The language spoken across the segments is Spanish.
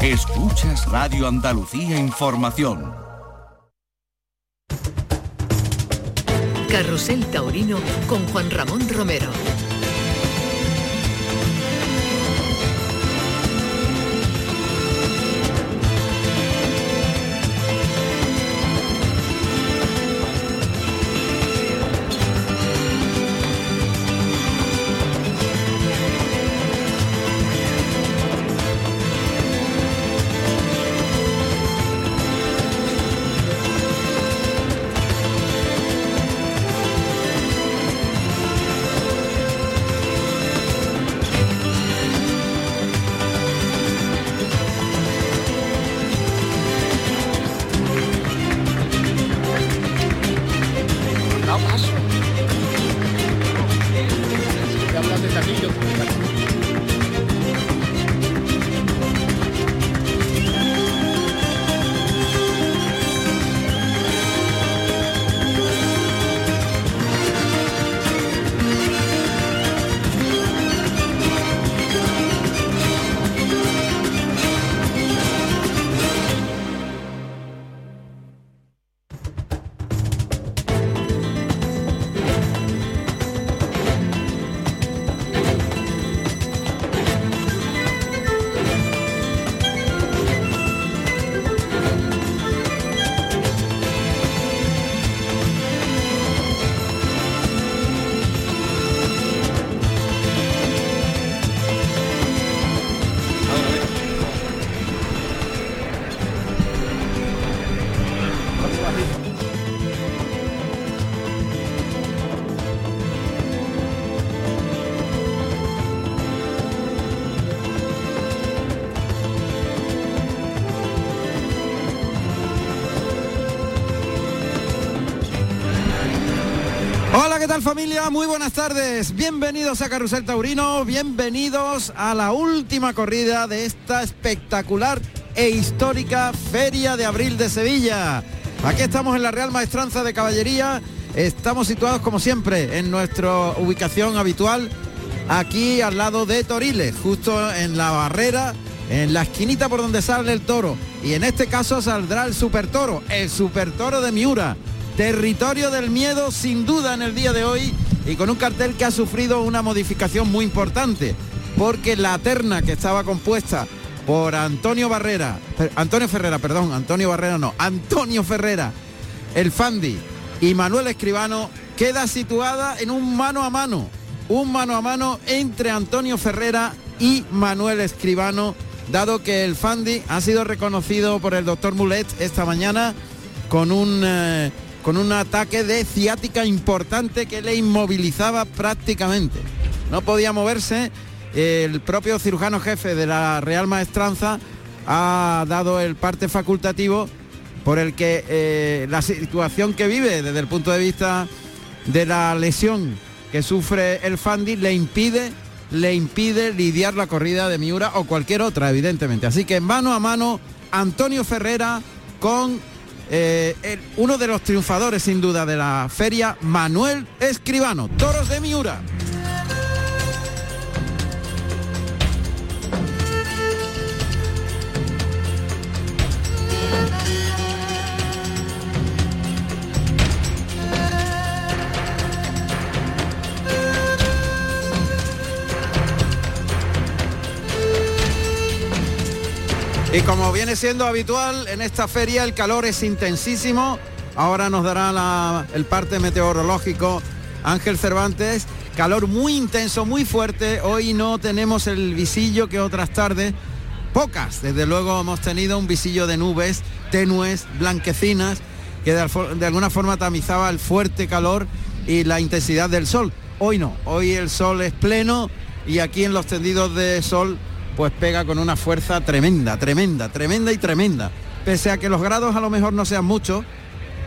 Escuchas Radio Andalucía Información. Carrusel Taurino con Juan Ramón Romero. ¿Qué tal familia? Muy buenas tardes. Bienvenidos a Carrusel Taurino, bienvenidos a la última corrida de esta espectacular e histórica Feria de Abril de Sevilla. Aquí estamos en la Real Maestranza de Caballería. Estamos situados como siempre en nuestra ubicación habitual, aquí al lado de Toriles, justo en la barrera, en la esquinita por donde sale el toro. Y en este caso saldrá el super toro, el super toro de Miura Territorio del miedo sin duda en el día de hoy y con un cartel que ha sufrido una modificación muy importante, porque la terna que estaba compuesta por Antonio Barrera, Antonio Ferrera, perdón, Antonio Barrera no, Antonio Ferrera, el Fandi y Manuel Escribano queda situada en un mano a mano, un mano a mano entre Antonio Ferrera y Manuel Escribano, dado que el Fandi ha sido reconocido por el doctor Mulet esta mañana con un eh, con un ataque de ciática importante que le inmovilizaba prácticamente. No podía moverse. El propio cirujano jefe de la Real Maestranza ha dado el parte facultativo por el que eh, la situación que vive desde el punto de vista de la lesión que sufre el Fandi le impide le impide lidiar la corrida de Miura o cualquier otra, evidentemente. Así que mano a mano, Antonio Ferrera con eh, uno de los triunfadores sin duda de la feria, Manuel Escribano, Toros de Miura. Y como viene siendo habitual en esta feria, el calor es intensísimo. Ahora nos dará el parte meteorológico Ángel Cervantes. Calor muy intenso, muy fuerte. Hoy no tenemos el visillo que otras tardes. Pocas, desde luego hemos tenido un visillo de nubes tenues, blanquecinas, que de, de alguna forma tamizaba el fuerte calor y la intensidad del sol. Hoy no, hoy el sol es pleno y aquí en los tendidos de sol pues pega con una fuerza tremenda, tremenda, tremenda y tremenda. Pese a que los grados a lo mejor no sean muchos,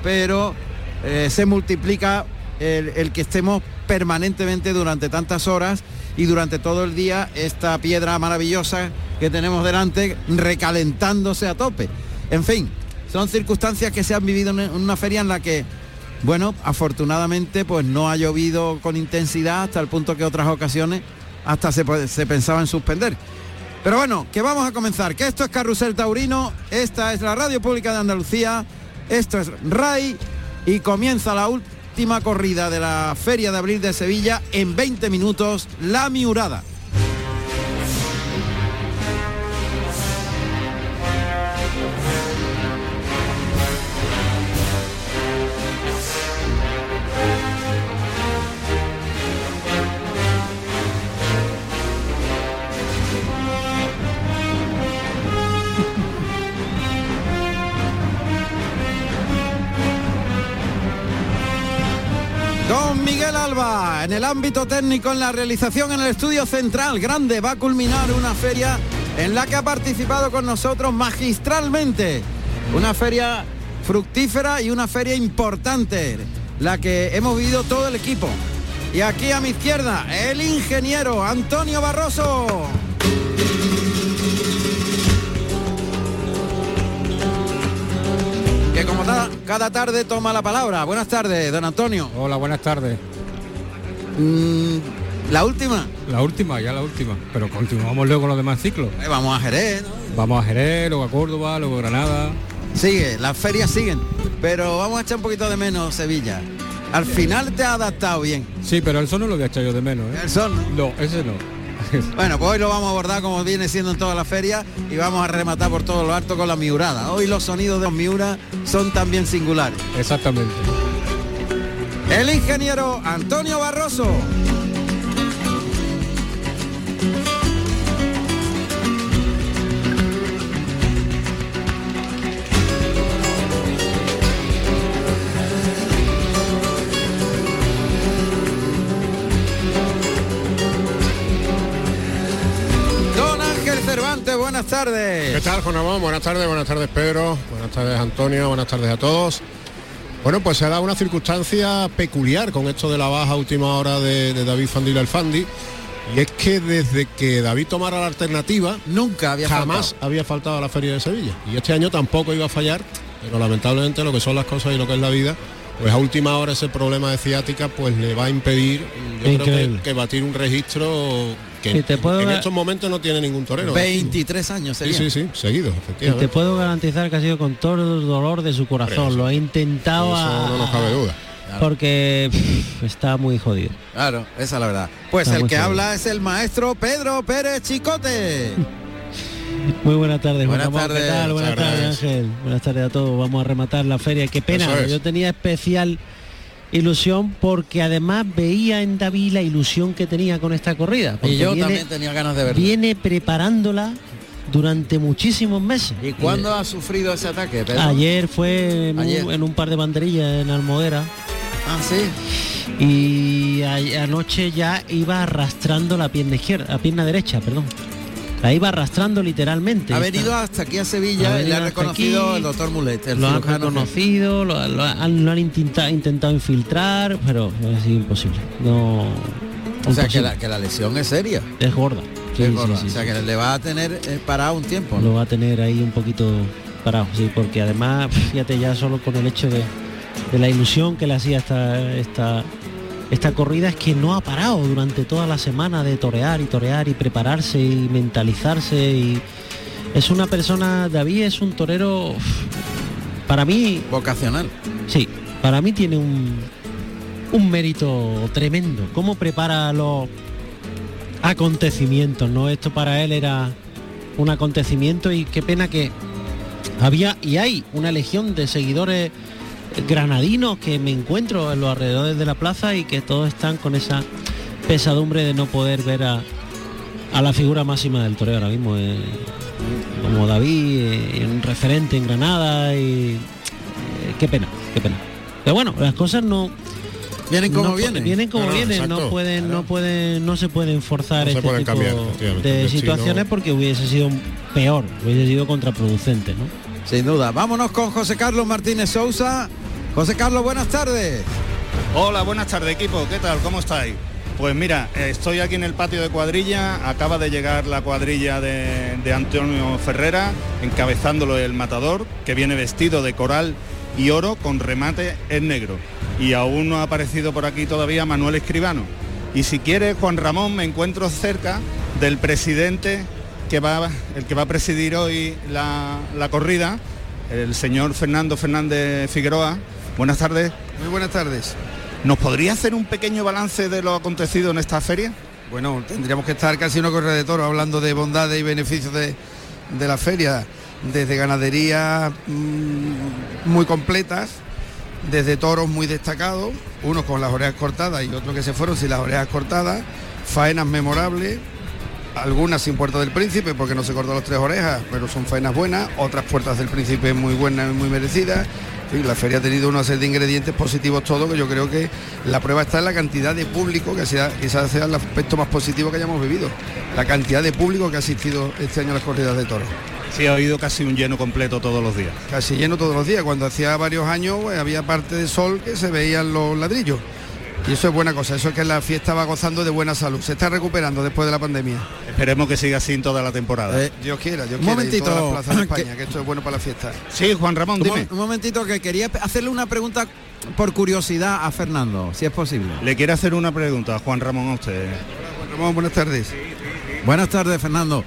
pero eh, se multiplica el, que estemos permanentemente durante tantas horas y durante todo el día esta piedra maravillosa que tenemos delante recalentándose a tope. En fin, son circunstancias que se han vivido en una feria en la que, bueno, afortunadamente pues no ha llovido con intensidad hasta el punto que otras ocasiones hasta se, se pensaba en suspender Pero bueno, que vamos a comenzar, que esto es Carrusel Taurino, esta es la Radio Pública de Andalucía, esto es RAI y comienza la última corrida de la Feria de Abril de Sevilla en 20 minutos, La Miurada. En el ámbito técnico, en la realización en el estudio central grande, va a culminar una feria en la que ha participado con nosotros magistralmente. Una feria fructífera y una feria importante, la que hemos vivido todo el equipo. Y aquí a mi izquierda, el ingeniero Antonio Barroso. Que como cada tarde toma la palabra. Buenas tardes, don Antonio. Hola, buenas tardes. Mm, la última. La última, ya la última. Pero continuamos luego con los demás ciclos. Eh, vamos a Jerez, ¿no? Vamos a Jerez, luego a Córdoba, luego a Granada. Sigue, las ferias siguen. Pero vamos a echar un poquito de menos Sevilla. Al final te ha adaptado bien. Sí, pero el sol no lo voy a echar yo de menos, ¿eh? El sol, ¿no? No, ese no. Bueno, pues hoy lo vamos a abordar como viene siendo en todas las ferias y vamos a rematar por todo lo alto con la miurada. Hoy los sonidos de los miura son también singulares. Exactamente. El ingeniero Antonio Barroso. Don Ángel Cervantes, buenas ¿Qué tardes. tal, Juan Ramón? Buenas tardes, buenas tardes, Pedro. Buenas tardes, Antonio. Buenas tardes a todos. Bueno, pues se ha dado una circunstancia peculiar con esto de la baja última hora de, de David Fandil Alfandi. Y es que desde que David tomara la alternativa, Nunca había jamás faltado. había faltado a la Feria de Sevilla. Y este año tampoco iba a fallar, pero lamentablemente lo que son las cosas y lo que es la vida, pues a última hora ese problema de ciática pues le va a impedir, yo creo que batir un registro que te puedo en estos momentos no tiene ningún torero. 23 años Sí, sería. sí, sí, seguido, Y efectivamente. te puedo garantizar que ha sido con todo el dolor de su corazón. Lo ha intentado Eso a- no nos cabe duda. porque pff, está muy jodido. Claro, esa es la verdad. Pues Está el que jodido. habla es el maestro Pedro Pérez Chicote. Muy buenas tardes, Juan Buenas Ramón, ¿qué tardes. tal? Buenas tardes. Ángel. Buenas tardes a todos. Vamos a rematar la feria. Qué pena, es. yo tenía especial ilusión porque además veía en David la ilusión que tenía con esta corrida. Y yo viene, también tenía ganas de verlo. viene preparándola durante muchísimos meses. ¿Y cuándo ha sufrido ese ataque, Pedro? Ayer fue en, Ayer. Un, en un par de banderillas en Almodera. Ah, sí. y a- anoche ya iba arrastrando la pierna izquierda, la pierna derecha, perdón. La iba arrastrando literalmente. Ha venido hasta aquí a Sevilla Ha y le ha reconocido aquí, el doctor Mulet, el lo han reconocido, lo, lo han, lo han intenta- intentado infiltrar, pero sido imposible. No. O sea, que la, que la lesión es seria. es gorda. Sí, Es sí, gorda. sí, o sea, sí. que le va a tener eh, parado un tiempo. ¿no? lo va a tener ahí un poquito parado, sí, porque además, fíjate ya solo con el hecho de, de la ilusión que le hacía esta, esta, esta corrida es que no ha parado durante toda la semana de torear y torear y prepararse y mentalizarse y es una persona, David es un torero, para mí, Vocacional. sí, para mí tiene un, un mérito tremendo. ¿Cómo prepara los acontecimientos? ¿No? Esto para él era un acontecimiento y qué pena que había y hay una legión de seguidores granadinos que me encuentro en los alrededores de la plaza y que todos están con esa pesadumbre de no poder ver a, a la figura máxima del toreo ahora mismo, eh, como David, eh, un referente en Granada y eh, qué pena, qué pena. Pero bueno, las cosas no Vienen como no vienen. vienen como vienen, no pueden, no pueden, no se pueden forzar No este pueden tipo cambiar, de situaciones porque hubiese sido peor, hubiese sido contraproducente, ¿no? Sin duda. Vámonos con José Carlos Martínez Sousa. José Carlos, buenas tardes. Hola, buenas tardes equipo, ¿qué tal? ¿Cómo estáis? Pues mira, estoy aquí en el patio de cuadrilla, acaba de llegar la cuadrilla de, Antonio Ferrera, encabezándolo el matador, que viene vestido de coral y oro con remate en negro. Y aún no ha aparecido por aquí todavía Manuel Escribano. Y si quiere, Juan Ramón, me encuentro cerca del presidente que va, el que va a presidir hoy la corrida, el señor Fernando Fernández Figueroa. Buenas tardes. Muy buenas tardes. ¿Nos podría hacer un pequeño balance de lo acontecido en esta feria? Bueno, tendríamos que estar casi una corrida de toro hablando de bondades y beneficios de, de la feria, desde ganadería mm, muy completas, desde toros muy destacados, unos con las orejas cortadas y otros que se fueron sin las orejas cortadas, faenas memorables, algunas sin puerta del príncipe porque no se cortó las tres orejas, pero son faenas buenas, otras puertas del príncipe muy buenas y muy merecidas. En fin, la feria ha tenido una serie de ingredientes positivos todo, que yo creo que la prueba está en la cantidad de público, que sea, quizás sea el aspecto más positivo que hayamos vivido, la cantidad de público que ha asistido este año a las corridas de toros. Sí, ha habido casi un lleno completo todos los días. Casi lleno todos los días, cuando hacía varios años pues, había parte de sol que se veían los ladrillos. Y eso es buena cosa, eso es que la fiesta va gozando de buena salud, se está recuperando después de la pandemia. Esperemos que siga así en toda la temporada. Eh, Dios quiera, Dios Un quiera. y momentito, todas las plazas de que- España, que esto es bueno para la fiesta. Sí, Juan Ramón, dime. un momentito que quería hacerle una pregunta por curiosidad a Fernando, si es posible. Le quiere hacer una pregunta a Juan Ramón a usted. Juan Ramón, buenas tardes. Buenas tardes, Fernando.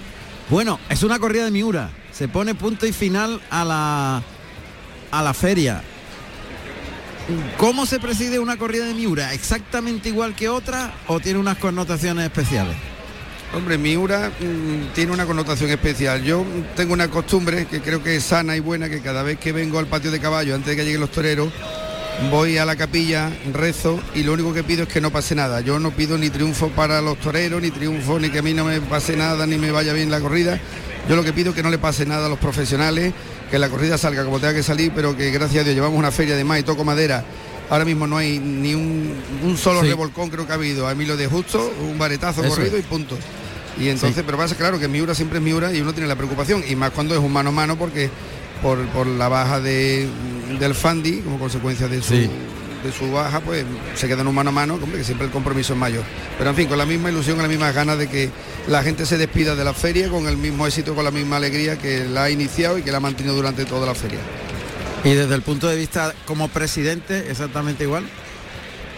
Bueno, es una corrida de Miura. Se pone punto y final a la a la feria. ¿Cómo se preside una corrida de Miura? ¿Exactamente igual que otra o tiene unas connotaciones especiales? Hombre, Miura mm, tiene una connotación especial. Yo tengo una costumbre que creo que es sana y buena, que cada vez que vengo al patio de caballo, antes de que lleguen los toreros, voy a la capilla, rezo y lo único que pido es que no pase nada. Yo no pido ni triunfo para los toreros, ni triunfo, ni que a mí no me pase nada, ni me vaya bien la corrida. Yo lo que pido es que no le pase nada a los profesionales, que la corrida salga como tenga que salir, pero que gracias a Dios llevamos una feria de más y toco madera. Ahora mismo no hay ni un, un solo Sí. revolcón creo que ha habido. A mí lo de justo, un baretazo Eso corrido es. y punto. Y entonces, pero pasa claro que Miura siempre es Miura y uno tiene la preocupación, y más cuando es un mano a mano porque por, por la baja de, del Fandi, como consecuencia de su, Sí. De su baja, pues se queda en un mano a mano, hombre, que siempre el compromiso es mayor. Pero en fin, con la misma ilusión, con las mismas ganas de que la gente se despida de la feria con el mismo éxito, con la misma alegría que la ha iniciado y que la ha mantenido durante toda la feria. Y desde el punto de vista como presidente, exactamente igual.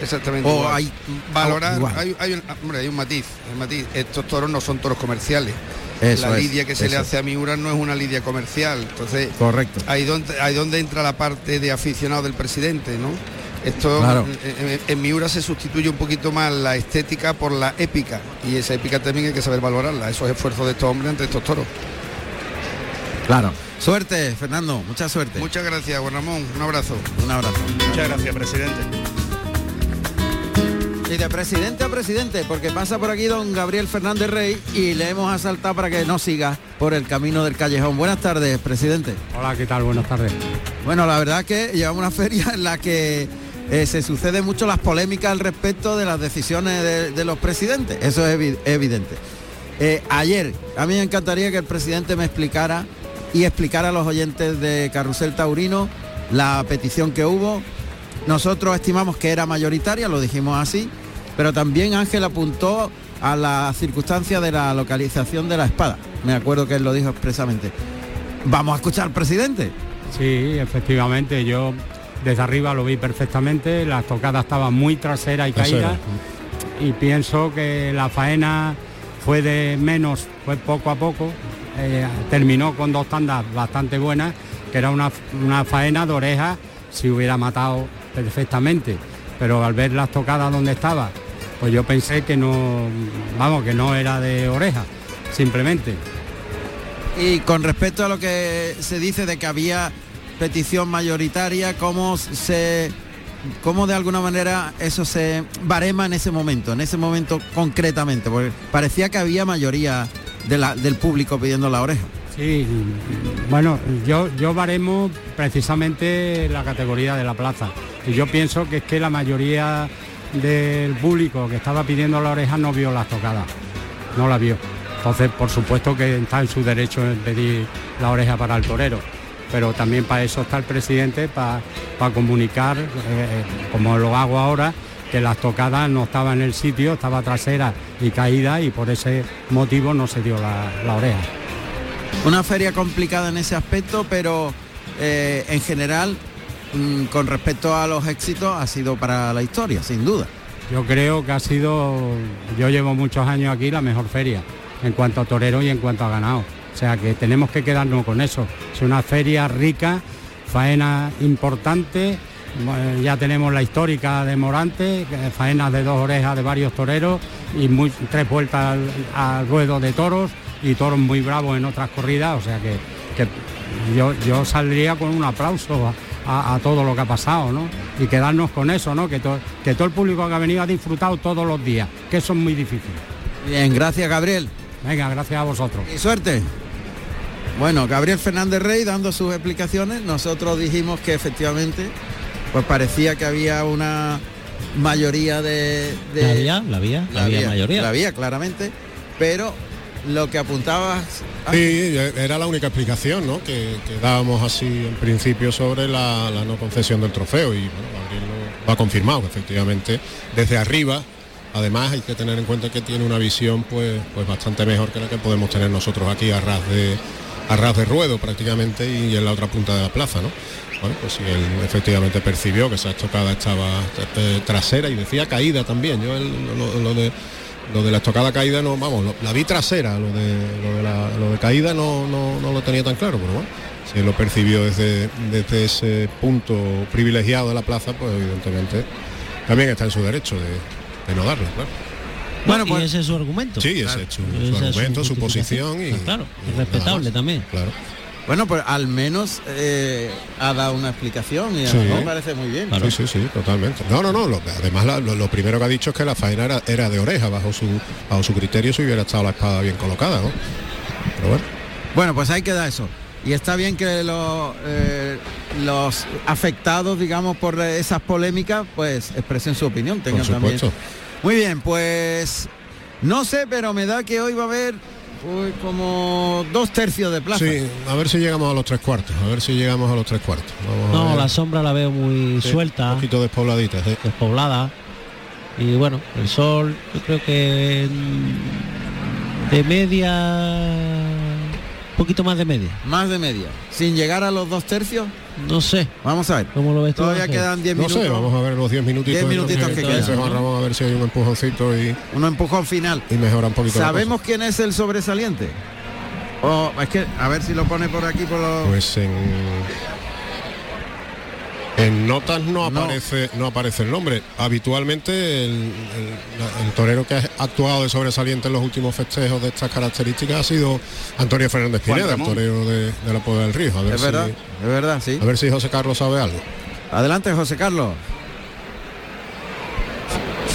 Exactamente. O igual. hay valorar, igual. hay, hay un, hombre, hay un matiz, matiz. Estos toros no son toros comerciales. Eso la es, lidia que se le hace a Miura no es una lidia comercial. Entonces, Correcto. ahí donde, ahí donde entra la parte de aficionado del presidente, ¿no? Esto Claro. en, en- en Miura se sustituye un poquito más la estética por la épica y esa épica también hay que saber valorarla, esos esfuerzos de estos hombres ante estos toros. Claro. Suerte, Fernando, mucha suerte. Muchas gracias, Juan Ramón, un abrazo. Un abrazo. Muchas gracias, presidente. Y de presidente a presidente, porque pasa por aquí don Gabriel Fernández Rey y le hemos asaltado para que no siga por el camino del callejón. Buenas tardes, presidente. Hola, ¿qué tal? Buenas tardes. Bueno, la verdad que llevamos una feria en la que eh, se suceden mucho las polémicas al respecto de las decisiones de, los presidentes. Eso es evi- evidente. Eh, ayer, a mí me encantaría que el presidente me explicara y explicara a los oyentes de Carrusel Taurino la petición que hubo. Nosotros estimamos que era mayoritaria, lo dijimos así, pero también Ángel apuntó a la circunstancia de la localización de la espada. Me acuerdo que él lo dijo expresamente. Vamos a escuchar al presidente. Sí, efectivamente, yo desde arriba lo vi perfectamente, las tocadas estaban muy traseras y caídas. y pienso que la faena fue de menos, fue poco a poco, eh, terminó con dos tandas bastante buenas, que era una, una faena de orejas si hubiera matado perfectamente, pero al ver las tocadas donde estaba, pues yo pensé que no, vamos, que no era de oreja, simplemente. Y con respecto a lo que se dice de que había petición mayoritaria, ¿cómo se cómo de alguna manera eso se barema en ese momento, en ese momento concretamente? Porque parecía que había mayoría de la- del público pidiendo la oreja. Sí, bueno, yo, yo baremo precisamente la categoría de la plaza. Y yo pienso que es que la mayoría del público que estaba pidiendo la oreja no vio las tocadas, no la vio. Entonces, por supuesto que está en su derecho en pedir la oreja para el torero, pero también para eso está el presidente, para, para comunicar, eh, eh, como lo hago ahora, que las tocadas no estaban en el sitio, estaba trasera y caída y por ese motivo no se dio la, la oreja. Una feria complicada en ese aspecto, pero eh, en general, mm, con respecto a los éxitos, ha sido para la historia, sin duda. Yo creo que ha sido, yo llevo muchos años aquí, la mejor feria. en cuanto a torero y en cuanto a ganado. O sea que tenemos que quedarnos con eso. Es una feria rica, faena importante, ya tenemos la histórica de Morante, faenas de dos orejas de varios toreros y tres vueltas al, ruedo de toros y toros muy bravos en otras corridas, o sea que, yo, saldría con un aplauso a, todo lo que ha pasado, ¿no? Y quedarnos con eso, ¿no? Que, que todo el público que ha venido ha disfrutado todos los días, que eso es muy difícil. Bien, gracias Gabriel. Venga, gracias a vosotros. Y suerte. Bueno, Gabriel Fernández Rey dando sus explicaciones, nosotros dijimos que efectivamente pues parecía que había una mayoría de... la había, la había, la, había mayoría. La había, claramente, pero lo que apuntabas... Sí, era la única explicación ¿no? que, dábamos así en principio sobre la, no concesión del trofeo y bueno, lo, ha confirmado, efectivamente, desde arriba Además hay que tener en cuenta que tiene una visión pues, pues bastante mejor que la que podemos tener nosotros aquí a ras de, a ras de ruedo prácticamente y en la otra punta de la plaza, ¿no? Bueno, pues si él efectivamente percibió que esa estocada estaba eh, trasera y decía caída también. Yo lo, de lo de la estocada caída no, vamos, la vi trasera, lo de, lo de, caída no, no, lo tenía tan claro, pero bueno, si él lo percibió desde, desde ese punto privilegiado de la plaza, pues evidentemente también está en su derecho de, no darlo, claro. Bueno, pues ese es su argumento. Sí, ese es su, argumento, su, posición y. claro, respetable también. Claro. Bueno, pues al menos eh, ha dado una explicación y a mí me parece muy bien. Sí, sí, sí, totalmente. No, no, no. además lo, primero que ha dicho es que la faena era, de oreja, bajo su, bajo su criterio si hubiera estado la espada bien colocada, ¿no? Pero bueno. Bueno, pues ahí queda eso. Y está bien que eh, los afectados, digamos, por esas polémicas, pues expresen su opinión, tengan también. Muy bien, pues no sé, pero me da que hoy va a haber como dos tercios de plaza. Sí, a ver si llegamos a los tres cuartos, a ver si llegamos a los tres cuartos. no, la sombra la veo muy suelta. Un poquito despobladita. Despoblada. Y bueno, el sol, yo creo que de media poquito más de media. Más de media. Sin llegar a los dos tercios. No sé. Vamos a ver. ¿Cómo lo ves Todavía quedan 10 minutos. No sé, vamos a ver los 10 minutitos. 10 minutitos que, quedan. Vamos a ver si hay un empujoncito y. Un empujón final. Y mejora un poquito. ¿Sabemos quién es el sobresaliente? O es que a ver si lo pone por aquí por los. Pues en en notas no aparece no. aparece el nombre. Habitualmente el, torero que ha actuado de sobresaliente en los últimos festejos de estas características ha sido Antonio Fernández Pineda, el torero de, la Puebla del Río. A ver es si, verdad, es verdad, sí. A ver si José Carlos sabe algo. Adelante, José Carlos.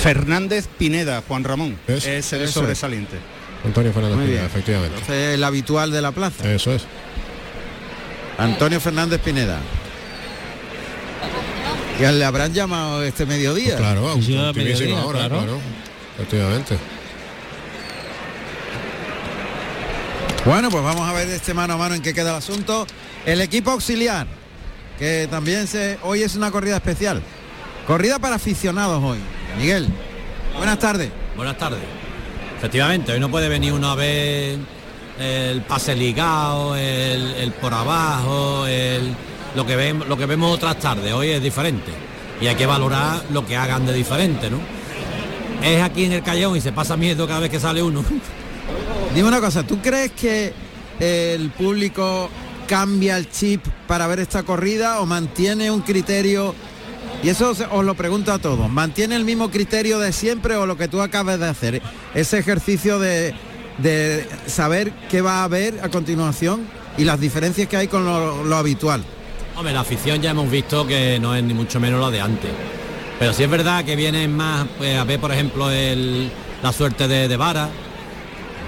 Fernández Pineda, Juan Ramón. Es, el sobresaliente. Antonio Fernández Pineda, efectivamente. es el habitual de la plaza. Eso es. Antonio Fernández Pineda. Y le habrán llamado este mediodía. Pues claro, a ultimísima hora, claro. Efectivamente. Bueno, pues vamos a ver este mano a mano en qué queda el asunto. El equipo auxiliar, que también se hoy es una corrida especial. Corrida para aficionados hoy. Miguel, buenas tardes. Buenas tardes. Efectivamente, hoy no puede venir uno a ver el pase ligado, el por abajo, el lo que, vemos, lo que vemos otras tardes, hoy es diferente. Y hay que valorar lo que hagan de diferente, ¿no? Es aquí en el Callejón y se pasa miedo cada vez que sale uno. Dime una cosa, ¿tú crees que el público cambia el chip para ver esta corrida o mantiene un criterio? Y eso os lo pregunto a todos, ¿mantiene el mismo criterio de siempre o lo que tú acabas de hacer? Ese ejercicio de, saber qué va a haber a continuación y las diferencias que hay con lo habitual. Hombre, la afición ya hemos visto que no es ni mucho menos lo de antes. Pero sí es verdad que vienen más pues, a ver, por ejemplo, el, la suerte de, Vara.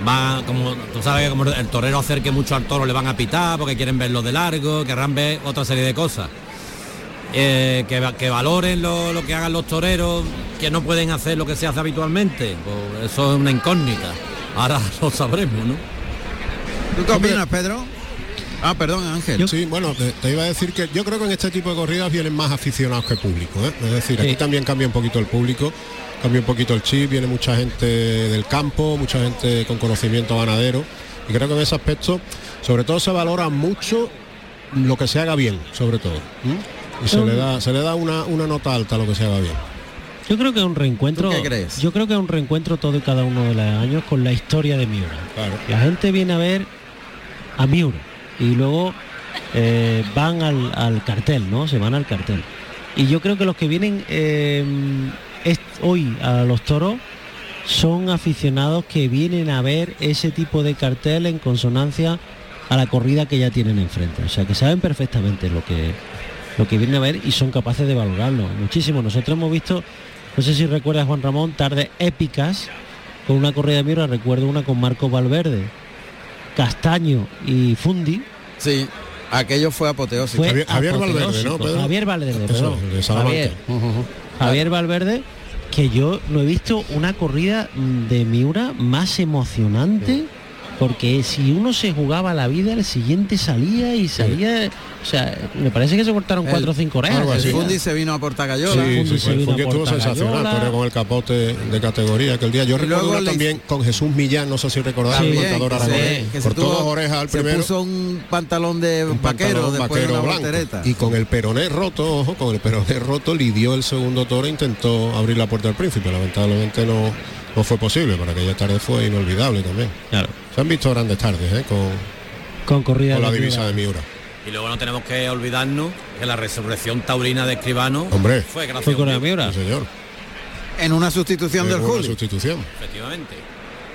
Va, como tú sabes que como el torero acerque mucho al toro le van a pitar porque quieren verlo de largo, querrán ver otra serie de cosas. Eh, que, valoren lo, que hagan los toreros, que no pueden hacer lo que se hace habitualmente. Pues eso es una incógnita. Ahora lo sabremos, ¿no? ¿Tú qué opinas, Pedro? Ah, perdón, Ángel. Sí, bueno, te, iba a decir que yo creo que en este tipo de corridas vienen más aficionados que público. ¿eh? Es decir, aquí también cambia un poquito el público, cambia un poquito el chip, viene mucha gente del campo, mucha gente con conocimiento ganadero. Y creo que en ese aspecto, sobre todo se valora mucho lo que se haga bien, sobre todo. Y se le da, se le da una, una nota alta a lo que se haga bien. Yo creo que es un reencuentro. ¿Tú qué crees? Yo creo que es un reencuentro todo y cada uno de los años con la historia de Miura. Claro. La gente viene a ver a Miura y luego eh, van al, al cartel, ¿no? Se van al cartel. Y yo creo que los que vienen eh, hoy a los toros son aficionados que vienen a ver ese tipo de cartel en consonancia a la corrida que ya tienen enfrente. O sea, que saben perfectamente lo que lo que vienen a ver y son capaces de valorarlo muchísimo. Nosotros hemos visto, no sé si recuerdas Juan Ramón, tardes épicas con una corrida de Miura, recuerdo una con Marco Valverde, Castaño y Fundi. Sí, aquello fue apoteósico. Fue Javier- Javier Valverde, apoteósico. ¿no, Pedro? Javier Valverde, Eso, perdón. de Salamanca. Javier, Javier Valverde, que yo no he visto una corrida de Miura más emocionante. Porque si uno se jugaba la vida, el siguiente salía y salía. O sea, me parece que se cortaron El- cuatro o cinco orejas. algo El así. Fundi se vino a Portagayola. Sí, Fundi sí, se vino Fundi a estuvo sensacional, con el capote de categoría aquel día. Yo Y recuerdo una le- también con Jesús Millán, no sé si recordáis, Sí. el se- aragonés, que se cortó tuvo- dos orejas al se primero. puso un pantalón de un vaquero pantalón después vaquero de una blanco. Y con el peroné roto, ojo, con el peroné roto lidió el segundo toro e intentó abrir la puerta al príncipe. Lamentablemente no, no fue posible, pero aquella tarde fue inolvidable también. Claro. Se han visto grandes tardes ¿eh? con, Con corrida con la divisa Miura. de Miura. Y luego no tenemos que olvidarnos que la resurrección taurina de Escribano Hombre. fue gracias Fue a con la Dios, Miura. Sí, señor. En una sustitución del Fue una Juli. sustitución. efectivamente.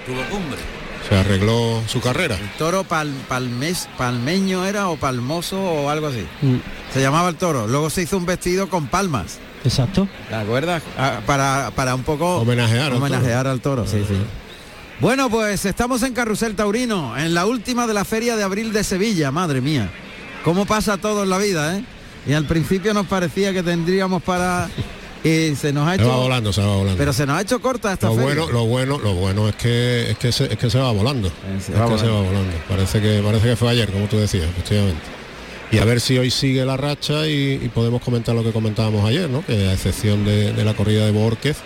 Tuvo cumbre. Se arregló su carrera. Toro pal, palmes, palmeño era o palmoso o algo así. Mm, Se llamaba el toro. Luego se hizo un vestido con palmas. Exacto. ¿Te acuerdas? Ah, para, para un poco Homenajear al homenajear al toro. Sí, sí. Bueno, pues estamos en Carrusel Taurino, en la última de la feria de abril de Sevilla. Madre mía, cómo pasa todo en la vida, ¿eh? Y al principio nos parecía que tendríamos para y se nos ha Se va hecho, volando, se va volando. pero se nos ha hecho corta esta lo feria. bueno, lo bueno, lo bueno es que es que se, es que se va volando. Eh, se es va que se va volando. volando. Parece que parece que fue ayer, como tú decías, efectivamente. Y a ver si hoy sigue la racha y, podemos comentar lo que comentábamos ayer, ¿no? Que a excepción de, de la corrida de Borquez,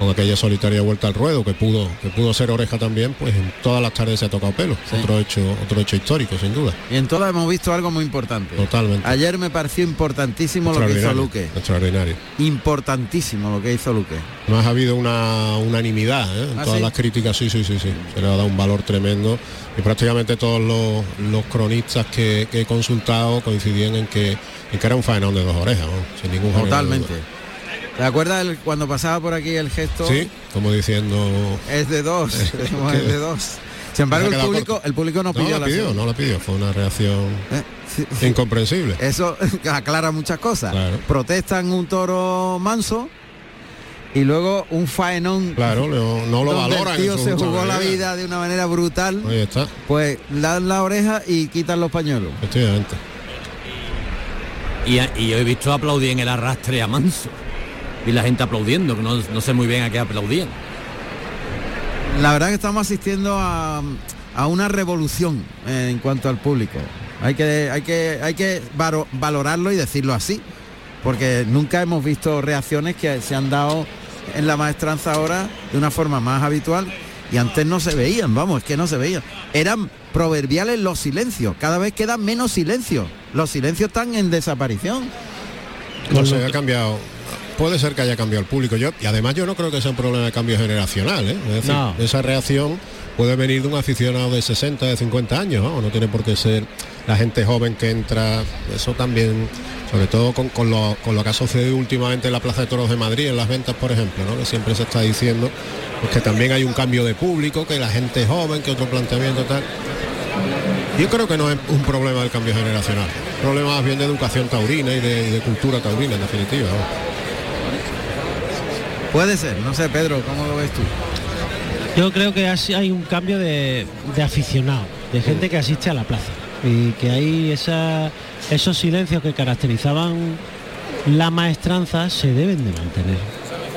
con aquella solitaria vuelta al ruedo que pudo que pudo ser oreja también, pues en todas las tardes se ha tocado pelo. Sí. Otro hecho otro hecho histórico, sin duda. Y en todas hemos visto algo muy importante. Totalmente. Ayer me pareció importantísimo lo que hizo Luque. Extraordinario. Importantísimo lo que hizo Luque. Más ha habido una unanimidad ¿eh? en ¿Ah, todas sí? las críticas, sí, sí, sí, sí. Se le ha dado un valor tremendo y prácticamente todos los, los cronistas que, que he consultado coincidían en que, en que era un faenón de dos orejas, ¿no? sin ningún Totalmente. ¿Te acuerdas el- cuando pasaba por aquí el gesto? Sí, como diciendo. Es de dos. es de dos. Sin embargo, el público, corto. el público no No pidió la la pidió, no la pidió, fue una reacción Eh, sí, sí. incomprensible. Eso aclara muchas cosas. Claro. Protestan un toro manso y luego un faenón. Claro, no, no lo valoran. El tío se jugó la vida de una manera brutal. Ahí está, Pues dan la oreja y quitan los pañuelos. efectivamente. Y, y yo he visto aplaudir en el arrastre a Manso. Y la gente aplaudiendo, que no, no sé muy bien a qué aplaudían. La verdad que estamos asistiendo a, a una revolución en cuanto al público. Hay que, hay que, hay que varo- valorarlo y decirlo así, porque nunca hemos visto reacciones que se han dado en la maestranza ahora de una forma más habitual y antes no se veían, vamos, es que no se veían. Eran proverbiales los silencios, cada vez quedan menos silencios. Los silencios están en desaparición. No sé, ha cambiado. Puede ser que haya cambiado el público. Yo, y además yo no creo que sea un problema de cambio generacional. ¿eh? Es decir, No. esa reacción puede venir de un aficionado de 60, de 50 años, ¿no? No tiene por qué ser la gente joven que entra. Eso también, sobre todo con, con lo, con lo que ha sucedido últimamente en la Plaza de Toros de Madrid, en las ventas, por ejemplo, ¿no? que siempre se está diciendo pues, que también hay un cambio de público, que la gente joven, que otro planteamiento tal. Yo creo que no es un problema del cambio generacional, problema más bien de educación taurina y de, y de cultura taurina, en definitiva. ¿no? Puede ser, no sé, Pedro, ¿cómo lo ves tú? Yo creo que hay un cambio de, de aficionado, de gente que asiste a la plaza y que hay esa, esos silencios que caracterizaban la maestranza se deben de mantener,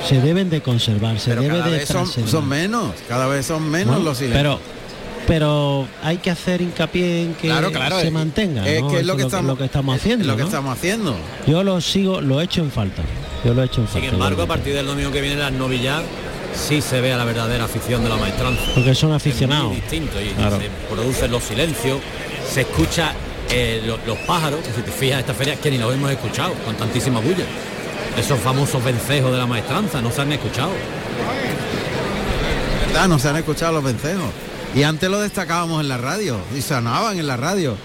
se deben de conservar, se Pero debe cada de vez son, menos, cada vez son menos Bueno, los silencios. pero pero hay que hacer hincapié en que Claro, claro, se es- mantenga es ¿no? que es lo que estamos, lo que estamos es haciendo lo que ¿no? estamos haciendo yo lo sigo lo he hecho en falta yo lo he hecho en Sin embargo, a partir del domingo que viene las novillas sí se ve a la verdadera afición de la maestranza. porque son Es aficionados muy distinto y, y Claro. se producen los silencios, se escucha eh, lo- los pájaros, que si te fijas esta feria que ni los hemos escuchado con tantísima bulla. esos famosos vencejos de la maestranza, no se han escuchado. Ah, no se han escuchado los vencejos. Y antes lo destacábamos en la radio, y sonaban en la radio.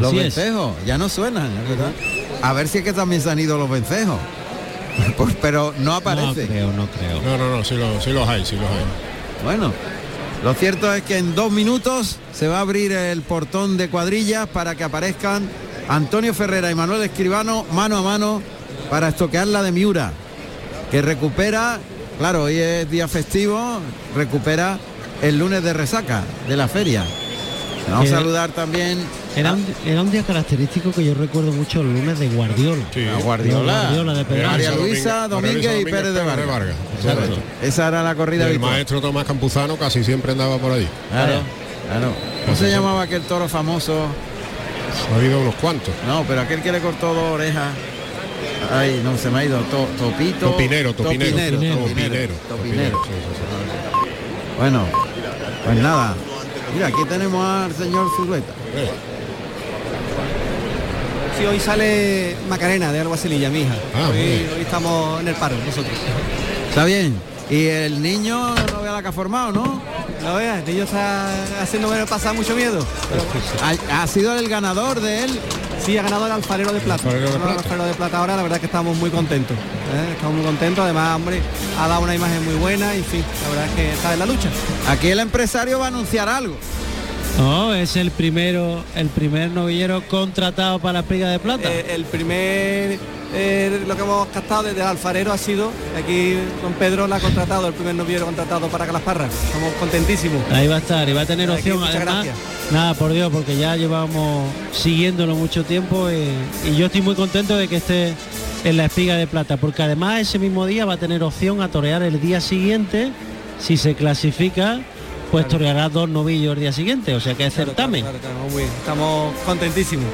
Los Así es. vencejos, ya no suenan, es verdad. A ver si es que también se han ido los vencejos. Pues, pero no No aparece. creo, no creo. No, no, no, sí, lo- sí los hay, sí los hay. Bueno, lo cierto es que en dos minutos se va a abrir el portón de cuadrillas para que aparezcan Antonio Ferrera y Manuel Escribano mano a mano para estoquear la de Miura, que recupera, claro, hoy es día festivo, recupera el lunes de resaca de la feria. Vamos a saludar también Era un, era un día característico que yo recuerdo mucho el lunes de Guardiola. Sí. a Guardiola, Guardiola de Pedro María. Luisa Domínguez y Pérez de Vargas. Vargas. Esa era la Y corrida el habitual. maestro Tomás Campuzano casi siempre andaba por allí. Claro, claro. ¿Cómo se llamaba aquel toro famoso? Ha habido unos cuantos. No, pero aquel que le cortó dos orejas. Ay, no, se me ha ido. To- topito. Topinero, topinero. Topinero. Topinero, Topinero. topinero, sí, sí, sí. Bueno, pues nada. Mira, aquí tenemos al señor Zulueta. Eh, Sí, hoy sale Macarena de Alguacililla, mi hija. Ah, hoy, estamos en el paro nosotros. Está bien. Y el niño no vea la que ha formado, ¿no? No veas, el niño está haciendo pasar mucho miedo. Ha, ha sido el ganador de él. sí, ha ganado el alfarero de plata. Alfarero de Ha ganado el plata. alfarero de plata ahora, la verdad es que estamos muy contentos. ¿eh? Estamos muy contentos, además, hombre, ha dado una imagen muy buena y en fin, la verdad es que está en la lucha. Aquí el empresario va a anunciar algo. No, es el primero, el primer novillero contratado para la Espiga de Plata. Eh, el primer, eh, lo que hemos captado desde el alfarero ha sido, aquí don Pedro la ha contratado, el primer noviero contratado para Calasparra. Estamos contentísimos. Ahí va a estar y va a tener Aquí, opción muchas además. gracias. Nada, por Dios, porque ya llevamos siguiéndolo mucho tiempo y, y yo estoy muy contento de que esté en la espiga de plata, porque además ese mismo día va a tener opción a torear el día siguiente, si se clasifica, pues toreará dos novillos el día siguiente, o sea que es Claro, certamen. claro, claro, muy bien. Estamos contentísimos.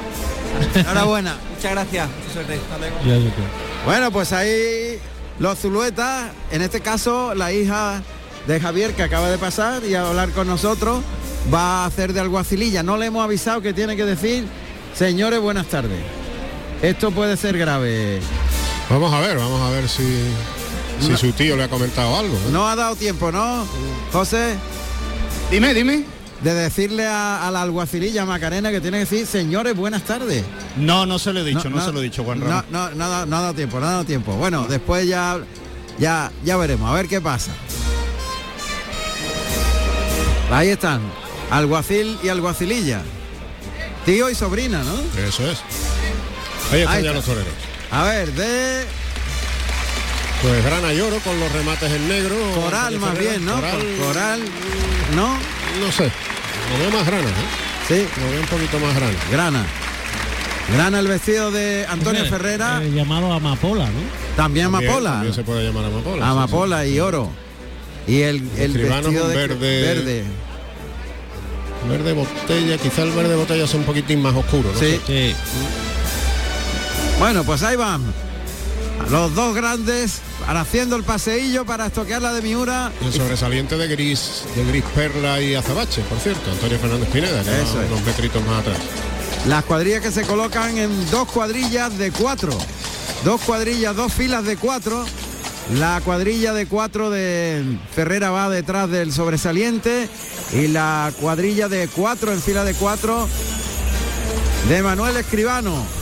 Enhorabuena. Muchas gracias. Mucha suerte. Hasta luego. Yo- yo creo. Bueno, pues ahí los Zuluetas, en este caso la hija de Javier que acaba de pasar y a hablar con nosotros, va a hacer de alguacililla. No le hemos avisado que tiene que decir, señores, buenas tardes. Esto puede ser grave. Vamos a ver, vamos a ver si, si su tío le ha comentado algo. ¿eh? No ha dado tiempo, ¿no? José, Dime, dime. de decirle a, a la alguacililla Macarena que tiene que decir, señores, buenas tardes. No, no se lo he dicho, no, se lo he dicho, Juan no, Ramón. no, no, no ha dado tiempo, no ha dado tiempo. Bueno, después ya, ya, ya veremos, a ver qué pasa. Ahí están, alguacil y alguacililla. Tío y sobrina, ¿no? Eso es. Ahí están Ahí ya los toreros. A ver, de Pues grana y oro con los remates en negro. coral más Ferreira. bien, ¿no? Coral, Coral, ¿no? no sé. Lo veo más grana, ¿eh? Sí, Lo veo un poquito más grana. grana. Grana el vestido de Antonio Ferrera, eh, llamado Amapola, ¿no? también También- amapola. También se puede llamar amapola. sí, Amapola y oro. Y el, el vestido de verde- verde. Verde botella, quizá el verde botella es un poquitín más oscuro, ¿no? Sí. Sí. Bueno, pues ahí van. Los dos grandes para haciendo el paseillo para estoquear la de Miura. El sobresaliente de gris, de gris perla y azabache, por cierto, Antonio Fernández Pineda, que Eso va es. unos metritos más atrás. Las cuadrillas que se colocan en dos cuadrillas de cuatro. Dos cuadrillas, dos filas de cuatro. La cuadrilla de cuatro de Ferrera va detrás del sobresaliente. Y la cuadrilla de cuatro en fila de cuatro de Manuel Escribano.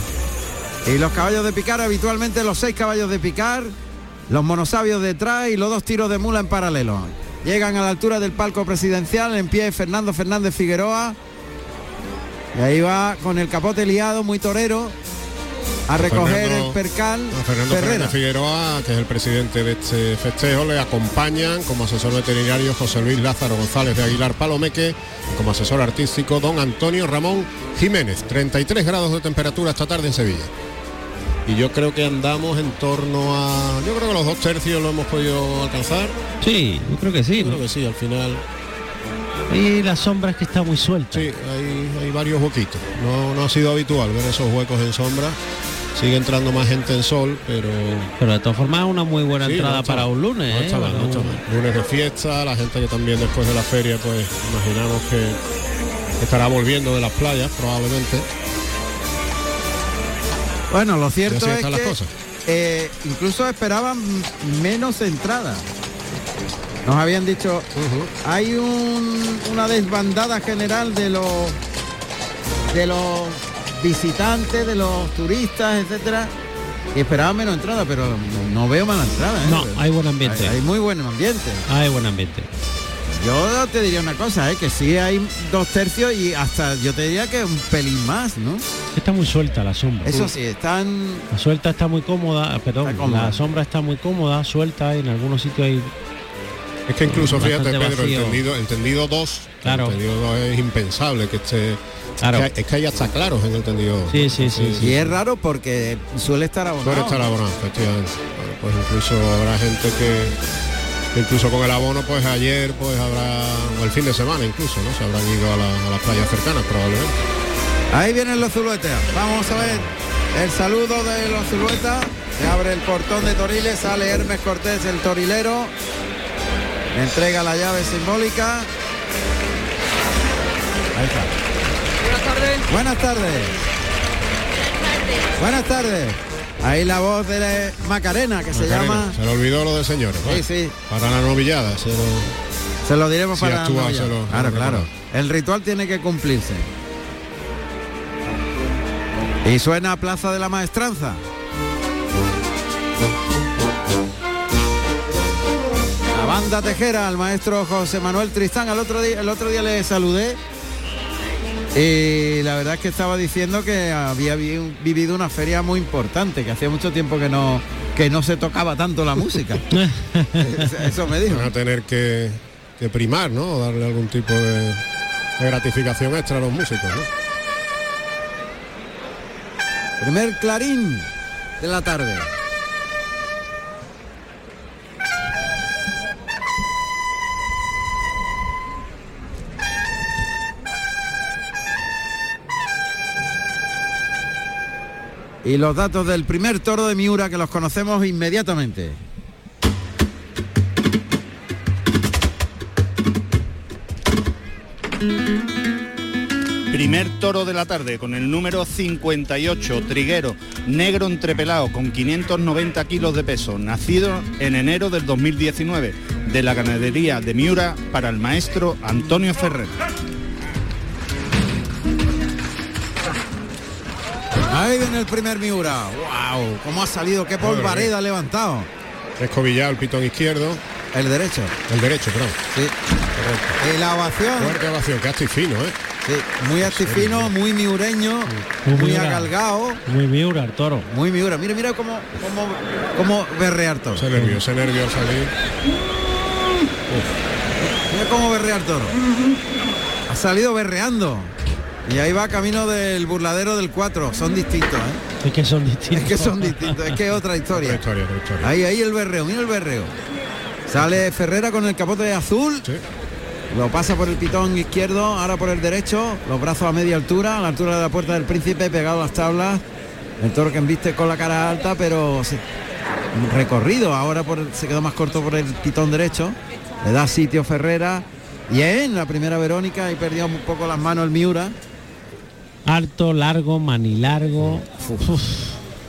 Y los caballos de picar, habitualmente los seis caballos de picar, los monosabios detrás y los dos tiros de mula en paralelo. Llegan a la altura del palco presidencial, en pie Fernando Fernández Figueroa. Y ahí va con el capote liado, muy torero, a recoger Fernando- el percal A Fernando. Fernández Figueroa, que es el presidente de este festejo, le acompañan como asesor veterinario José Luis Lázaro González de Aguilar Palomeque y como asesor artístico don Antonio Ramón Jiménez. 33 grados de temperatura esta tarde en Sevilla. Y yo creo que andamos en torno a... Yo creo que los dos tercios lo hemos podido alcanzar. Sí, yo creo que sí. Yo ¿no? creo que sí, al final. Y la sombra es que está muy suelta. Sí, hay, hay varios huequitos. No, no ha sido habitual ver esos huecos en sombra. Sigue entrando más gente en sol, pero Pero de todas formas es una muy buena Sí, entrada no para mal. un lunes. ¿eh? mal, Bueno. Lunes de fiesta, la gente que también después de la feria, pues imaginamos que estará volviendo de las playas probablemente. Bueno, lo cierto es las que cosas. eh, incluso esperaban menos entradas. Nos habían dicho, hay un- una desbandada general de los de los visitantes, de los turistas, etcétera. Y esperaban menos entrada, pero no veo mala entrada. ¿eh? No, hay buen ambiente. Hay, hay muy buen ambiente. Hay buen ambiente. Yo te diría una cosa, ¿eh? que sí hay dos tercios y hasta yo te diría que un pelín más, ¿no? Está muy suelta la sombra. Eso sí, están La suelta está muy cómoda, perdón, cómoda. la sombra está muy cómoda, suelta, en algunos sitios hay Es que incluso, fíjate, Pedro, el vacío. tendido, el tendido 2, Claro. el tendido 2 es impensable que esté... Claro. Es que hay, es que hay hasta claros en el tendido 2. Sí, sí, sí, y es raro porque suele estar abonado. Suele estar abonado, efectivamente. Bueno, pues incluso habrá gente que incluso con el abono, pues ayer, pues habrá, o el fin de semana incluso, ¿no? Se habrán ido a, la- a las playas cercanas probablemente. Ahí vienen los zuluetas. Vamos a ver el saludo de los zuluetas. Se abre el portón de Toriles, sale Hermes Cortés, el torilero. Le entrega la llave simbólica. Ahí está. Buenas tardes. Buenas tardes. Buenas tardes. Ahí la voz de la Macarena, que se llama. Se le olvidó lo de señores. Sí, ¿vale? sí. Para la novillada, se lo- Se lo diremos Si para actúa, Noria. se lo- Claro, claro. El ritual tiene que cumplirse. Y suena Plaza de la Maestranza. La banda tejera al maestro José Manuel Tristán. El otro día, el otro día le saludé. Y la verdad es que estaba diciendo que había vi- vivido una feria muy importante, que hacía mucho tiempo que no, que no se tocaba tanto la música. Eso me dijo. van a tener que, que primar, ¿no? O darle algún tipo de, de gratificación extra a los músicos, ¿no? Primer clarín de la tarde. Y los datos del primer toro de Miura que los conocemos inmediatamente. Primer toro de la tarde con el número 58, triguero, negro entrepelado con 590 kilos de peso, nacido en enero del 2019, de la ganadería de Miura para el maestro Antonio Ferrer. Ahí viene el primer Miura. ¡Wow! ¿Cómo ha salido? ¡Qué polvareda ha levantado! Escobillado el pitón izquierdo, El derecho. el derecho, perdón. Sí. Y la ovación. Fuerte ovación, que fino, ¿eh? Sí, muy actifino, muy miureño, Muy muy Miura. agalgao, muy miura el toro. muy miura. Mira, mira cómo, cómo, cómo berrear toro. Ese nervio, ese nervio al salir. Mira cómo berrear toro. Ha salido berreando. Y ahí va camino del burladero del 4. Son distintos, ¿eh? Es que son distintos. Es que son distintos, es que es otra Otra historia. otra historia. Ahí, ahí el berreo, mira el berreo. Sale Ferrera con el capote azul. Sí. Lo pasa por el pitón izquierdo, ahora por el derecho, los brazos a media altura, a la altura de la puerta del príncipe, pegado a las tablas. El toro que embiste con la cara alta, pero se- recorrido. Ahora por, se quedó más corto por el pitón derecho. Le da sitio Ferrera. Bien, la primera Verónica y perdió un poco las manos el Miura. Alto, largo, manilargo, uf,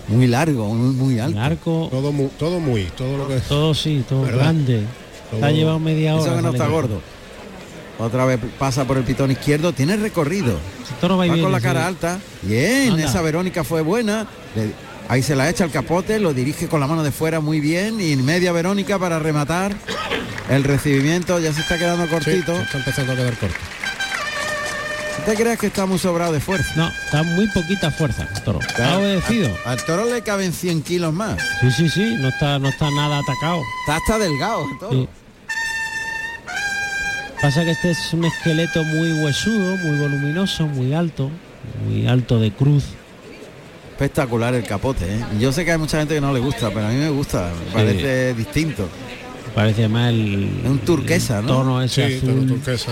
Muy largo, muy, muy alto. largo, Todo muy, todo muy, todo lo que todo sí, todo ¿Verdad? grande. Todo- Ha llevado media hora. Eso que no está gordo. Otra vez pasa por el pitón izquierdo, tiene recorrido. Toro va, con la sí. cara alta. Bien, Anda. esa Verónica fue buena. Le- ahí se la echa el capote, lo dirige con la mano de fuera muy bien. Y media Verónica para rematar. El recibimiento ya se está quedando Sí, cortito. se está empezando a quedar corto. ¿No ¿Te crees que está muy sobrado de fuerza? No, está muy poquita fuerza toro. Ha obedecido. Al, al toro le caben 100 kilos más. Sí, sí, sí, no está, no está nada atacado. Está hasta delgado el toro. Sí. Pasa que este es un esqueleto muy huesudo, muy voluminoso, muy alto, muy alto de cruz. Espectacular el capote, ¿eh? Yo sé que hay mucha gente que no le gusta, pero a mí me gusta. Me parece distinto. Parece más el, Es un turquesa, el ¿no? tono ese Sí, tono azul. turquesa.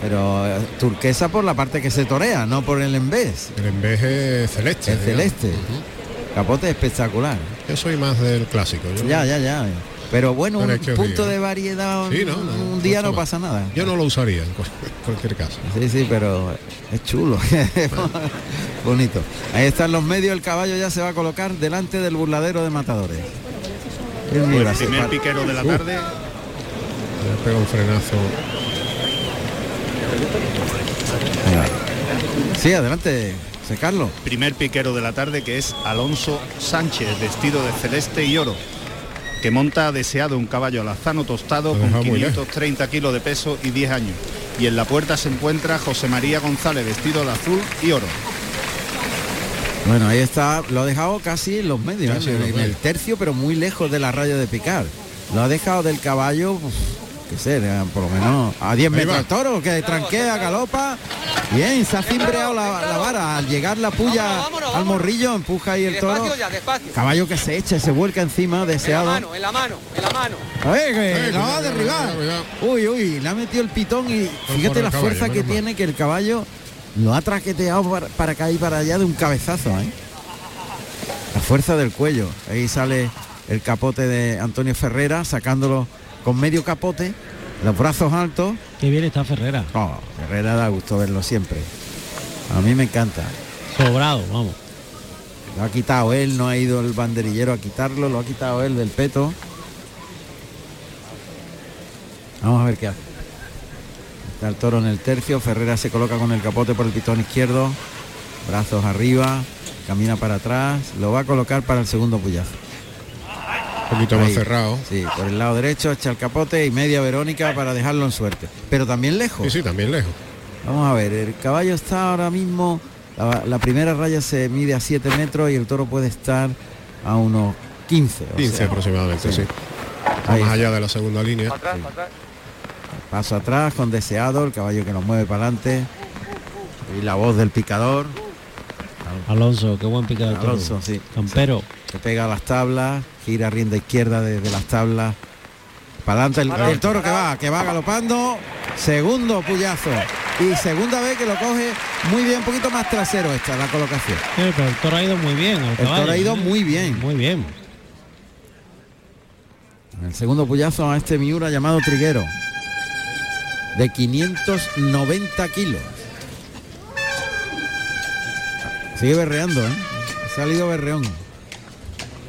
Pero eh, turquesa por la parte que se torea, no por el embés. El enveje celeste. El digamos. celeste. Capote espectacular. Yo soy más del clásico. yo- Ya, ya, ya. Pero bueno, Pero un es que punto de variedad Sí, un, no, no, un no día no mal. pasa nada. Yo no lo usaría en cual- cualquier caso. Sí, sí, pero es chulo. Bonito. Ahí están los medios, el caballo ya se va a colocar delante del burladero de matadores. El Pues el primer piquero de la Uh. tarde. Le pega un frenazo. Sí, adelante, José Carlos. Primer piquero de la tarde que es Alonso Sánchez, vestido de celeste y oro, que monta deseado un caballo alazano tostado con deja muy lejos. 530 kilos de peso y 10 años. Y en la puerta se encuentra José María González, vestido de azul y oro. Bueno, ahí está, lo ha dejado casi en los medios, Casi ¿eh? en los en el tercio, pero muy lejos de la raya de picar. Lo ha dejado del caballo, qué sé, eh, por lo menos a 10 Ahí metros el toro, que tranquea, galopa. Bien, se ha cimbreado la, la vara. Al llegar la puya Vámonos, vámonos, al morrillo, empuja ahí el toro. Despacio ya, despacio. Caballo que se echa, se vuelca encima, En la deseado. mano, en la mano, en la mano. A ver, que lo va a cuidado, derribar. cuidado, Uy, uy, le ha metido el pitón y fíjate la caballo, fuerza que tiene que el caballo lo ha traqueteado para, para caer para allá de un cabezazo, ¿eh? La fuerza del cuello. Ahí sale el capote de Antonio Ferrera, sacándolo con medio capote, los brazos altos. Qué bien está Ferrera. Oh, Ferrera da gusto verlo siempre. A mí me encanta. Sobrado, vamos. Lo ha quitado él, no ha ido el banderillero a quitarlo, lo ha quitado él del peto. Vamos a ver qué hace. Está el toro en el tercio, Ferrera se coloca con el capote por el pitón izquierdo, brazos arriba, camina para atrás, lo va a colocar para el segundo puyazo. Un poquito más cerrado. Sí, por el lado derecho echa el capote y media Verónica para dejarlo en suerte. Pero también lejos. Sí, sí, también lejos. Vamos a ver, el caballo está ahora mismo, la, la primera raya se mide a 7 metros y el toro puede estar a unos 15. o 15 sea, aproximadamente, sí. Más allá de la segunda línea. Atrás, atrás. Paso atrás con deseado, el caballo que nos mueve para adelante. Y la voz del picador, Alonso, qué buen picado. de toro. Alonso, sí. Campero. Se pega a las tablas, gira rienda izquierda desde las tablas. Para adelante el, el toro que va, que va galopando. Segundo puyazo. Y segunda vez que lo coge muy bien, un poquito más trasero esta, la colocación. Pero el toro ha ido muy bien. El, toro caballo, ha ido ¿eh? muy bien. Muy bien. El segundo puyazo a este Miura llamado Triguero. De 590 kilos. Sigue berreando, ¿eh? Ha salido berreón.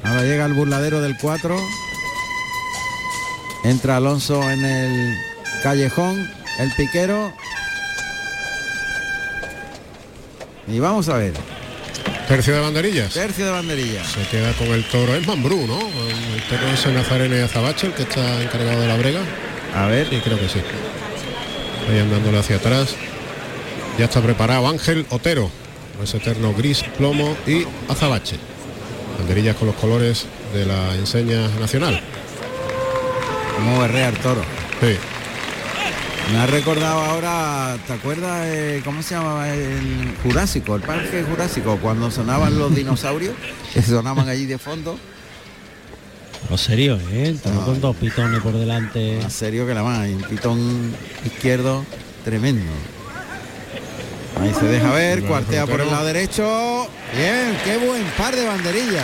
Ahora llega el burladero del 4. Entra Alonso en el callejón, el piquero. Y vamos a ver. Tercio de banderillas. Tercio de banderilla. Se queda con el toro. Es Mambrú, ¿no? El toro ese Nazareno y Azabache, el que está encargado de la brega. A ver. Sí, creo que sí. Ahí andándole hacia atrás. Ya está preparado Ángel Otero. Ese eterno gris, plomo y azabache. Banderillas con los colores de la enseña nacional. Cómo berrea el toro. Sí. Me ha recordado ahora, ¿te acuerdas eh, cómo se llamaba el Jurásico, el parque Jurásico, cuando sonaban los dinosaurios, que sonaban allí de fondo? Lo serio, ¿eh? No. con dos pitones por delante. Más serio que la más, y un pitón izquierdo tremendo. Ahí se deja ver, cuartea por el lado derecho. Bien, qué buen par de banderillas.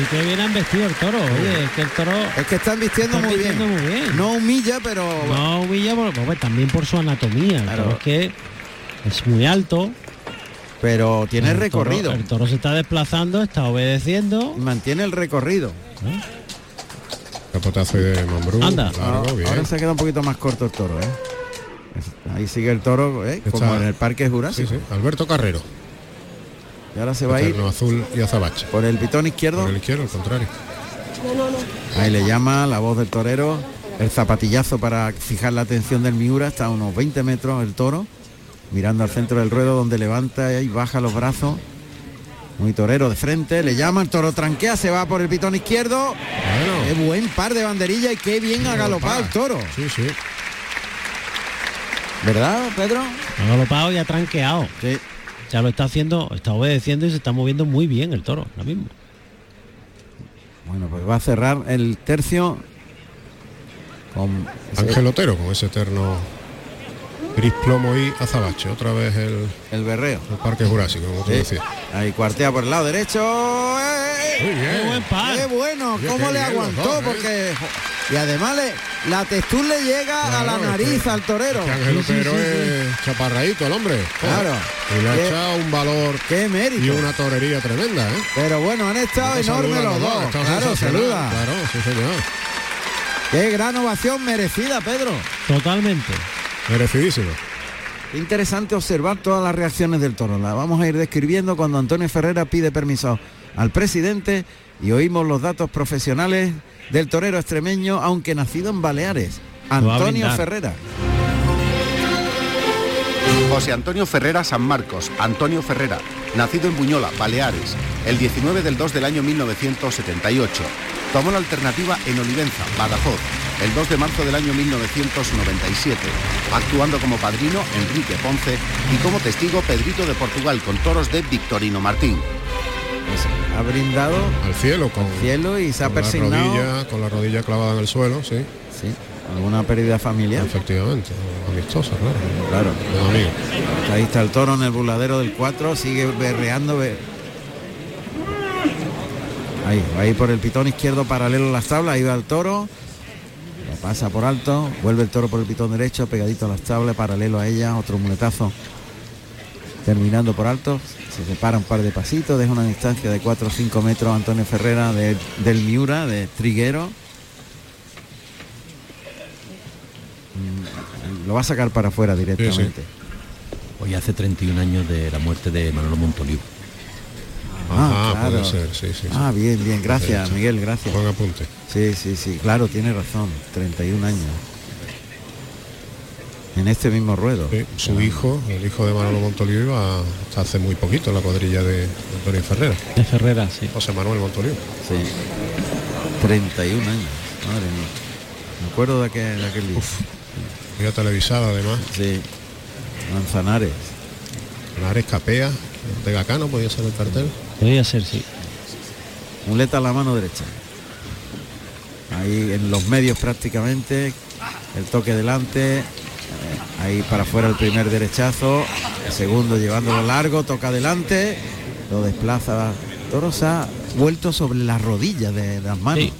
Y qué bien han vestido el toro. Oye, es que el toro Es que están vistiendo Están muy vistiendo bien. muy bien. No humilla, pero no humilla pues, también por su anatomía. El Claro. toro es que es muy alto. pero tiene el recorrido. Toro, el toro se está desplazando, está obedeciendo. Mantiene el recorrido. ¿eh? Capotazo de Mambrú. Anda. Largo, Ahora, bien. ahora se queda un poquito más corto el toro, ¿eh? Ahí sigue el toro, ¿eh? como Está- en el parque Sí, Jurásico. sí. Alberto Carrero. Y ahora se va a ir azul y azabache. por el pitón izquierdo. Por el izquierdo, al contrario. Ahí le llama la voz del torero. El zapatillazo para fijar la atención del Miura. Está a unos 20 metros el toro. Mirando al centro del ruedo donde levanta y baja los brazos. Muy torero de frente. Le llama, el toro tranquea, se va por el pitón izquierdo. Qué buen par de banderillas y qué bien ha galopado el toro. Sí, sí. ¿Verdad, Pedro? Ha galopado y ha tranqueado. Sí. Ya lo está haciendo, está obedeciendo y se está moviendo muy bien el toro, ahora mismo. Bueno, pues va a cerrar el tercio con Ángel Otero con ese eterno gris, plomo y azabache. Otra vez el, el berreo. el Parque Jurásico, como tú Sí. decías. Ahí cuartea por el lado derecho. ¡Eh! Muy bien. ¡Qué buen par! ¡Qué bueno! Oye, ¿Cómo qué le aguantó? dos, ¿eh? Porque Y además le, la textura le llega a la nariz este- al torero. este Ángel Sí, sí, Otero sí, es chaparradito el hombre. Claro. Y le ha echado un valor Qué mérito. y una torería tremenda, ¿eh? Pero bueno, han estado enormes los dos. Claro, saluda. Claro, sí señor. Qué gran ovación merecida, Pedro. Totalmente. Merecidísimo. Interesante observar todas las reacciones del toro. La vamos a ir describiendo cuando Antonio Ferrera pide permiso al presidente y oímos los datos profesionales del torero extremeño, aunque nacido en Baleares. Antonio. Ferrera. José Antonio Ferrera San Marcos, Antonio Ferrera, nacido en Buñola, Baleares, el 19 del 2 del año 1978. Tomó la alternativa en Olivenza, Badajoz, el 2 de marzo del año 1997, actuando como padrino Enrique Ponce y como testigo Pedrito de Portugal con toros de Victorino Martín. Ha brindado al cielo con cielo y se ha con la persignado. rodilla, con la rodilla clavada en el suelo, sí. Sí, alguna pérdida familiar. Efectivamente, amistosa, claro. Claro. Ahí está el toro en el burladero del 4, sigue berreando. be- Ahí, va a ir por el pitón izquierdo paralelo a las tablas, ahí va el toro. Lo pasa por alto, vuelve el toro por el pitón derecho, pegadito a las tablas, paralelo a ella, otro muletazo. Terminando por alto, se separa un par de pasitos, deja una distancia de 4 o 5 metros Antonio Ferrera de- del Miura, de Triguero. Mm, Lo va a sacar para afuera directamente. Hoy hace 31 años de la muerte de Manolo Montoliu. Ah, Ajá, puede claro. ser, sí, sí. sí. Ah, bien, bien, gracias. Miguel, gracias. Buen apunte. Sí, sí, sí, claro, tiene razón, 31 años. En este mismo ruedo. Sí, su hijo, el hijo de Manolo Montoliu, iba hasta hace muy poquito en la cuadrilla de Antonio Ferrera. De Ferrera, sí. José Manuel Montoliu. Sí. 31 años, madre mía. Me acuerdo de aquel, de aquel día. Vida televisada además. Sí. Manzanares. Manzanares Capea, de Gacano podía ser el cartel. Podría ser, sí. Muleta a la mano derecha. Ahí en los medios prácticamente. El toque delante. Ahí para afuera el primer derechazo. El segundo llevándolo largo. Toca adelante. Lo desplaza. Toro se ha vuelto sobre las rodillas de, las manos. Sí.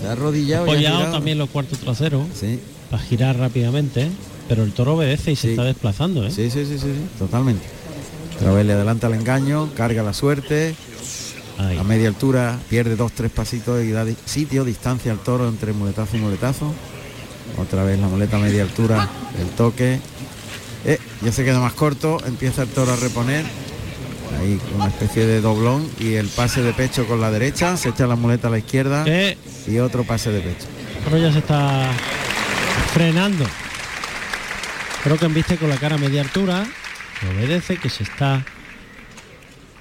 Se, ha arrodillado. Apoyado también los cuartos traseros Sí. para girar rápidamente, pero el toro obedece y se Sí. está desplazando. ¿eh? Sí, sí, sí, sí, sí, totalmente. Otra vez le adelanta el engaño, carga la suerte. Ahí. A media altura pierde dos, tres pasitos y da sitio, distancia al toro entre muletazo y muletazo. Otra vez la muleta a media altura, el toque. Eh, ya se queda más corto, empieza el toro a reponer. Ahí una especie de doblón y el pase de pecho con la derecha, se echa la muleta a la izquierda Que y otro pase de pecho. toro ya se está frenando. Creo que embiste con la cara a media altura, que obedece, que se está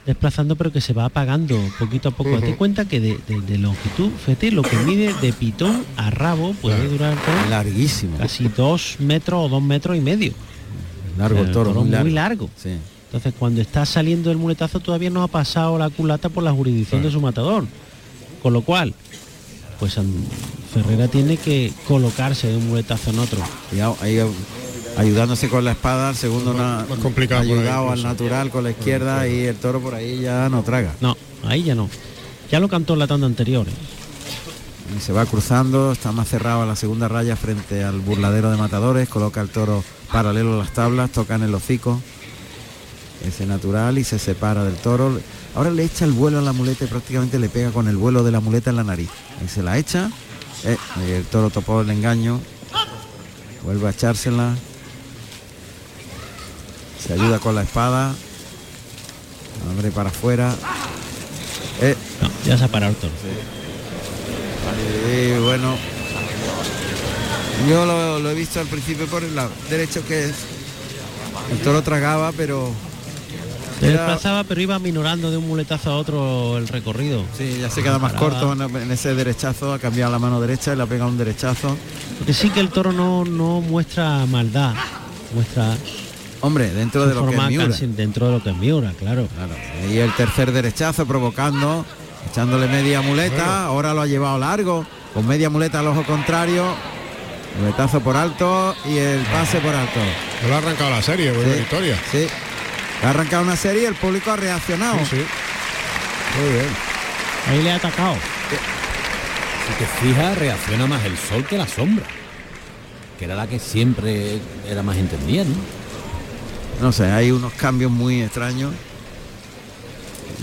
desplazando pero que se va apagando poquito a poco. Date cuenta que de, de- de longitud, fíjate, lo que mide de pitón a rabo puede Claro. durar el toro Larguísimo. casi dos metros o dos metros y medio. Largo O sea, el toro, muy largo. muy largo. Sí. Entonces cuando está saliendo el muletazo todavía no ha pasado la culata por la jurisdicción de su matador. Con lo cual, pues Ferrera tiene que colocarse de un muletazo en otro. Y a- ahí, ayudándose con la espada, el segundo Más- más complicado por ahí ayudado al natural con la izquierda y el toro por ahí ya no traga. No, ahí ya no. Ya lo cantó en la tanda anterior. ¿eh? Y se va cruzando, está más cerrado a la segunda raya frente al burladero de matadores, coloca el toro paralelo a las tablas, toca en el hocico, ese natural y se separa del toro. Ahora le echa el vuelo a la muleta y prácticamente le pega con el vuelo de la muleta en la nariz. Ahí se la echa, eh, y el toro topó el engaño, vuelve a echársela, se ayuda con la espada, abre para afuera, eh, No, ya se ha parado el toro. y bueno, yo lo, lo he visto al principio por el lado derecho que es. El toro tragaba, pero Se Era- desplazaba pero iba minorando de un muletazo a otro el recorrido. sí, ya se queda más corto en, en ese derechazo, ha cambiado la mano derecha y le ha pegado un derechazo. Porque sí que el toro no, no muestra maldad, muestra Hombre, dentro de lo que es Miura. dentro de lo que es Miura, claro. Claro, y el tercer derechazo provocando, echándole media muleta, ahora lo ha llevado largo, con media muleta al ojo contrario, muletazo por alto y el pase por alto. No le ha arrancado la serie, buena Sí. victoria. Sí. Ha arrancado una serie y el público ha reaccionado. Sí, sí. Muy bien. Ahí le ha atacado. si te fijas, reacciona más el sol que la sombra. Que era la que siempre era más entendida, ¿no? No sé, hay unos cambios muy extraños.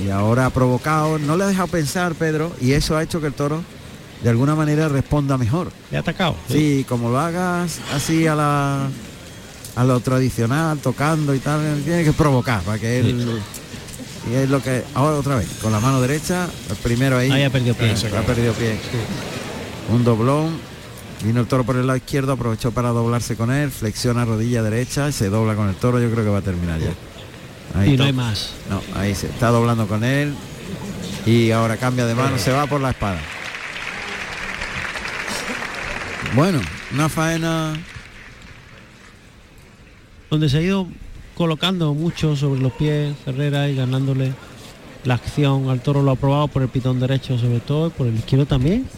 Y ahora ha provocado, no le ha dejado pensar Pedro, y eso ha hecho que el toro de alguna manera responda mejor. Le ha atacado. Sí, como lo hagas así a la a lo tradicional, tocando y tal, tiene que provocar para que él y es lo que ahora otra vez con la mano derecha, el primero ahí, Ahí ha perdido pie. ha perdido pie. Un doblón, vino el toro por el lado izquierdo, aprovechó para doblarse con él, flexiona rodilla derecha y se dobla con el toro, yo creo que va a terminar ya. Ahí Y no hay más. No, ahí se está doblando con él y ahora cambia de mano, se va por la espada. Bueno, una faena donde se ha ido colocando mucho sobre los pies Herrera y ganándole la acción al toro lo ha probado por el pitón derecho sobre todo y por el izquierdo también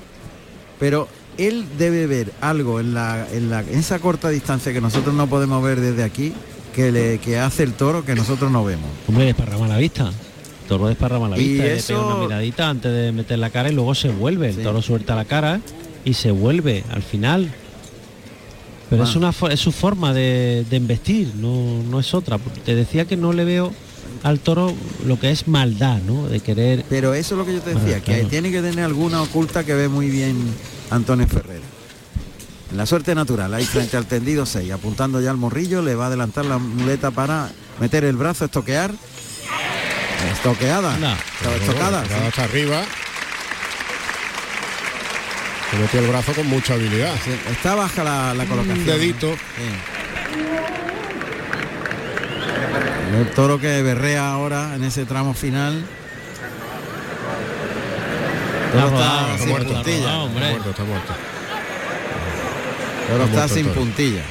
pero él debe ver algo en la, en la en esa corta distancia que nosotros no podemos ver desde aquí que le que hace el toro que nosotros no vemos. hombre desparrama la vista el toro desparrama la vista y le eso- pega una miradita antes de meter la cara y luego se vuelve el Sí. toro suelta la cara y se vuelve al final pero es Ah. una es su forma de, de embestir no, no es otra te decía que no le veo al toro lo que es maldad no de querer Pero eso es lo que yo te decía, Bueno, que tiene que tener alguna oculta que ve muy bien Antonio Ferrera. La suerte natural, ahí frente al tendido 6, apuntando ya al morrillo, le va a adelantar la muleta para meter el brazo, estoquear. Estoqueada. Estaba estocada. Hasta arriba. Se metió el brazo con mucha habilidad. Sí, Está baja la, la colocación. Un dedito. Sí. El toro que berrea ahora en ese tramo final. Rodado, está muerto, puntilla. está rodado, hombre. Está muerto, está muerto. Muerto sin puntilla.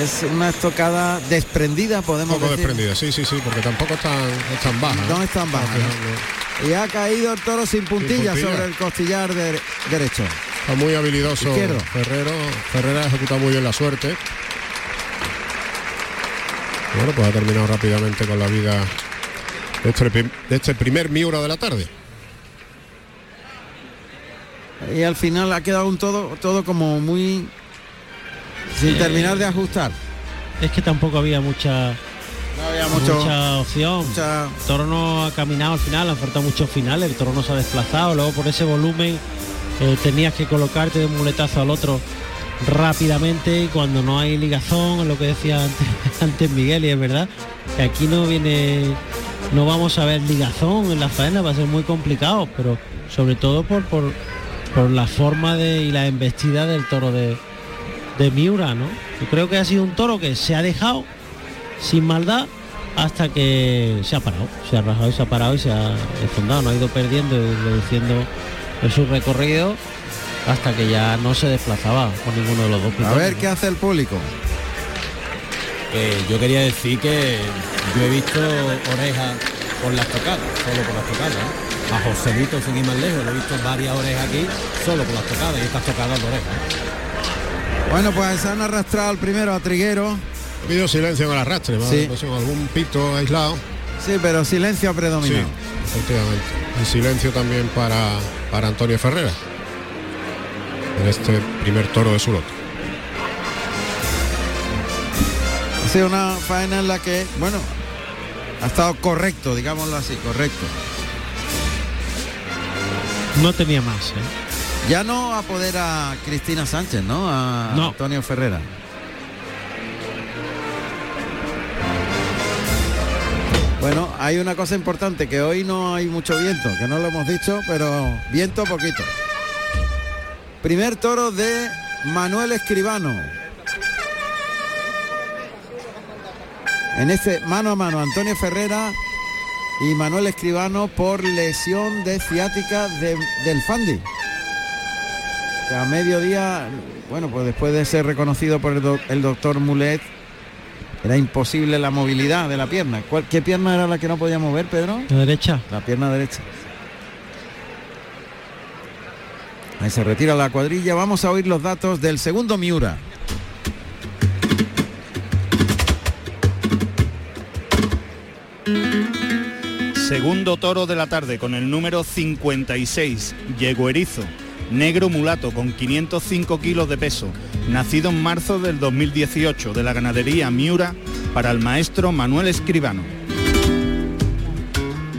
Es una estocada desprendida, Un podemos poco decir. desprendida, sí, sí, sí, porque tampoco es tan, es tan baja. No es tan baja, No, no. Y ha caído el toro sin puntilla, puntilla. sobre el costillar de- derecho. Está muy habilidoso Izquierdo. Ferrero. Ferrera ha ejecutado muy bien la suerte. Bueno, pues ha terminado rápidamente con la vida de este, de este primer Miura de la tarde. Y al final ha quedado un todo, todo como muy sin terminar de ajustar. es que tampoco había mucha No había mucho. mucha opción. mucha- El toro no ha caminado al final, han faltado muchos finales, el toro no se ha desplazado, luego por ese volumen eh, tenías que colocarte de un muletazo al otro rápidamente y cuando no hay ligazón, lo que decía antes, antes Miguel, y es verdad, que aquí no viene, no vamos a ver ligazón en la faena, va a ser muy complicado, pero sobre todo por, por, por la forma de, y la embestida del toro de, de Miura, ¿no? Yo creo que ha sido un toro que se ha dejado sin maldad hasta que se ha parado, se ha rajado y se ha parado y se ha desfondado, no ha ido perdiendo y reduciendo en su recorrido hasta que ya no se desplazaba con ninguno de los dos. A pitones, ver ¿no? qué hace el público. Eh, yo quería decir que yo he visto orejas por las tocadas, solo por las tocadas. ¿eh? A Joselito, sin ir más lejos, lo he visto varias orejas aquí, solo por las tocadas, y estas tocadas de orejas. Bueno, pues se han arrastrado al primero a Triguero. Ha habido silencio en el arrastre, ¿vale? Sí. Pues, algún pito aislado. Sí, pero silencio ha Sí, predominado. efectivamente. Y silencio también para, para Antonio Ferrera. En este primer toro de su lote. Ha sido una faena en la que, bueno, ha estado correcto, digámoslo así, correcto. No tenía más. ¿eh? Ya no apodera a Cristina Sánchez, ¿no? A No. Antonio Ferrera. Bueno, hay una cosa importante, que hoy no hay mucho viento, que no lo hemos dicho, pero viento poquito. Primer toro de Manuel Escribano. En este mano a mano, Antonio Ferrera y Manuel Escribano por lesión de ciática de- del Fandi. A mediodía, bueno, pues después de ser reconocido por el, doc- el doctor Mulet, era imposible la movilidad de la pierna. ¿Cuál- ¿Qué pierna era la que no podía mover, Pedro? La derecha. La pierna derecha. Ahí se retira la cuadrilla. Vamos a oír los datos del segundo Miura. Segundo toro de la tarde con el número 56, Yego Erizo. negro mulato con 505 kilos de peso, nacido en marzo del 2018 de la ganadería Miura para el maestro Manuel Escribano.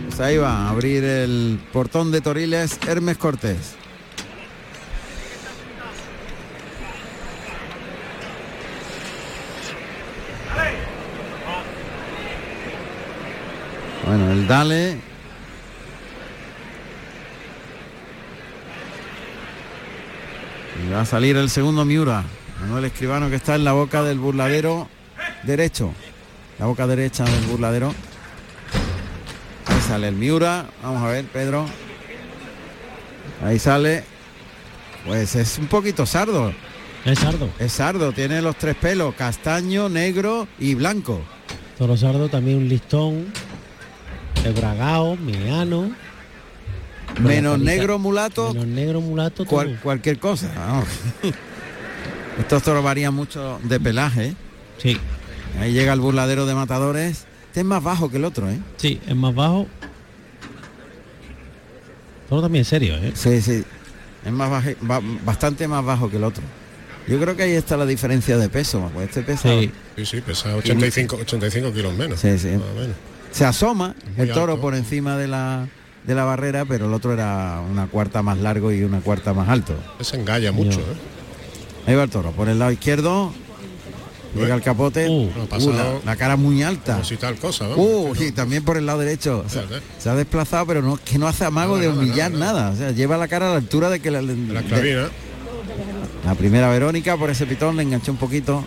Pues ahí va a abrir el portón de Toriles Hermes Cortés. Bueno, el Dale. Y va a salir el segundo Miura. Manuel Escribano que está en la boca del burladero derecho. La boca derecha del burladero. Ahí sale el Miura. Vamos a ver, Pedro. Ahí sale. Pues es un poquito sardo. Es sardo. Es sardo, tiene los tres pelos, castaño, negro y blanco. Toro sardo también un listón. El bragao, meano. Menos negro mulato. Menos negro mulato. cual- cualquier cosa. Estos toros varían mucho de pelaje. Sí. Ahí llega el burladero de matadores. Este es más bajo que el otro, ¿eh? Sí, es más bajo. Todo también serio, ¿eh? Sí, sí. Es más baje- ba- bastante más bajo que el otro. Yo creo que ahí está la diferencia de peso. pues este pesa. Sí, sí, pesa 85, 85 kilos menos. Sí, sí. más o menos. Se asoma el toro por encima de la de la barrera, pero el otro era una cuarta más largo y una cuarta más alto. Se engalla mucho, ¿eh? Ahí va el toro, por el lado izquierdo. Llega el capote. Uh, Uh, la, la cara muy alta. Si tal cosa, ¿no? Uh, y también por el lado derecho. O sea, se ha desplazado, pero no, que no hace amago de humillar nada, O sea, lleva la cara a la altura de que la, La la primera Verónica por ese pitón le enganchó un poquito.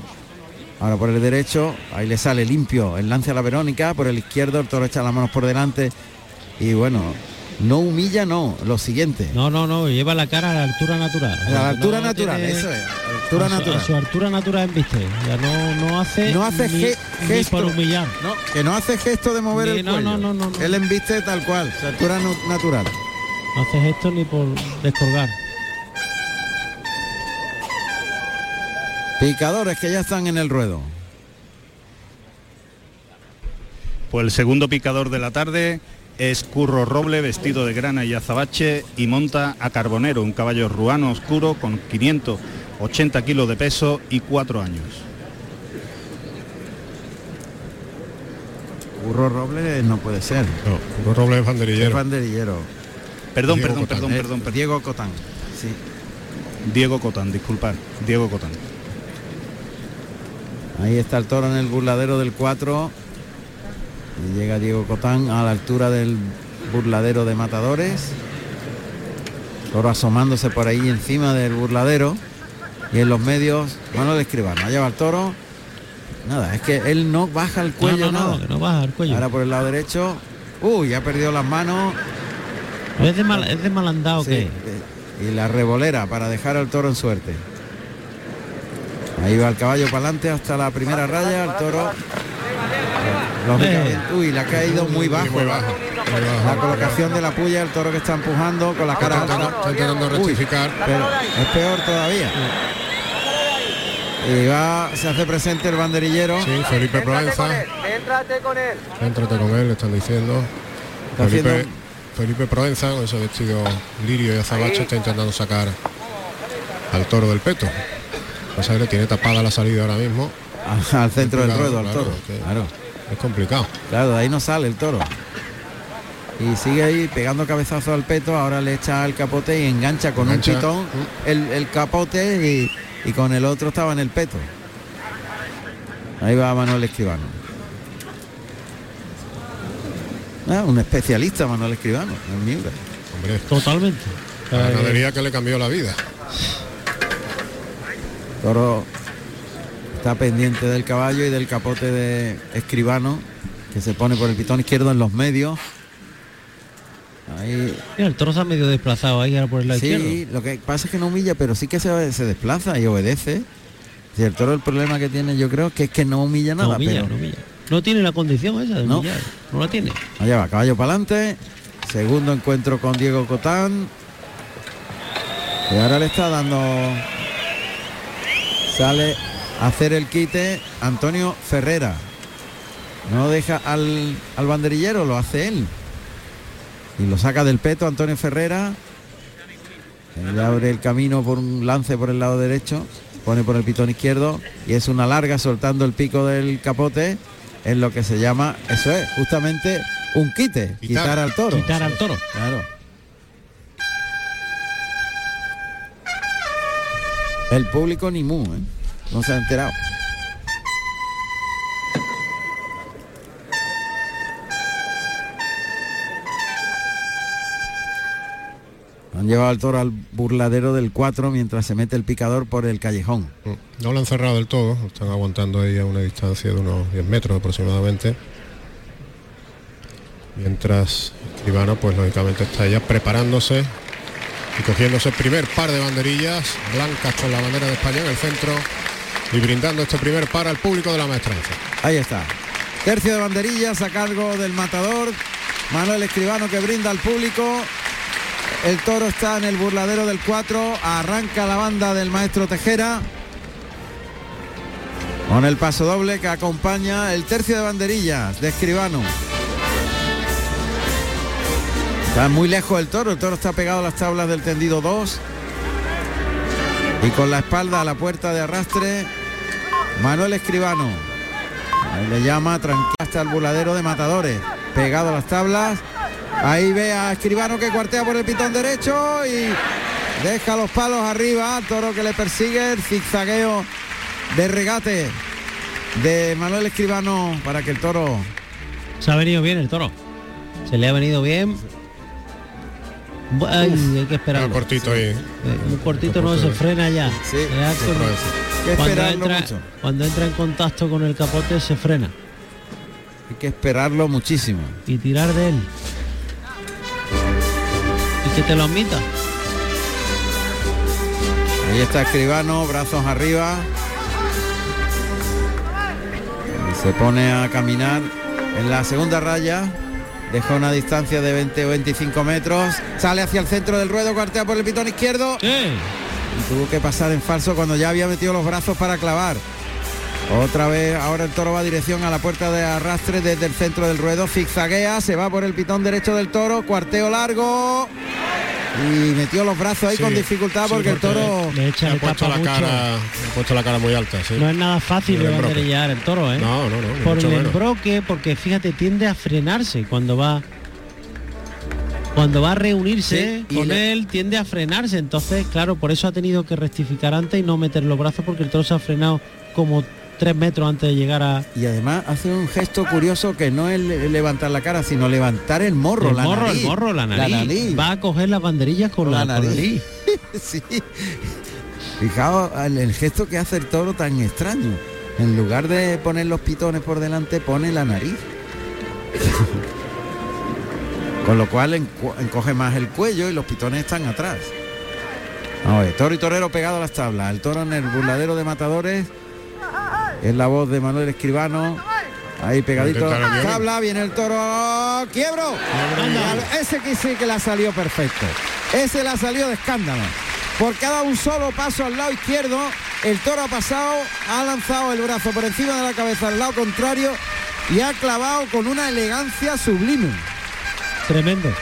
Ahora por el derecho, ahí le sale limpio el lance a la Verónica, por el izquierdo el toro echa las manos por delante. Y bueno, no humilla, no, lo siguiente. No, no, no, lleva la cara a la altura natural. A la altura No natural, tiene- eso es, altura a su- natural. A su altura natural en viste. Ya no, no hace. No hace ni, ge- ni gesto. por humillar. No, que no hace gesto de mover Ni- el no, cuello. no, no, no, no. Él embiste tal cual, su altura natural. No hace esto ni por descolgar. Picadores que ya están en el ruedo. Pues el segundo picador de la tarde es Curro Roble vestido de grana y azabache y monta a Carbonero, un caballo ruano oscuro con 580 kilos de peso y 4 años. Curro Robles no puede ser. No, Curro Robles es banderillero. Es banderillero. Perdón, Diego perdón, Cotán. perdón, perdón, perdón. Diego Cotán. Sí. Diego Cotán, disculpad, Diego Cotán. Ahí está el toro en el burladero del 4. Y llega Diego Cotán a la altura del burladero de matadores. Toro asomándose por ahí encima del burladero. Y en los medios, Manuel Escribano. Allá va el toro. Nada, es que él no baja el cuello, no, no, nada. no, que no baja el cuello. Ahora por el lado derecho. Uy, ha perdido las manos. Es de, mal, es de malandado Sí, que. eh, y la revolera para dejar al toro en suerte. Ahí va el caballo para adelante hasta la primera raya, el toro. Lógicamente, uy, le ha caído muy bajo. muy bajo. La colocación de la puya, el toro que está empujando con la cara Está alta. intentando- está intentando Uy, rectificar. pero es peor todavía. Y va, se hace presente el banderillero. Sí, Felipe Provenza. Céntrate con él. Céntrate con él, le están diciendo. Está Felipe, Felipe Provenza, con ese vestido lirio y azabache, está intentando sacar al toro del peto. Pasa que le tiene tapada la salida ahora mismo. Al centro del ruedo, al claro, toro. que- Claro. Es complicado. Claro, de ahí no sale el toro. Y sigue ahí pegando cabezazo al peto, ahora le echa el capote y engancha con Engancha. un pitón el, el capote y, y con el otro estaba en el peto. Ahí va Manuel Escribano. Ah, un especialista Manuel Escribano, en Miura. Hombre, Totalmente. la ganadería que le cambió la vida. Toro está pendiente del caballo y del capote de Escribano, que se pone por el pitón izquierdo en los medios. Ahí Mira, el toro ha medio desplazado ahí ahora por el lado Sí, izquierdo. lo que pasa es que no humilla, pero sí que se, se desplaza y obedece. Si el toro el problema que tiene yo creo que es que no humilla No nada, humilla, pero no humilla. No tiene la condición esa de No. humillar. No la tiene. allá va, caballo para adelante. Segundo encuentro con Diego Cotán. Y ahora le está dando. Sale a hacer el quite Antonio Ferrera. No deja al, al banderillero, lo hace él. Y lo saca del peto Antonio Ferrera. Le abre el camino por un lance por el lado derecho, pone por el pitón izquierdo y es una larga soltando el pico del capote en lo que se llama, eso es, justamente un quite, quitar, al toro. Quitar al toro. Claro. El público ni mu, ¿eh? no se ha enterado. Han llevado al toro al burladero del 4 mientras se mete el picador por el callejón. No lo han cerrado del todo, están aguantando ahí a una distancia de unos 10 metros aproximadamente. Mientras Escribano, pues lógicamente está ya preparándose y cogiéndose el primer par de banderillas blancas con la bandera de España en el centro y brindando este primer par al público de la maestranza. Ahí está. Tercio de banderillas a cargo del matador. Manuel Escribano que brinda al público. El toro está en el burladero del 4. Arranca la banda del maestro Tejera. Con el paso doble que acompaña el tercio de banderillas de Escribano. Está muy lejos el toro. El toro está pegado a las tablas del tendido 2. Y con la espalda a la puerta de arrastre. Manuel Escribano. Ahí le llama tranquila hasta el burladero de matadores. Pegado a las tablas. Ahí ve a Escribano que cuartea por el pitón derecho y deja los palos arriba. Toro que le persigue el zigzagueo de regate de Manuel Escribano para que el toro. Se ha venido bien el toro. Se le ha venido bien. Hay que esperar. Ah, cortito ahí. un cortito no se frena ya. Sí, sí. Hay que cuando, entra, mucho. cuando entra en contacto con el capote se frena Hay que esperarlo muchísimo. y tirar de él. Y que te lo admita. Ahí está Escribano, brazos arriba. Y se pone a caminar en la segunda raya. Deja una distancia de 20 o 25 metros. Sale hacia el centro del ruedo, cuartea por el pitón izquierdo. Y tuvo que pasar en falso cuando ya había metido los brazos para clavar. Otra vez, ahora el toro va dirección a la puerta de arrastre desde el centro del ruedo. Zigzaguea, se va por el pitón derecho del toro. Cuarteo largo. Y metió los brazos ahí Sí, con dificultad sí, porque el toro... Le echa, Le le ha puesto la mucho. cara, le ha puesto la cara muy alta, sí. No es nada fácil de banderillar el toro, ¿eh? No, no, no, Por el menos. embroque, porque fíjate, tiende a frenarse cuando va cuando va a reunirse Sí, y con le- él tiende a frenarse entonces claro por eso ha tenido que rectificar antes y no meter los brazos porque el toro se ha frenado como tres metros antes de llegar a Y además hace un gesto curioso que no es le- levantar la cara, sino levantar el morro, el la morro nariz. el morro la nariz. va a coger las banderillas con, la, la nariz. sí. Fijaos el, el gesto que hace el toro tan extraño. En lugar de poner los pitones por delante, pone la nariz. Con lo cual encoge más el cuello y los pitones están atrás. Ver, toro y torero pegado a las tablas. El toro en el burladero de matadores. Es la voz de Manuel Escribano. Ahí pegadito. Tabla, viene el toro. ¡Quiebro! Anda, Ese que sí que le ha salido perfecto. Ese le ha salido de escándalo. Por cada un solo paso al lado izquierdo, el toro ha pasado, ha lanzado el brazo por encima de la cabeza al lado contrario y ha clavado con una elegancia sublime. tremendo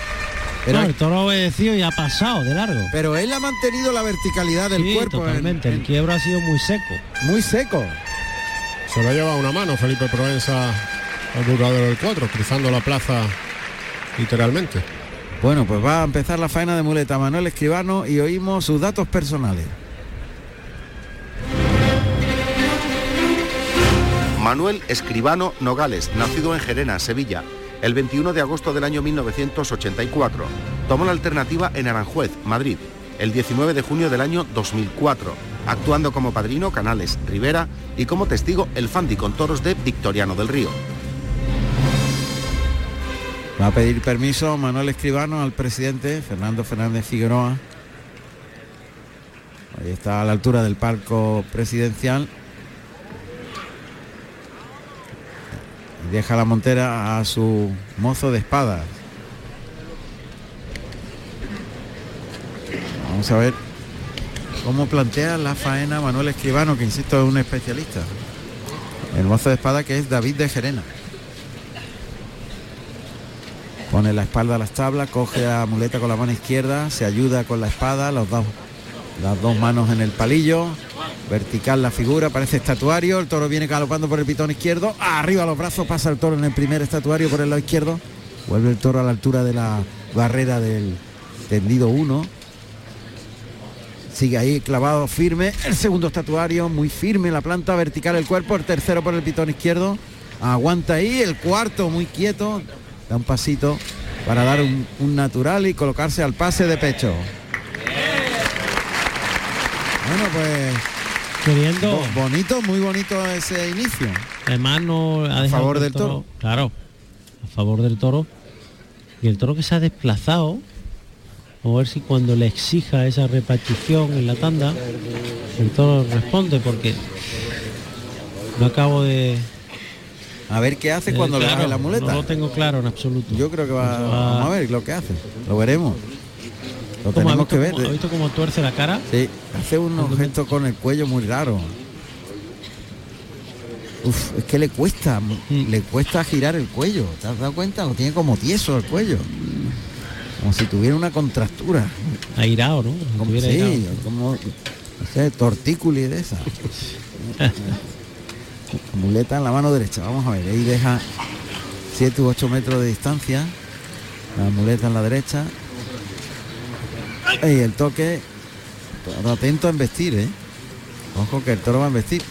Pero- No, el toro ha obedecido y ha pasado de largo Pero él ha mantenido la verticalidad del Sí, cuerpo. en- totalmente el quiebro ha sido muy seco muy seco. Se lo ha llevado una mano Felipe Provenza al burladero del 4, cruzando la plaza literalmente. Bueno, pues va a empezar la faena de muleta Manuel Escribano y oímos sus datos personales. Manuel Escribano Nogales, nacido en Gerena, Sevilla, el 21 de agosto del año 1984. Tomó la alternativa en Aranjuez, Madrid, el 19 de junio del año 2004, actuando como padrino Canales Rivera y como testigo el Fandi con toros de Victoriano del Río. Va a pedir permiso Manuel Escribano al presidente Fernando Fernández Figueroa. Ahí está a la altura del palco presidencial. Deja la montera a su mozo de espadas. Vamos a ver cómo plantea la faena Manuel Escribano, que insisto es un especialista. El mozo de espada que es David de Gerena. Pone la espalda a las tablas, coge la muleta con la mano izquierda, se ayuda con la espada, los dos, las dos manos en el palillo, vertical la figura, parece estatuario, el toro viene galopando por el pitón izquierdo, arriba los brazos, pasa el toro en el primer estatuario por el lado izquierdo, vuelve el toro a la altura de la barrera del tendido 1, sigue ahí clavado firme, el segundo estatuario, muy firme la planta, vertical el cuerpo, el tercero por el pitón izquierdo, aguanta ahí, el cuarto muy quieto, da un pasito para dar un, un natural y colocarse al pase de pecho. Bueno, pues Queriendo. bo- bonito, muy bonito ese inicio. Además no ha A favor del toro. Claro, a favor del toro. Y el toro que se ha desplazado, vamos a ver si cuando le exija esa repartición en la tanda, el toro responde porque no acabo de... A ver qué hace Eh, cuando le baje la muleta. No lo tengo claro en absoluto. Yo creo que va, va- vamos a ver lo que hace. Lo veremos. Lo ¿Cómo ha tenemos que ver. cómo- ¿Ha visto cómo tuerce la cara? Sí, hace unos gestos con el cuello muy raros. Uf, es que le cuesta, Mm. le cuesta girar el cuello. ¿Te has dado cuenta? Lo tiene como tieso el cuello. Como si tuviera una contractura. Airado, ¿no? Como, Estuviera sí, airado. como no sé, tortículi de esa. Muleta en la mano derecha. Vamos a ver, ahí deja 7 u 8 metros de distancia. La muleta en la derecha. Y el toque. Atento a embestir, ¿eh? Ojo que el toro va a embestir.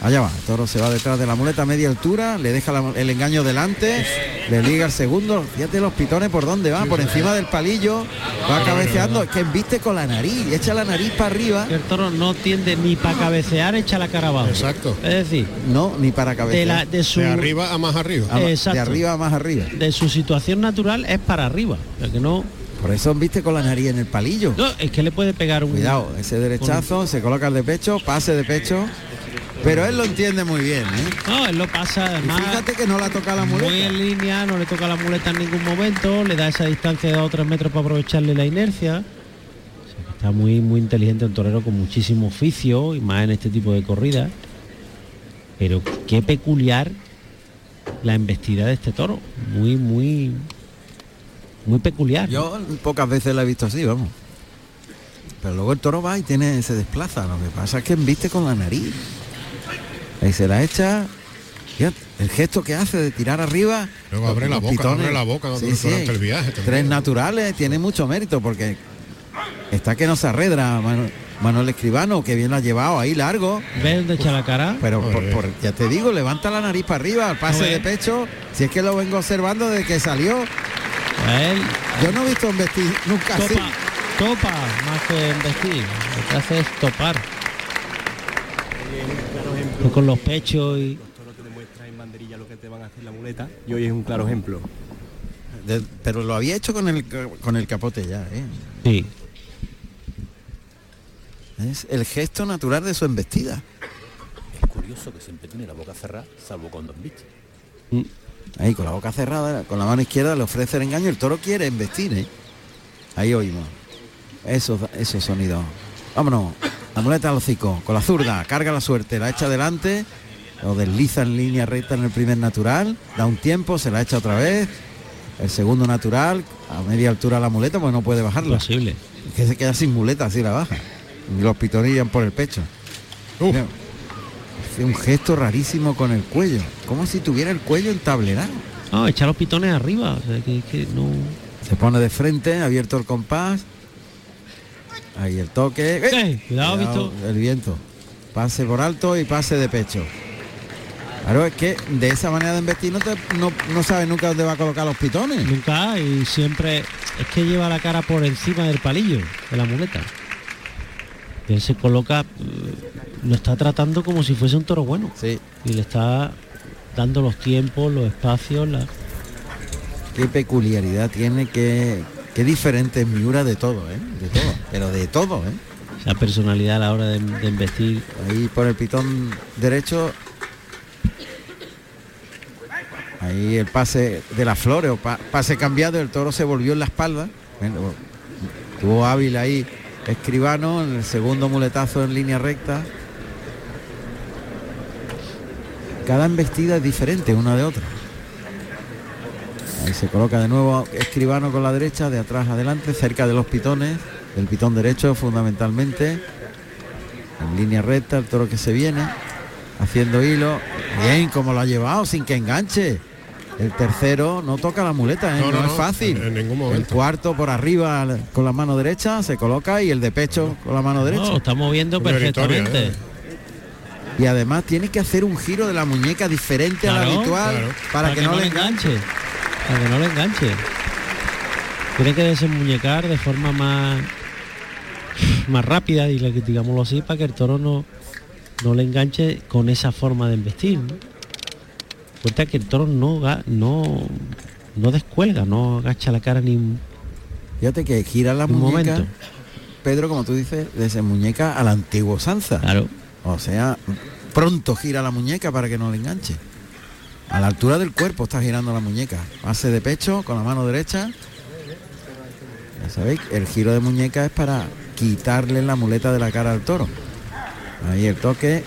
Allá va, el toro se va detrás de la muleta a media altura, le deja la- el engaño delante, le liga el segundo, fíjate los pitones por dónde va, por encima del palillo, va cabeceando, es que embiste con la nariz, echa la nariz para arriba. El toro no tiende ni para cabecear, echa la cara abajo. Exacto. Es decir, No, ni para cabecear. de, la, de su... De arriba a más arriba. Exacto. De arriba a más arriba. de su situación natural es para arriba. Que no, Por eso embiste con la nariz en el palillo. no, es que le puede pegar un Cuidado, ese derechazo, se coloca el de pecho, pase de pecho. Pero él lo entiende muy bien, ¿eh? No, él lo pasa Y además fíjate que no la toca la muy muleta. en línea, no le toca la muleta en ningún momento, le da esa distancia de 2 o 3 metros para aprovecharle la inercia. O sea, que está muy muy inteligente un torero con muchísimo oficio y más en este tipo de corridas. Pero qué peculiar la embestida de este toro. Muy, muy, muy peculiar. Yo pocas veces la he visto así, vamos. Pero luego el toro va y tiene, se desplaza. Lo que pasa es que embiste con la nariz. Ahí se la echa. Fíjate, el gesto que hace de tirar arriba. Luego abre la boca, abre la boca Sí, durante sí. el viaje también. Tres naturales, tiene mucho mérito porque está que no se arredra Manu- Manuel Escribano, que bien lo ha llevado ahí largo. ¿Ves dónde echa la cara? Pero por- Joder. por- ya te digo, levanta la nariz para arriba, al pase de pecho. Si es que lo vengo observando desde que salió. A él Yo no he visto vestir nunca así. topa, topa más que embestir. Lo que hace es topar. Con los pechos y. Toro te demuestra en banderilla lo que te van a hacer la muleta y hoy es un claro ejemplo. De- pero lo había hecho con el con el capote ya, ¿eh? Sí. Es el gesto natural de su embestida. Es curioso que siempre tiene la boca cerrada, salvo cuando embiste. Ahí con la boca cerrada, con la mano izquierda le ofrece el engaño, el toro quiere embestir, ¿eh? Ahí oímos. Esos, esos sonidos. Vámonos. La muleta al hocico, con la zurda, carga la suerte, la echa adelante, lo desliza en línea recta en el primer natural, da un tiempo, se la echa otra vez. El segundo natural, a media altura la muleta, pues no puede bajarla. Posible. Es que se queda sin muleta si la baja. Y los pitonillan por el pecho. Hace un gesto rarísimo con el cuello. Como si tuviera el cuello entablerado. No, echa los pitones arriba. O sea, que, que no. Se pone de frente, abierto el compás. Ahí el toque. Cuidado, visto. El viento. Pase por alto y pase de pecho. Claro, es que de esa manera de embestir no, te, no, no sabes nunca dónde va a colocar los pitones. Nunca y siempre es que lleva la cara por encima del palillo de la muleta. Y él se coloca, lo está tratando como si fuese un toro bueno. Sí. Y le está dando los tiempos, los espacios, la... Qué peculiaridad tiene, qué, qué diferente es Miura de todo, ¿eh? De todo. Pero de todo, ¿eh? esa personalidad a la hora de, de investir. Ahí por el pitón derecho. Ahí el pase de las flores o pa- pase cambiado, el toro se volvió en la espalda. Tuvo hábil ahí escribano en el segundo muletazo en línea recta. Cada embestida es diferente una de otra. Ahí se coloca de nuevo escribano con la derecha, de atrás adelante, cerca de los pitones, del pitón derecho fundamentalmente. En línea recta, el toro que se viene, haciendo hilo. Bien, como lo ha llevado, sin que enganche. El tercero no toca la muleta, ¿eh? No, no, no, es fácil. en- en ningún El cuarto por arriba con la mano derecha se coloca y el de pecho con la mano derecha. No, está moviendo perfectamente. Y además tiene que hacer un giro de la muñeca diferente al Claro, habitual claro. para, que, no le enganche. Para que no le enganche. Tiene que desenmuñecar de forma más más rápida y digámoslo así para que el toro no no le enganche con esa forma de embestir. ¿no? Cuenta que el toro no no no descuelga, no agacha la cara ni un, Fíjate que gira la muñeca, momento. Pedro, como tú dices, desenmuñeca a la antigua usanza. Claro. O sea, pronto gira la muñeca para que no le enganche. A la altura del cuerpo está girando la muñeca. Pase de pecho con la mano derecha. Ya sabéis, el giro de muñeca es para quitarle la muleta de la cara al toro. Ahí el toque.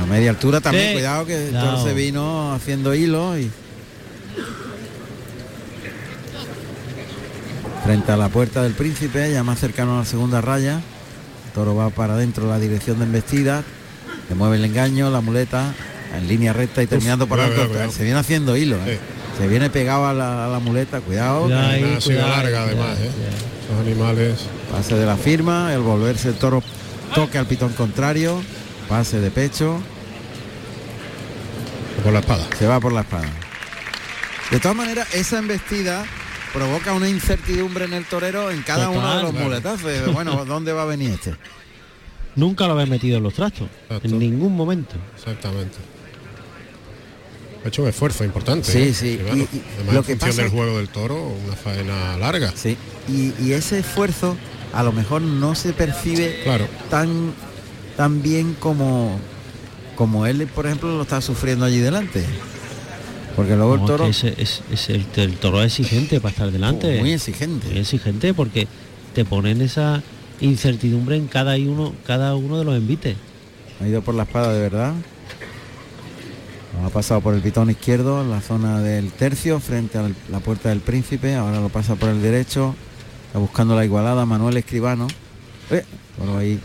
A media altura también, Sí. cuidado que el toro se vino haciendo hilo y. Frente a la puerta del príncipe, ya más cercano a la segunda raya. Toro va para adentro la dirección de embestida. Le mueve el engaño, la muleta, en línea recta y terminando por cuidado, alto. cuidado. Se viene haciendo hilo. ¿eh? Se viene pegado a la, a la muleta, cuidado. Ahí, cuidado, larga además, ¿eh? cuidado. Los animales. Pase de la firma, el volverse el toro toque al pitón contrario, pase de pecho, Por la espada. se va por la espada. De todas maneras, esa embestida provoca una incertidumbre en el torero en cada uno de los claro. muletazos. De, Bueno, ¿dónde va a venir este? Nunca lo había metido en los trastos. Exacto. En ningún momento. Exactamente. Ha hecho un esfuerzo importante. Sí, ¿eh? sí, bueno, y- y además lo en que función pasa- del juego del toro, una faena larga. Sí. Y, y ese esfuerzo a lo mejor no se percibe Claro. tan, tan bien como, como él, por ejemplo, lo está sufriendo allí delante. Porque luego el No, toro es, es el, el toro es exigente para estar delante. muy exigente. Muy exigente porque te ponen esa incertidumbre en cada uno, cada uno de los envites. Ha ido por la espada de verdad. Ha pasado por el pitón izquierdo en la zona del tercio frente a la puerta del príncipe. Ahora lo pasa por el derecho. Está buscando la igualada Manuel Escribano. Eh, por ahí.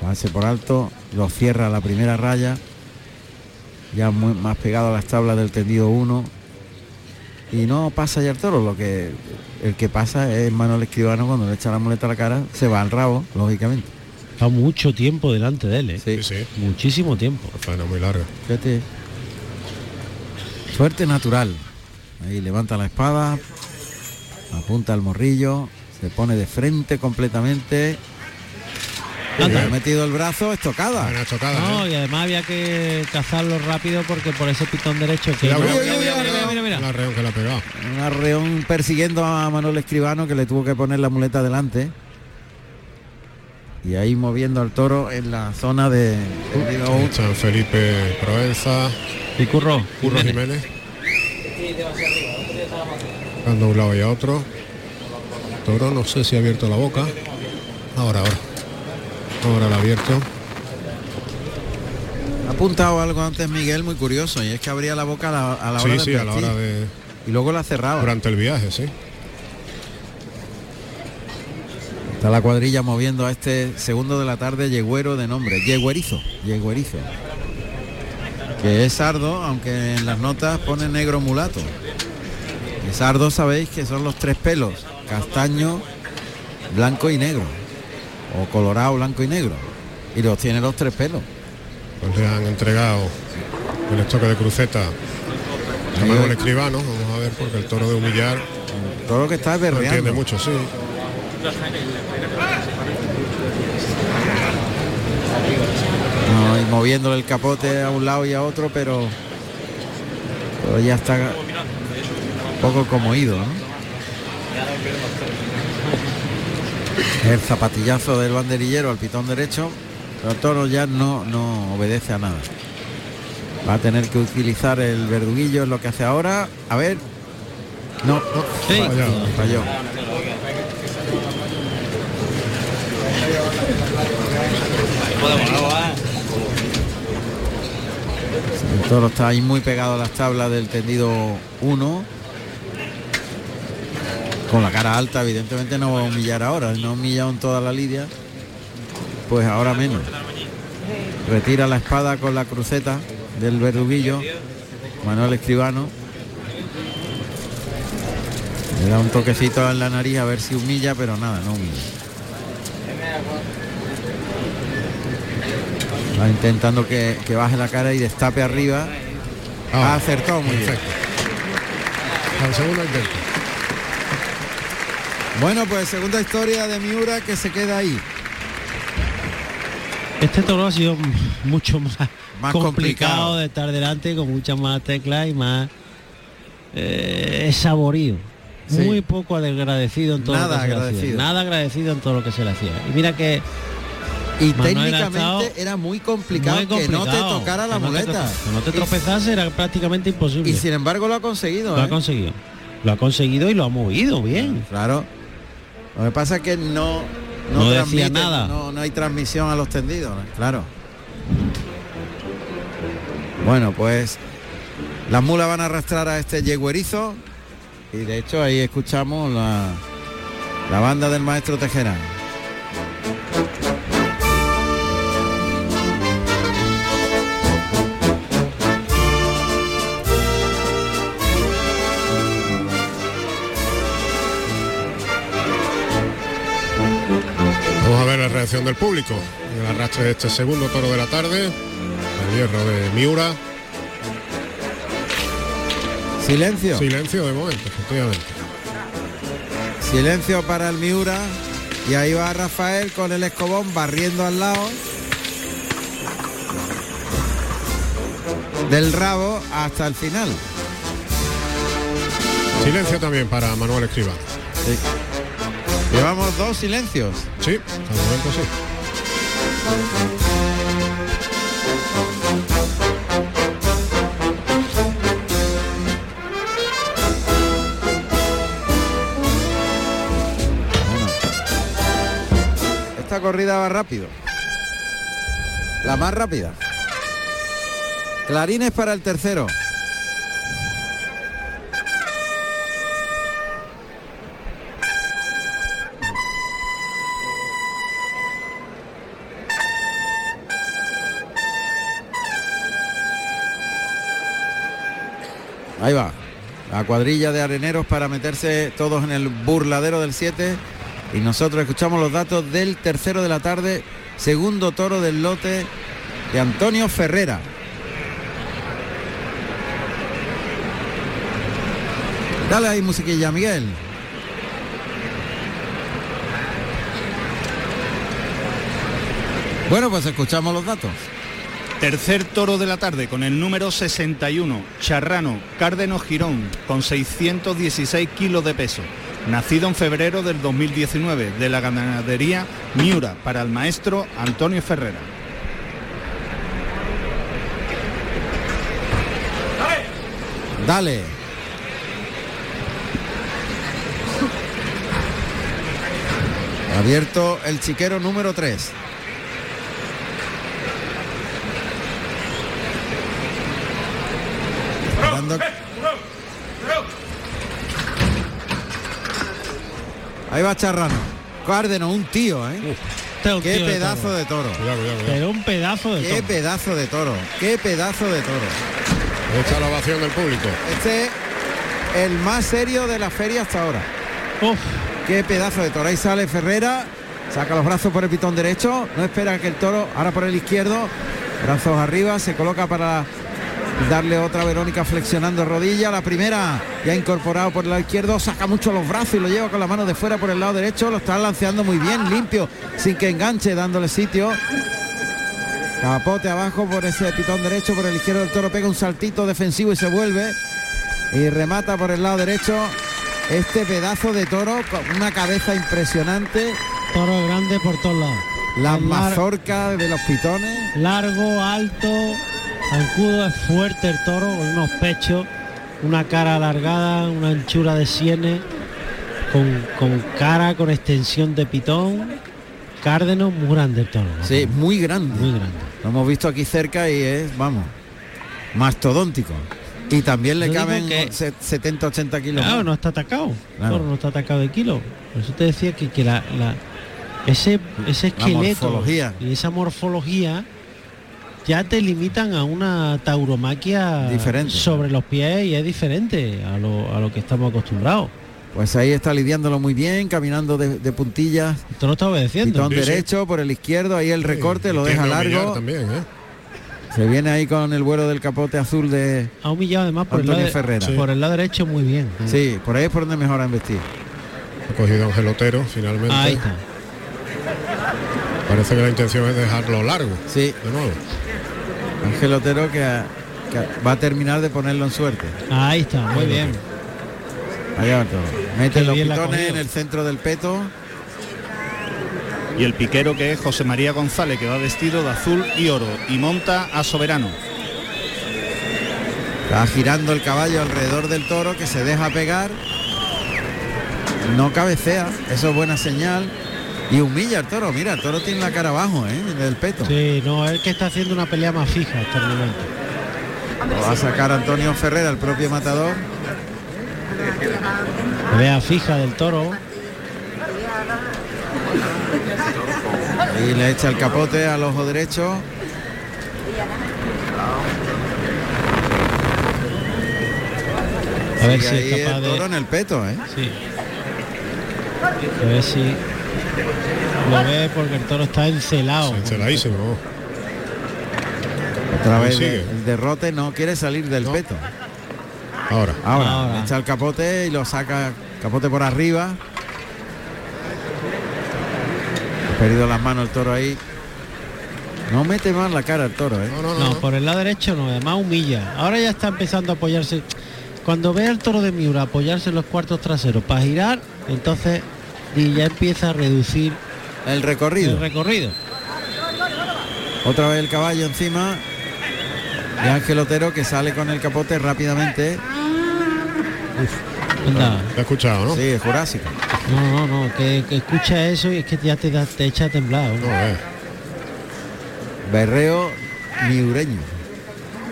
Pase por alto. Lo cierra la primera raya. Ya muy, más pegado a las tablas del tendido 1. Y no pasa ya el toro. Lo que el que pasa es Manuel Escribano cuando le echa la muleta a la cara. Se va al rabo, lógicamente. Está mucho tiempo delante de él, ¿eh? Sí. Sí, sí. Muchísimo tiempo. Faena muy larga. Fíjate. Suerte natural. Ahí levanta la espada, apunta al morrillo, se pone de frente completamente. Ha metido el brazo, estocada. Chocada. No, ¿eh? y además había que cazarlo rápido porque por ese pitón derecho que arreón que le ha pegado. Un arreón persiguiendo a Manuel Escribano que le tuvo que poner la muleta delante. Y ahí moviendo al toro en la zona de. San Felipe Provenza, Y curro. Curro Jiménez. Dando a un lado y a otro. Toro no sé si ha abierto la boca. Ahora, ahora. Ahora ha abierto. Ha apuntado algo antes Miguel muy curioso y es que abría la boca a la, a la hora Sí, de sí, a la vestir. hora de. y luego la cerraba. Durante el viaje, sí. Está la cuadrilla moviendo a este segundo de la tarde yegüero de nombre, yegüerizo, yegüerizo. Que es sardo, aunque en las notas pone negro mulato. Y sardo sabéis que son los tres pelos, castaño, blanco y negro. O colorado, blanco y negro. Y los tiene los tres pelos. Pues le han entregado el estoque de cruceta a Manuel. Escribano. Vamos a ver porque el toro de humillar Todo lo que está es no entiende mucho, sí. No, y moviéndole el capote a un lado y a otro, pero, pero ya está un poco como ido, ¿no? El zapatillazo del banderillero al pitón derecho, pero el toro ya no, no obedece a nada. Va a tener que utilizar el verduguillo, es lo que hace ahora. A ver. No, no, Sí. falló, falló. El toro está ahí muy pegado a las tablas del tendido 1. Con la cara alta, evidentemente no va a humillar ahora. No ha humillado en toda la lidia. Pues ahora menos. Retira la espada con la cruceta del verduguillo. Manuel Escribano. Le da un toquecito en la nariz a ver si humilla, pero nada, no humilla. Va intentando que, que baje la cara y destape arriba. Ah, ha acertado muy bien. Al segundo intento. Bueno, pues segunda historia de Miura que se queda ahí. Este toro ha sido mucho más, Más complicado, complicado. de estar delante, con muchas más teclas y más eh, saborío. Sí. Muy poco agradecido en todo Nada lo que se le hacía. agradecido. Nada agradecido en todo lo que se le hacía. Y mira que Y Manuel técnicamente era muy complicado, muy que no te tocara la que no te muleta. que no te tropezase era prácticamente imposible. Y sin embargo lo ha conseguido. lo ¿eh? ha conseguido. Lo ha conseguido y lo ha movido bien. Claro. Lo que pasa es que no No decía nada. No, no hay transmisión a los tendidos, claro. Bueno, pues las mulas van a arrastrar a este yeguerizo y de hecho ahí escuchamos la, la banda del maestro Tejera. La reacción del público. El arrastre de este segundo toro de la tarde. El hierro de Miura. Silencio. Silencio de momento, efectivamente. Silencio para el Miura. Y ahí va Rafael con el escobón barriendo al lado. Del rabo hasta el final. Silencio también para Manuel Escriba. Llevamos dos silencios. Sí, Esta corrida va rápido. La más rápida. Clarines para el tercero. La cuadrilla de areneros para meterse todos en el burladero del 7. Y nosotros escuchamos los datos del tercero de la tarde, segundo toro del lote de Antonio Ferrera. Dale ahí musiquilla, Miguel. Bueno, pues escuchamos los datos. Tercer toro de la tarde con el número 61, Charrano, Cárdeno Girón, con 616 kilos de peso. Nacido en febrero del 2019 de la ganadería Miura para el maestro Antonio Ferrera. Dale. Abierto el chiquero número 3. Esperando- Ahí va Charrano. Cárdeno, un tío, ¿eh? Este Qué tío de pedazo toro. de toro. Pero un pedazo de Qué toro. pedazo de toro. Qué pedazo de toro. Está la ovación del público. Este es el más serio de la feria hasta ahora. Uf. Qué pedazo de toro. Ahí sale Ferrera, saca los brazos por el pitón derecho, no espera que el toro, ahora por el izquierdo, brazos arriba, se coloca para darle otra Verónica flexionando rodilla. La primera ya incorporado por el lado izquierdo, saca mucho los brazos y lo lleva con la mano de fuera por el lado derecho, lo está lanceando muy bien, limpio, sin que enganche, dándole sitio. Capote abajo por ese pitón derecho, por el izquierdo del toro pega un saltito defensivo y se vuelve. Y remata por el lado derecho este pedazo de toro con una cabeza impresionante. Toro grande por todos lados. La mazorca de los pitones. largo, alto, zancudo, es fuerte el toro, con unos pechos, una cara alargada, una anchura de sienes, con, con cara, con extensión de pitón, cárdeno, muy grande el toro. Sí, muy grande. Muy grande. Lo hemos visto aquí cerca y es, vamos. mastodóntico. Y también le Yo caben que- se- 70, 80 kilos. Claro, no está atacado. Claro. Toro no está atacado de kilo. Por eso te decía que, que la, la- ese, ese esqueleto y esa morfología ya te limitan a una tauromaquia Diferente. sobre los pies y es diferente a lo, a lo que estamos acostumbrados. Pues ahí está lidiándolo muy bien, caminando de, de puntillas. Esto lo está obedeciendo. Pitón Sí, sí. derecho por el izquierdo, ahí el recorte, lo deja largo. también, ¿eh? Se viene ahí con el vuelo del capote azul de... Ha humillado además por, el lado, Antonio de- Ferrera. por el lado derecho muy bien. Sí, por ahí es por donde mejor han vestido. Ha cogido Ángel Otero finalmente. Ahí está. Parece que la intención es dejarlo largo. Sí. De nuevo. Ángel Otero que, que va a terminar de ponerlo en suerte. Ahí está, muy bien. Allá va todo. Mete Qué los pitones en el centro del peto. Y el piquero que es José María González, que va vestido de azul y oro y monta a Soberano. Va girando el caballo alrededor del toro que se deja pegar. No cabecea, eso es buena señal. Y humilla al toro. Mira, el toro tiene la cara abajo, ¿eh? Del peto. Sí, no, es que está haciendo una pelea más fija hasta el momento. Lo va a sacar Antonio Ferrera, el propio matador. Pelea fija del toro. Y le echa el capote al ojo derecho. A ver Sigue si ahí es capaz el de. toro en el peto, ¿eh? Sí. A ver si lo ve porque el toro está encelado. Enceladísimo. Otra vez el derrote no quiere salir del peto. Ahora. Ahora, echa el capote y lo saca capote por arriba. Ha perdido las manos el toro ahí. No mete más la cara el toro, ¿eh? No, no, no. No, no. por el lado derecho no, además humilla. Ahora ya está empezando a apoyarse. Cuando ve al toro de Miura apoyarse en los cuartos traseros para girar, entonces y ya empieza a reducir El recorrido. el recorrido. Otra vez el caballo encima. Y Ángel Otero que sale con el capote rápidamente. Anda. Te he escuchado, ¿no? Sí, Jurásico. No, no, no, que, que escucha eso y es que ya te, da, te echa a temblar. No, eh. Berreo miureño.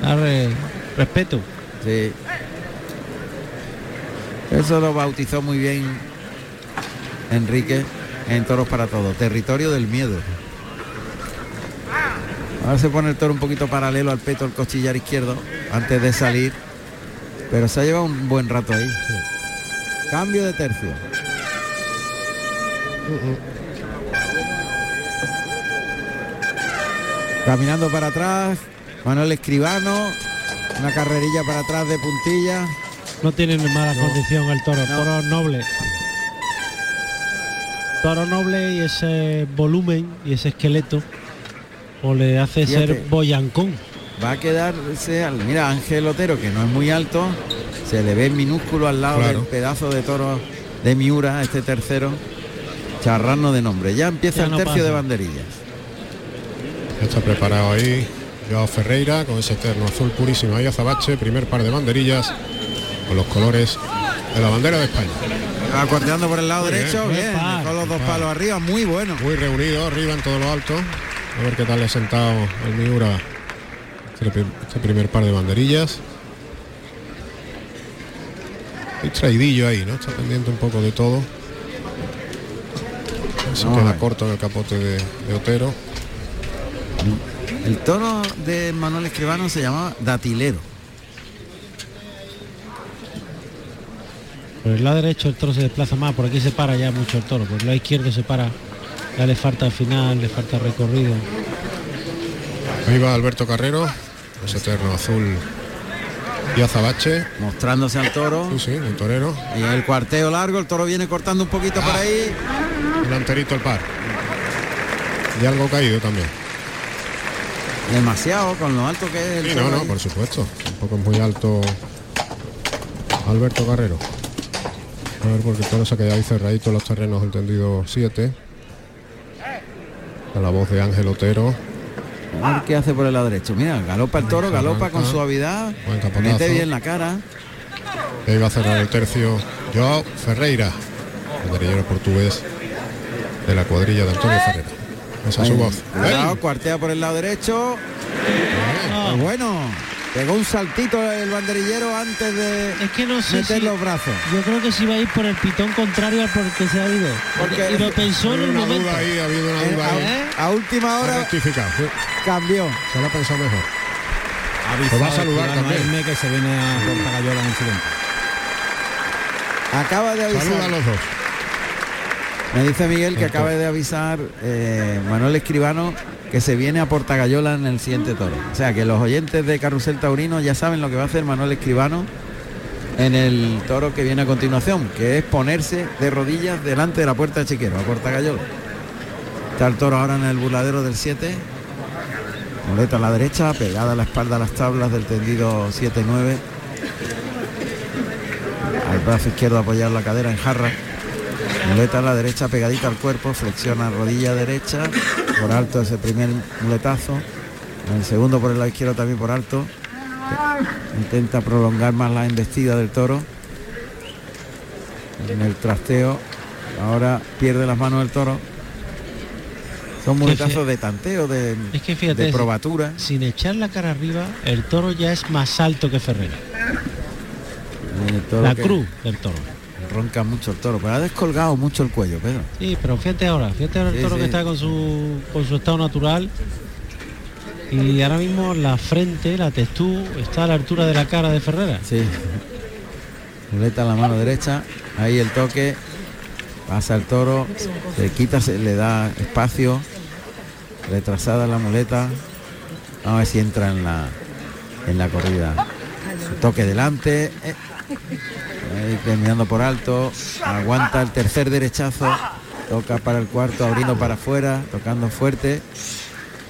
Darle respeto. Sí. Eso lo bautizó muy bien Enrique en Toros para Todos. Territorio del miedo. Ahora se pone el toro un poquito paralelo al peto, al costillar izquierdo, antes de salir. Pero se ha llevado un buen rato ahí. Cambio de tercio. Caminando para atrás, Manuel Escribano, una carrerilla para atrás de puntilla. No tiene mala condición el toro, toro noble. Toro noble y ese volumen y ese esqueleto o le hace Fíjate. ser boyancón. Va a quedarse al. Mira, Ángel Otero, que no es muy alto, se le ve minúsculo al lado Claro. del pedazo de toro de Miura, este tercero. Charrano de nombre. Ya empieza Ya el no tercio pasa. de banderillas. Ya está preparado ahí Joao Ferreira con ese terno azul purísimo ahí azabache, primer par de banderillas con los colores de la bandera de España. Va por el lado Muy derecho, bien. bien, con los dos par. palos arriba, muy bueno. Muy reunido arriba en todo lo alto. A ver qué tal le ha sentado el Miura este, este primer par de banderillas. Hay traidillo ahí, ¿no? Está pendiente un poco de todo. Se No, queda eh. corto en el capote de, de Otero. El toro de Manuel Escribano se llamaba Datilero. Por el lado derecho el toro se desplaza más, por aquí se para ya mucho el toro, por el lado izquierdo se para, ya le falta al final, le falta recorrido. Ahí va Alberto Carrero, ese terno azul y azabache. Mostrándose al toro. Sí, sí, el torero. Y el cuarteo largo, el toro viene cortando un poquito por ahí. Delanterito el par. Y algo caído también. Demasiado con lo alto que es el Sí, toro no, no, ahí. por supuesto. Tampoco es muy alto Alberto Carrero. A ver, porque el toro se ha quedado ahí cerradito en los terrenos del tendido 7. A la voz de Ángel Otero. A ver qué hace por el lado derecho. Mira, galopa el toro, galopa con suavidad. Mete bien la cara. Ahí va a cerrar el tercio Joao Ferreira, el guerrillero portugués de la cuadrilla de Antonio Ferreira. Esa es su voz. Cuartea por el lado derecho. Pues bueno, Pegó un saltito el banderillero antes de Es que no sé meter si- los brazos. Yo creo que sí va a ir por el pitón contrario al por el que se ha ido. Porque- y lo pensó en el una momento. duda ahí, ha habido una Eh, duda ahí. a, a última hora rectificado. cambió. Se lo ha pensado mejor. Avisado va a saludar también. Que se viene a Portagayola en el siguiente. Acaba de avisar. Saluda a los dos. Me dice Miguel que acaba de avisar eh, Manuel Escribano que se viene a Portagayola en el siguiente toro. O sea que los oyentes de Carrusel Taurino ya saben lo que va a hacer Manuel Escribano en el toro que viene a continuación, que es ponerse de rodillas delante de la puerta de Chiquero, a Portagayola. Está el toro ahora en el burladero del 7. Muleta a la derecha, pegada a la espalda a las tablas del tendido 7-9. Al brazo izquierdo apoyar la cadera en jarra. Muleta a la derecha pegadita al cuerpo, flexiona rodilla derecha, por alto ese primer muletazo, el segundo por el lado izquierdo también por alto, intenta prolongar más la embestida del toro, en el trasteo, ahora pierde las manos del toro, son muletazos de tanteo, de, Es que fíjate, de probatura, sin echar la cara arriba, el toro ya es más alto que Ferrera. el La que cruz del toro. Ronca mucho el toro, pero ha descolgado mucho el cuello, Pedro. Sí, pero fíjate ahora, fíjate ahora el Sí, toro sí. que está con su con su estado natural. Y ahora mismo la frente, la textura, está a la altura de la cara de Ferrera. Sí. Muleta la mano derecha, ahí el toque, pasa el toro, se quita, se le da espacio, retrasada la muleta, a ver si entra en la en la corrida. Su toque delante, eh, ahí terminando por alto, aguanta el tercer derechazo, toca para el cuarto, abriendo para afuera, tocando fuerte.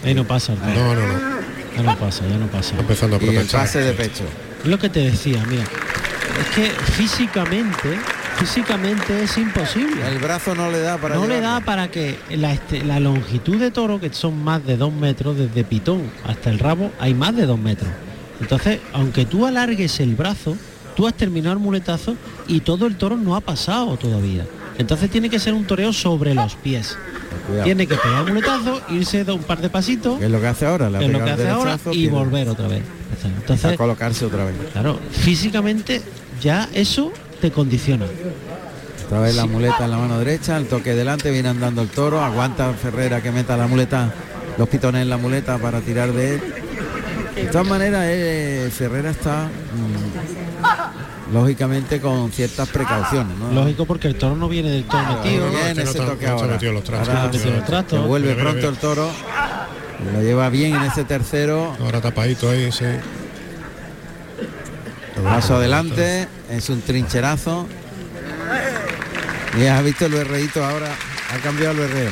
Ahí no pasa el. No, no, no. Ya no pasa, ya no pasa. Empezando a Y el pase de pecho. Es lo que te decía, mira. Es que físicamente, físicamente es imposible. El brazo no le da para no le da para que la, este- la longitud de toro, que son más de dos metros, desde pitón hasta el rabo, hay más de dos metros. Entonces, aunque tú alargues el brazo, tú has terminado el muletazo y todo el toro no ha pasado todavía. Entonces tiene que ser un toreo sobre los pies. Cuidado. Tiene que pegar un muletazo, irse de un par de pasitos, Que es lo que hace ahora, que es lo que hace ahora, y volver otra vez. a Entonces, colocarse otra vez. claro, físicamente ya eso te condiciona. Otra vez la muleta en la mano derecha, el toque delante, viene andando el toro, aguanta Ferrera que meta la muleta, los pitones en la muleta para tirar de él. De todas maneras, eh, Ferrera está mm, lógicamente con ciertas precauciones, ¿no? Lógico porque el toro no viene del metido. no, ese toque está ahora. metido en los trastos. Ahora No los trastos. se vuelve Mira, mira, pronto mira. el toro, lo lleva bien en ese tercero, Ahora tapadito ahí, sí. paso adelante, es un trincherazo. Y has visto el berreíto ahora, ha cambiado el berreo.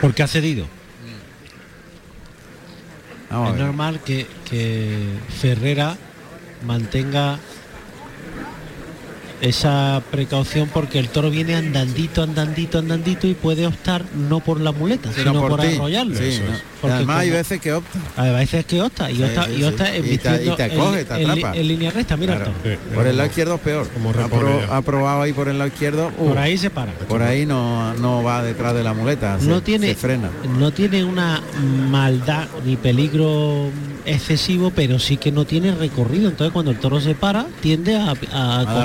Porque ha cedido. Vamos es normal que, que Ferrera mantenga esa precaución porque el toro viene andandito, andandito, andandito y puede optar no por la muleta, Sino sino, por, ti. arrollarlo. Porque Además hay como- veces que opta. a veces que opta y Sí, opta, sí, y sí. opta Y te- embistiendo y te en- te atrapa. línea recta, mira Claro. Por el lado izquierdo es peor. Como Ha, probado ahí por el lado izquierdo. uh, Por ahí se para. por ahí no, no va detrás de la muleta. se- no tiene se frena. no tiene una maldad ni peligro excesivo pero sí que no tiene recorrido entonces cuando el toro se para tiende a,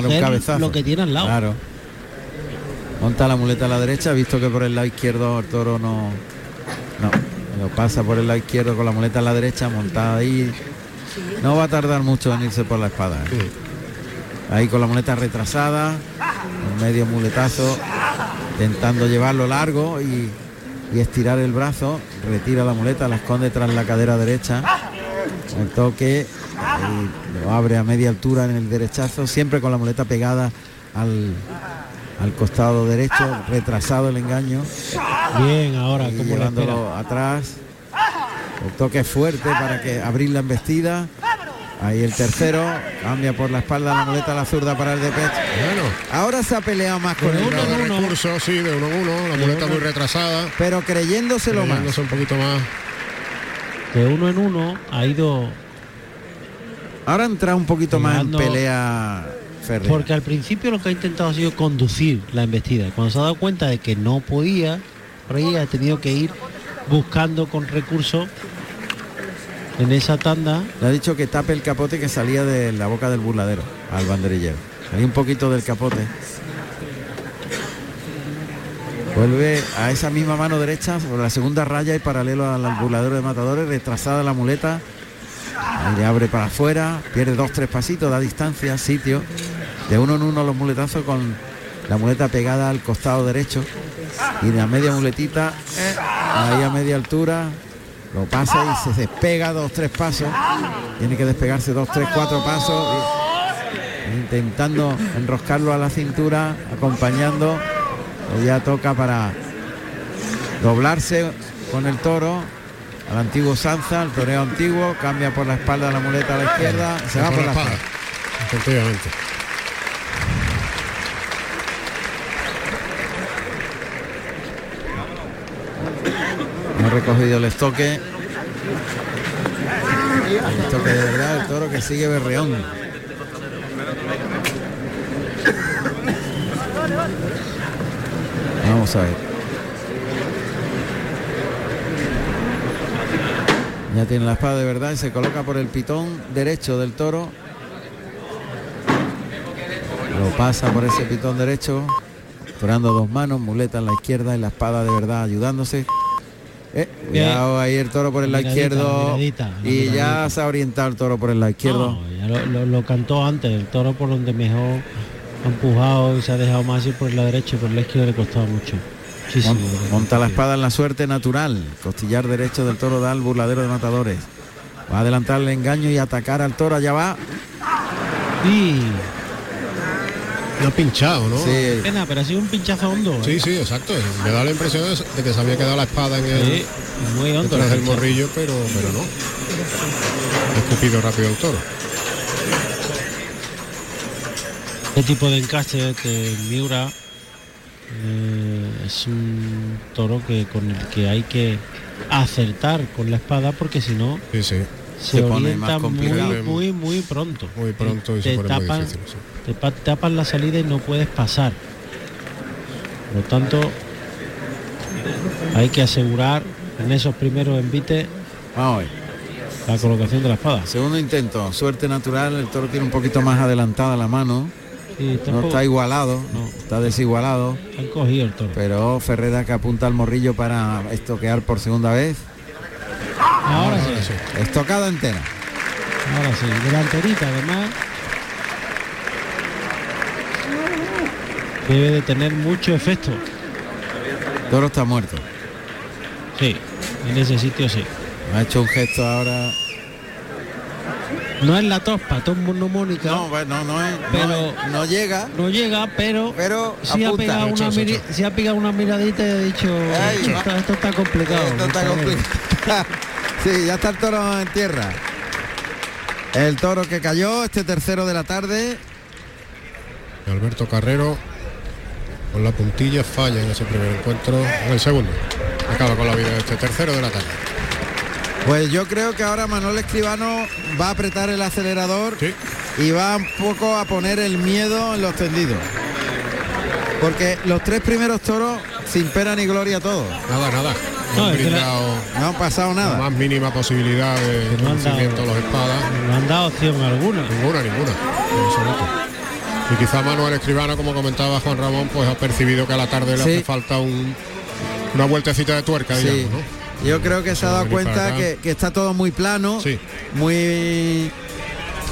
coger lo que tiene al lado Claro. Monta la muleta a la derecha, visto que por el lado izquierdo el toro no. No. Lo pasa por el lado izquierdo con la muleta a la derecha, montada ahí. No va a tardar mucho en irse por la espada. ¿eh? Ahí con la muleta retrasada, en medio muletazo, intentando llevarlo largo y, y estirar el brazo, retira la muleta, la esconde tras la cadera derecha, el toque, y lo abre a media altura en el derechazo, siempre con la muleta pegada al, al costado derecho, retrasado el engaño, bien ahora como llevándolo atrás. El toque fuerte para que abrir la embestida. Ahí el tercero, cambia por la espalda la muleta a la zurda para el de pecho. Bueno, Ahora se ha peleado más con De el uno uno. recursos, sí, de uno en uno, la muleta uno. muy retrasada. pero creyéndoselo más. Creyéndose un poquito más. de uno en uno ha ido Ahora entra un poquito más en pelea Porque al principio lo que ha intentado ha sido conducir la embestida cuando se ha dado cuenta de que no podía ahí ha tenido que ir buscando con recursos en esa tanda. Le ha dicho que tape el capote que salía de la boca del burladero al banderillero. Salía un poquito del capote. Vuelve a esa misma mano derecha sobre la segunda raya y paralelo al burladero de matadores, retrasada la muleta. Ahí le abre para afuera, pierde dos, tres pasitos, da distancia, sitio. De uno en uno los muletazos con la muleta pegada al costado derecho. Y de a media muletita, ahí a media altura, lo pasa y se despega dos, tres pasos. Tiene que despegarse dos, tres, cuatro pasos. intentando enroscarlo a la cintura, acompañando. O ya toca para doblarse con el toro al antiguo Sanza, el toreo antiguo, cambia por la espalda la muleta a la izquierda, se va por la espalda. Efectivamente. Ha recogido el estoque. El estoque de verdad, el toro que sigue berreón. Vamos a ver. Ya tiene la espada de verdad y se coloca por el pitón derecho del toro. Lo pasa por ese pitón derecho, torando dos manos, muleta en la izquierda y la espada de verdad ayudándose. Eh, cuidado ahí el toro por el lado izquierdo miradita, y ya se ha orientado el toro por el lado izquierdo. No, ya lo, lo- lo cantó antes, el toro por donde mejor ha empujado y se ha dejado más ir por la derecha y por la izquierda le costaba mucho. Muchísimo. Monta la espada en la suerte natural. Costillar derecho del toro da al burladero de matadores. Va a adelantar el engaño y atacar al toro. Allá va. Y Lo ha pinchado, ¿no? Sí. pena, pero ha sido un pinchazo hondo. ¿eh? Sí, sí, exacto. Me da la impresión de que se había quedado la espada en el Sí, muy hondo. detrás del morrillo, pero, pero no. Escupido rápido el toro. Este tipo de encaste de Miura eh, es un toro que con el que hay que acertar con la espada porque si no Sí, sí. se, Se pone orienta más muy, muy, muy pronto. Muy pronto y se te pone muy difícil. sí. Te pa- tapan la salida y no puedes pasar. Por lo tanto, hay que asegurar en esos primeros envites Vamos la colocación de la espada. Segundo intento. Suerte natural. El toro tiene un poquito más adelantada la mano. No está igualado. No. Está desigualado. han cogido el toro. Pero Ferrera que apunta al morrillo para estoquear por segunda vez. Ahora sí, Estocada entera. ahora sí. Delanterita además. Debe de tener mucho efecto. Toro está muerto. Sí, en ese sitio sí. Ha hecho un gesto ahora. No es la tospa, tos monónica. No, bueno, no es. Pero- no, no llega. No llega, pero, Pero sí ha, pegado una miri- sí ha pegado una miradita y ha dicho Ay, esto, está, esto está complicado. Esto está compañero". complicado. sí, ya está el toro en tierra. El toro que cayó, este tercero de la tarde. Alberto Carrero con la puntilla falla en ese primer encuentro. En el segundo. Acaba con la vida de este tercero de la tarde. Pues yo creo que ahora Manuel Escribano va a apretar el acelerador Sí. y va un poco a poner el miedo en los tendidos. Porque los tres primeros toros, sin pena ni gloria todos. Nada, nada. No, No, han la- brindado No han pasado la nada. más mínima posibilidad de no han dado- los espadas. No han dado opción alguna. Ninguna, ninguna. en absoluto. Y quizá Manuel Escribano, como comentaba Juan Ramón, pues ha percibido que a la tarde le hace falta un, una vueltecita de tuerca, Sí. digamos, ¿no? Yo creo que se ha dado cuenta que, que está todo muy plano, Sí. muy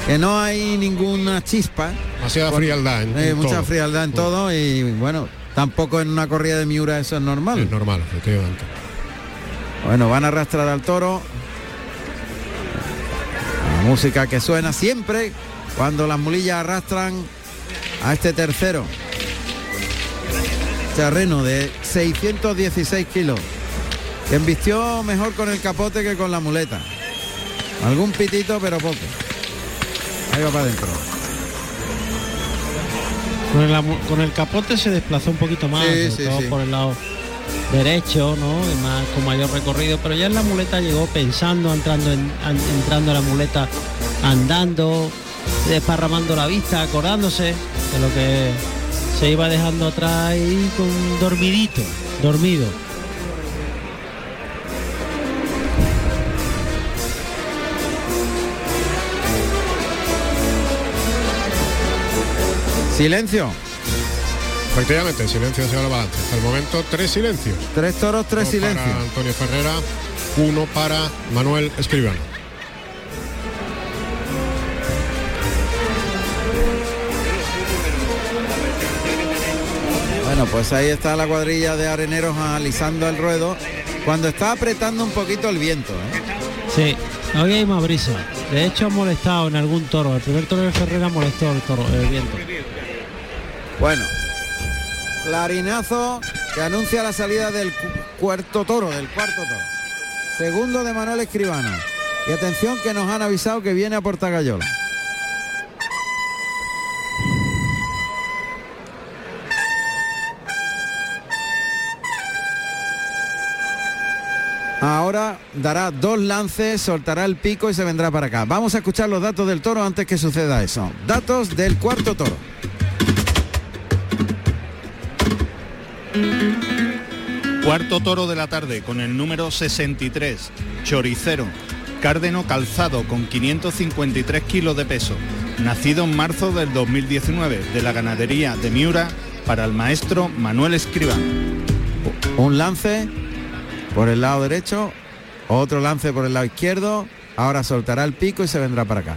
que no hay ninguna chispa, Demasiada frialdad en, en mucha todo. frialdad en todo y bueno, tampoco en una corrida de Miura eso es normal. Es normal, efectivamente. Bueno, van a arrastrar al toro. La música que suena siempre cuando las mulillas arrastran a este tercero. Terreno de 616 kilos. Que embistió mejor con el capote que con la muleta. Algún pitito, pero poco. Ahí va para adentro. Con el, amu- con el capote se desplazó un poquito más, Sí, sobre sí, todo sí. por el lado derecho, ¿no? Y más con mayor recorrido, pero ya en la muleta llegó pensando, entrando en, an- entrando a la muleta, andando, desparramando la vista, acordándose de lo que se iba dejando atrás ahí con dormidito, dormido. Silencio. Efectivamente, silencio hacia la. Hasta el momento, tres silencios. Tres toros, tres Uno silencios. Para Antonio Ferrera, uno para Manuel Escribano. Bueno, pues ahí está la cuadrilla de areneros alisando el ruedo cuando está apretando un poquito el viento. ¿eh? Sí, hoy hay más brisa. De hecho ha molestado en algún toro. El primer toro de Ferrera molestó el toro, el viento. Bueno, clarinazo que anuncia la salida del cu- cuarto toro, del cuarto toro. Segundo de Manuel Escribano. Y atención que nos han avisado que viene a Portagayola. Ahora dará dos lances, soltará el pico y se vendrá para acá. Vamos a escuchar los datos del toro antes que suceda eso. Datos del cuarto toro. Cuarto toro de la tarde con el número 63, Choricero, cárdeno calzado con 553 kilos de peso, nacido en marzo del 2019 de la ganadería de Miura para el maestro Manuel Escribano. Un lance por el lado derecho, otro lance por el lado izquierdo, ahora soltará el pico y se vendrá para acá.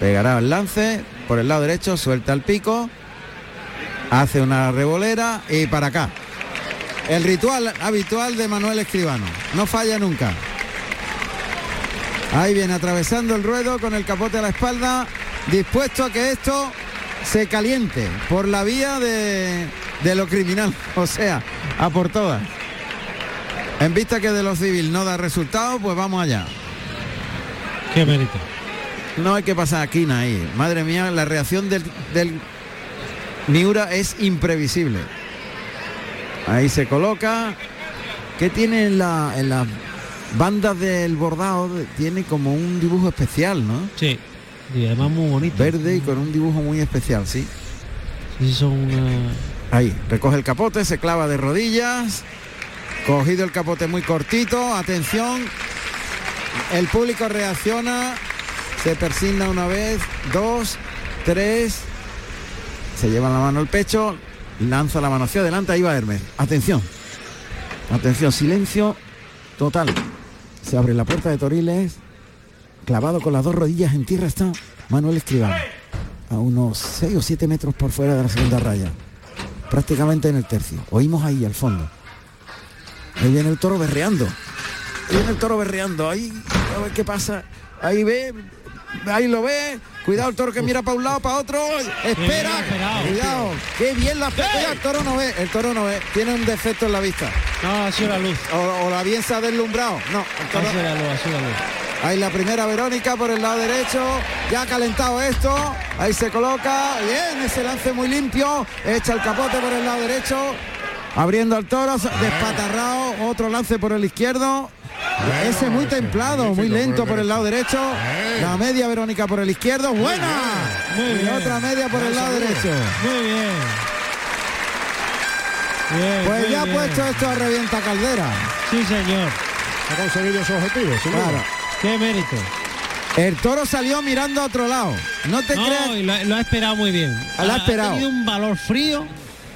Pegará el lance por el lado derecho, suelta el pico, hace una revolera y para acá. El ritual habitual de Manuel Escribano, no falla nunca. Ahí viene atravesando el ruedo con el capote a la espalda, dispuesto a que esto se caliente por la vía de, de lo criminal, o sea, a por todas. En vista que de lo civil no da resultado, pues vamos allá. Qué mérito. No hay que pasar aquí ahí. Madre mía, la reacción del, del Miura es imprevisible. Ahí se coloca. ¿Qué tiene en la, en las bandas del bordado? Tiene como un dibujo especial, ¿no? Sí. Y además muy bonito. Verde y con un dibujo muy especial, sí. Sí, son una... Ahí, recoge el capote, se clava de rodillas. Cogido el capote muy cortito, atención. El público reacciona, se persigna una vez, dos, tres. Se lleva la mano al pecho, lanza la mano hacia adelante, ahí va Hermes. Atención. Atención, silencio total. Se abre la puerta de Toriles. Clavado con las dos rodillas en tierra está Manuel Escribano. A unos 6 o 7 metros por fuera de la segunda raya. Prácticamente en el tercio. Oímos ahí al fondo. Ahí viene el toro berreando. Ahí viene el toro berreando. Ahí, a ver qué pasa. Ahí ve, ahí lo ve. Cuidado el toro que mira para un lado, para otro. Espera. Cuidado. Qué bien la el toro no ve. El toro no ve. Tiene un defecto en la vista. No, ha sido la luz. O, o la bien se ha deslumbrado. No, el toro- Ha sido la luz, ha sido la luz. Ahí la primera Verónica por el lado derecho. Ya ha calentado esto. Ahí se coloca. Bien, ese lance muy limpio. Echa el capote por el lado derecho. Abriendo al toro. Despatarrado. Otro lance por el izquierdo. Ese muy templado, muy lento por el lado derecho. La media Verónica por el izquierdo. Buena. Muy Y bien. otra media por el lado derecho. Muy bien. Bien, Pues muy ya ha puesto esto a revienta caldera. Sí, señor. Ha conseguido su objetivo, duda. Claro. Qué mérito. El toro salió mirando a otro lado. No te No, creas. lo, lo ha esperado muy bien. Lo ha esperado. tenido un valor frío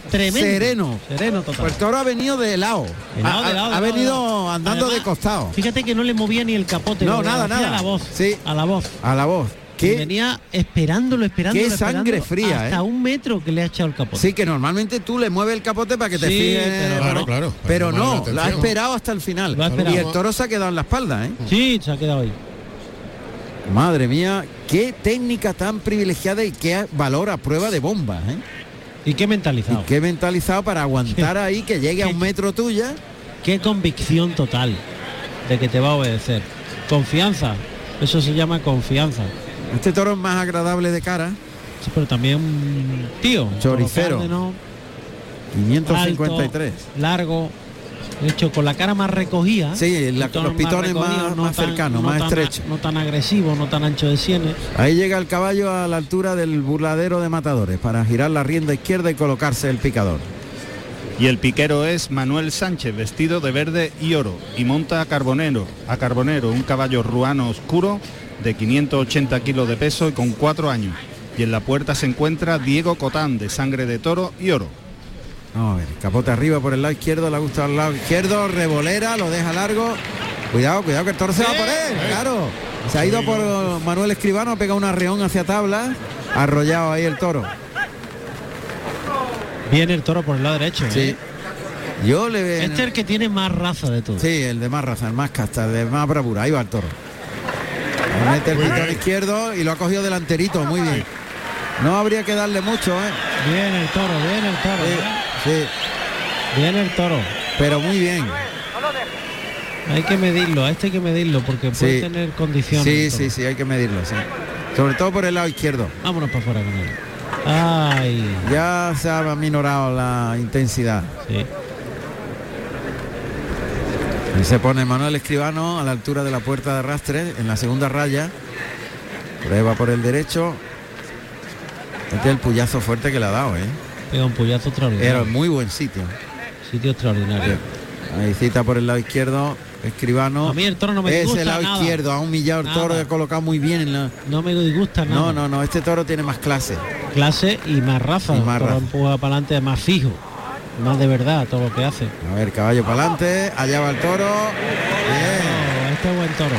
tremendo. Sereno. Sereno total. Pues el toro ha venido de lado. De lado, ha, de lado, ha venido lado. andando Además, de costado. Fíjate que no le movía ni el capote. No, nada, nada. A la voz. Sí. A la voz. A la voz. Y ¿Qué? venía esperándolo, esperándolo. Qué sangre esperándolo, fría, Hasta ¿eh? un metro que le ha echado el capote. Sí, que normalmente tú le mueves el capote para que te Sí, fijes. pero Claro, no. claro. Pero no, la lo ha esperado hasta el final. Lo ha esperado. Y el toro se ha quedado en la espalda, ¿eh? Sí, se ha quedado ahí. Madre mía, qué técnica tan privilegiada y qué valor a prueba de bomba, ¿eh? Y qué mentalizado. Y qué mentalizado para aguantar ahí que llegue a un metro tuya. Qué convicción total de que te va a obedecer. Confianza. Eso se llama confianza. Este toro es más agradable de cara. Sí, pero también tío. Choricero. cárdeno, 553. alto, largo. De hecho, con la cara más recogida. Sí, la- los pitones más- más cercanos, más estrechos. No tan agresivo, no tan ancho de sienes. Ahí llega el caballo a la altura del burladero de matadores para girar la rienda izquierda y colocarse el picador. Y el piquero es Manuel Sánchez, vestido de verde y oro, y monta a Carbonero, a Carbonero, un caballo ruano oscuro de 580 kilos de peso y con cuatro años. y en la puerta se encuentra Diego Cotán de Sangre de Toro y Oro. Vamos a ver, capote arriba por el lado izquierdo, le ha gustado al lado izquierdo, revolera, lo deja largo. Cuidado, cuidado que el toro se va por él, claro. Se ha ido por Manuel Escribano, ha pegado un arreón hacia tabla, arrollado ahí el toro. Viene el toro por el lado derecho. Sí. ¿eh? Yo le veo. Este es el que tiene más raza de todos. Sí, el de más raza, el más casta, el de más bravura. Ahí va el toro. Le mete el pitón bien. izquierdo y lo ha cogido delanterito, muy bien. No habría que darle mucho, ¿eh? Viene el toro, viene el toro. ¿eh? Sí, Viene el toro. pero muy bien. Hay que medirlo, a este hay que medirlo porque puede Sí. tener condiciones. Sí, sí, sí, hay que medirlo, sí. Sobre todo por el lado izquierdo. Vámonos para afuera con él. Ay, Ya se ha minorado la intensidad. sí. Y se pone Manuel Escribano a la altura de la puerta de arrastre en la segunda raya. Prueba por el derecho. Este es el puyazo fuerte que le ha dado, ¿eh? Pega un puyazo extraordinario. Era muy buen sitio. Sitio extraordinario. Ahí cita por el lado izquierdo. Escribano. A mí el toro no me Ese disgusta lado nada. izquierdo, ha humillado el toro, ha colocado muy bien en la. No me disgusta nada. No, no, no, este toro tiene más clase. Clase y más raza. Y más raza. empuja para adelante más fijo. Más de verdad todo lo que hace. A ver, caballo para adelante, allá va el toro. Bien. Oh, este es buen toro.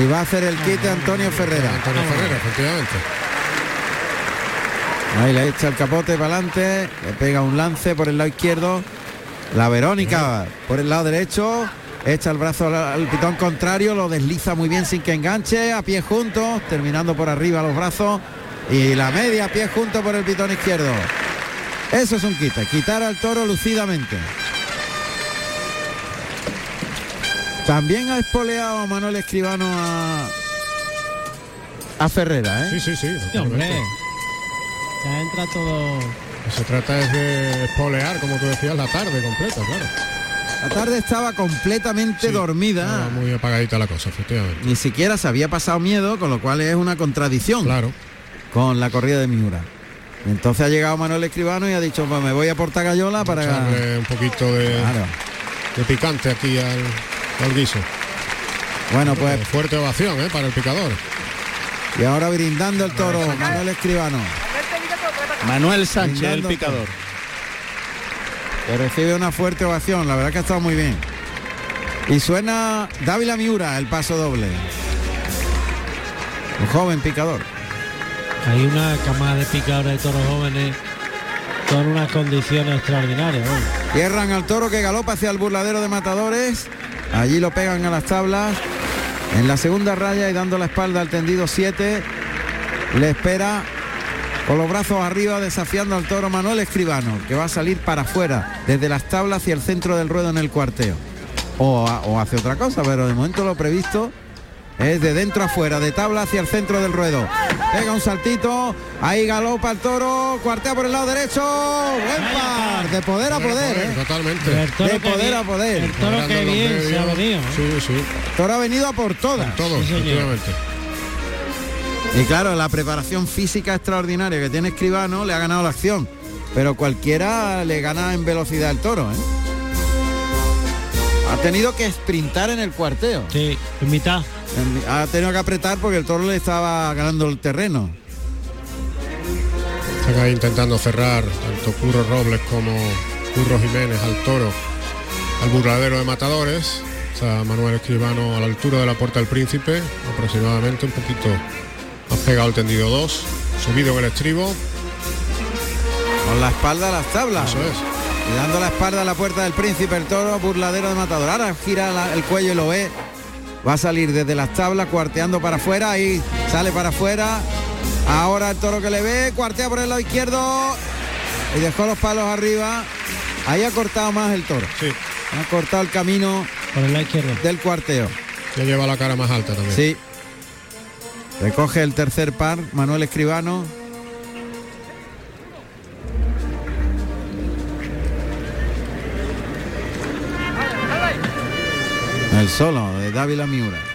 Y va a hacer el quite Antonio Ferrera. Antonio Ferrera, efectivamente. Ahí le echa el capote para adelante, le pega un lance por el lado izquierdo. La Verónica por el lado derecho, echa el brazo al, al pitón contrario, lo desliza muy bien sin que enganche, a pie juntos, terminando por arriba los brazos. Y la media a pie junto por el pitón izquierdo. Eso es un quite, quitar al toro lucidamente. También ha espoleado Manuel Escribano a, a Ferrera, ¿eh? Sí, sí, sí. Sí, hombre. Totalmente. Ya entra todo. Se trata es de espolear, como tú decías, la tarde completa, claro. La tarde estaba completamente dormida. Estaba muy apagadita la cosa, efectivamente. Ni siquiera se había pasado miedo, con lo cual es una contradicción Claro. con la corrida de Miura. Entonces ha llegado Manuel Escribano y ha dicho, pues me voy a Portagayola para... Echarle un poquito de, Claro. de picante aquí al, al guiso. Bueno, pues Fuerte ovación, ¿eh? Para el picador. y ahora brindando el toro, Manuel Escribano, Manuel Sánchez, el picador. que recibe una fuerte ovación, la verdad que ha estado muy bien. Y suena Dávila Miura, el paso doble. Un joven picador. Hay una camada de picadores de toros jóvenes con unas condiciones extraordinarias. Cierran al toro que galopa hacia el burladero de matadores. Allí lo pegan a las tablas. En la segunda raya y dando la espalda al tendido 7. Le espera con los brazos arriba desafiando al toro Manuel Escribano, que va a salir para afuera, desde las tablas hacia el centro del ruedo en el cuarteo. O, o hace otra cosa, pero de momento lo previsto es de dentro afuera, de tabla hacia el centro del ruedo. Pega un saltito, ahí galopa el toro, cuartea por el lado derecho. Buen par, de poder a poder. ¿eh? Totalmente. De poder a poder. El toro que bien se ha venido. Sí, sí. El toro ha venido a por todas. Todo, Sí, señor. efectivamente. Y claro, la preparación física extraordinaria que tiene Escribano le ha ganado la acción. Pero cualquiera le gana en velocidad el toro, ¿eh? Ha tenido que sprintar en el cuarteo. Sí, en mitad. En- Ha tenido que apretar porque el toro le estaba ganando el terreno. Están ahí intentando cerrar tanto Curro Robles como Curro Jiménez al toro, al burladero de matadores. Está Manuel Escribano a la altura de la puerta del príncipe, aproximadamente un poquito más pegado al tendido 2, subido en el estribo. Con la espalda a las tablas. Eso es. Y dando la espalda a la puerta del príncipe, el toro burladero de matador. Ahora gira la- el cuello y lo ve. Va a salir desde las tablas, cuarteando para afuera. Ahí sale para afuera. Ahora el toro que le ve, cuartea por el lado izquierdo. Y dejó los palos arriba. Ahí ha cortado más el toro. Sí, Ha cortado el camino Por el lado izquierdo. del cuarteo. ya lleva la cara más alta también. Sí. Recoge el tercer par, Manuel Escribano. El solo de Dávila Miura.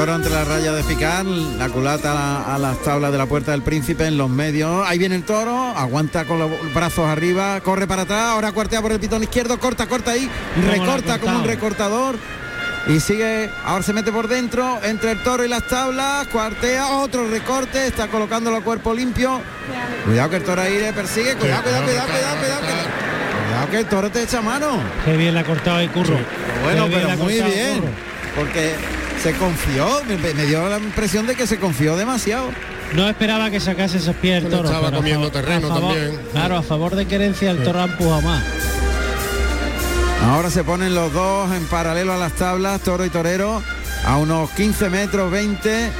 Toro entre la raya de picar, la culata a, la- a las tablas de la puerta del príncipe en los medios. Ahí viene el toro, aguanta con los brazos arriba, corre para atrás, ahora cuartea por el pitón izquierdo, corta, corta ahí, ¿Cómo lo ha recorta como un cortado? recortador. Y sigue, ahora se mete por dentro, entre el toro y las tablas, cuartea, otro recorte, está colocándolo a cuerpo limpio. Cuidado que el toro ahí le persigue, cuidado, cuidado, cuidado, cuidado, cuidado, cuidado, que el toro te echa mano. Qué bien le ha cortado el curro. Bueno, pero muy bien, porque se confió, me, me dio la impresión de que se confió demasiado. No esperaba que sacase esos pies el toro. estaba comiendo favor- terreno favor- también. Claro, a favor de querencia el toro ha empujado más. Ahora se ponen los dos en paralelo a las tablas, toro y torero, a unos 15 metros, 20.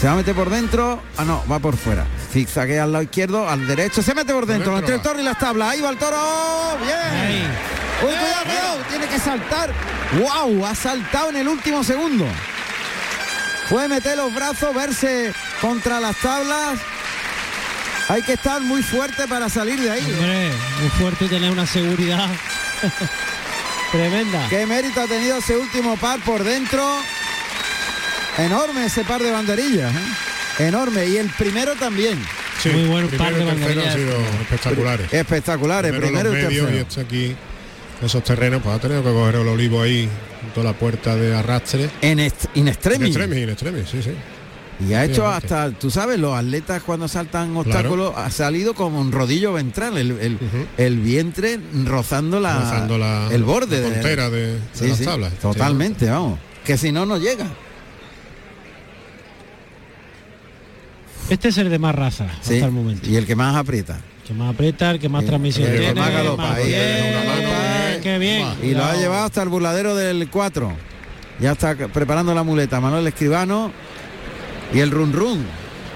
Se va a meter por dentro. Ah, no, va por fuera. Zigzaguea al lado izquierdo, al derecho. Se mete por dentro, dentro entre el toro y las tablas. Ahí va el toro. Bien. Uy, cuidado, cuidado. Tiene que saltar. ¡Wow! Ha saltado en el último segundo. Puede meter los brazos, verse contra las tablas. Hay que estar muy fuerte para salir de ahí. Hombre, muy fuerte y tener una seguridad tremenda. Qué mérito ha tenido ese último par por dentro. Enorme ese par de banderillas. ¿eh? Enorme. Y el primero también. Sí, Muy buen primero par de han banderillas. sido espectaculares. Espectaculares. Primero Primero, los y medios y este aquí, esos terrenos, pues ha tenido que coger el olivo ahí, junto a la puerta de arrastre. En est- in In extremis. extremis, in extremis, sí, sí. Y ha hecho hasta, tú sabes, los atletas cuando saltan obstáculos ha salido como un rodillo ventral, el, el- el vientre rozando la, Rozando la- el borde la de- frontera de, de Sí, las sí, tablas. Totalmente, vamos. Que si no, no llega. Este es el de más raza Sí, hasta el momento. Y el que más aprieta. El que más aprieta, el que más transmisión tiene. Bien, qué. Y lo ha llevado hasta el burladero del 4. Ya está preparando la muleta. Manuel Escribano y el run run.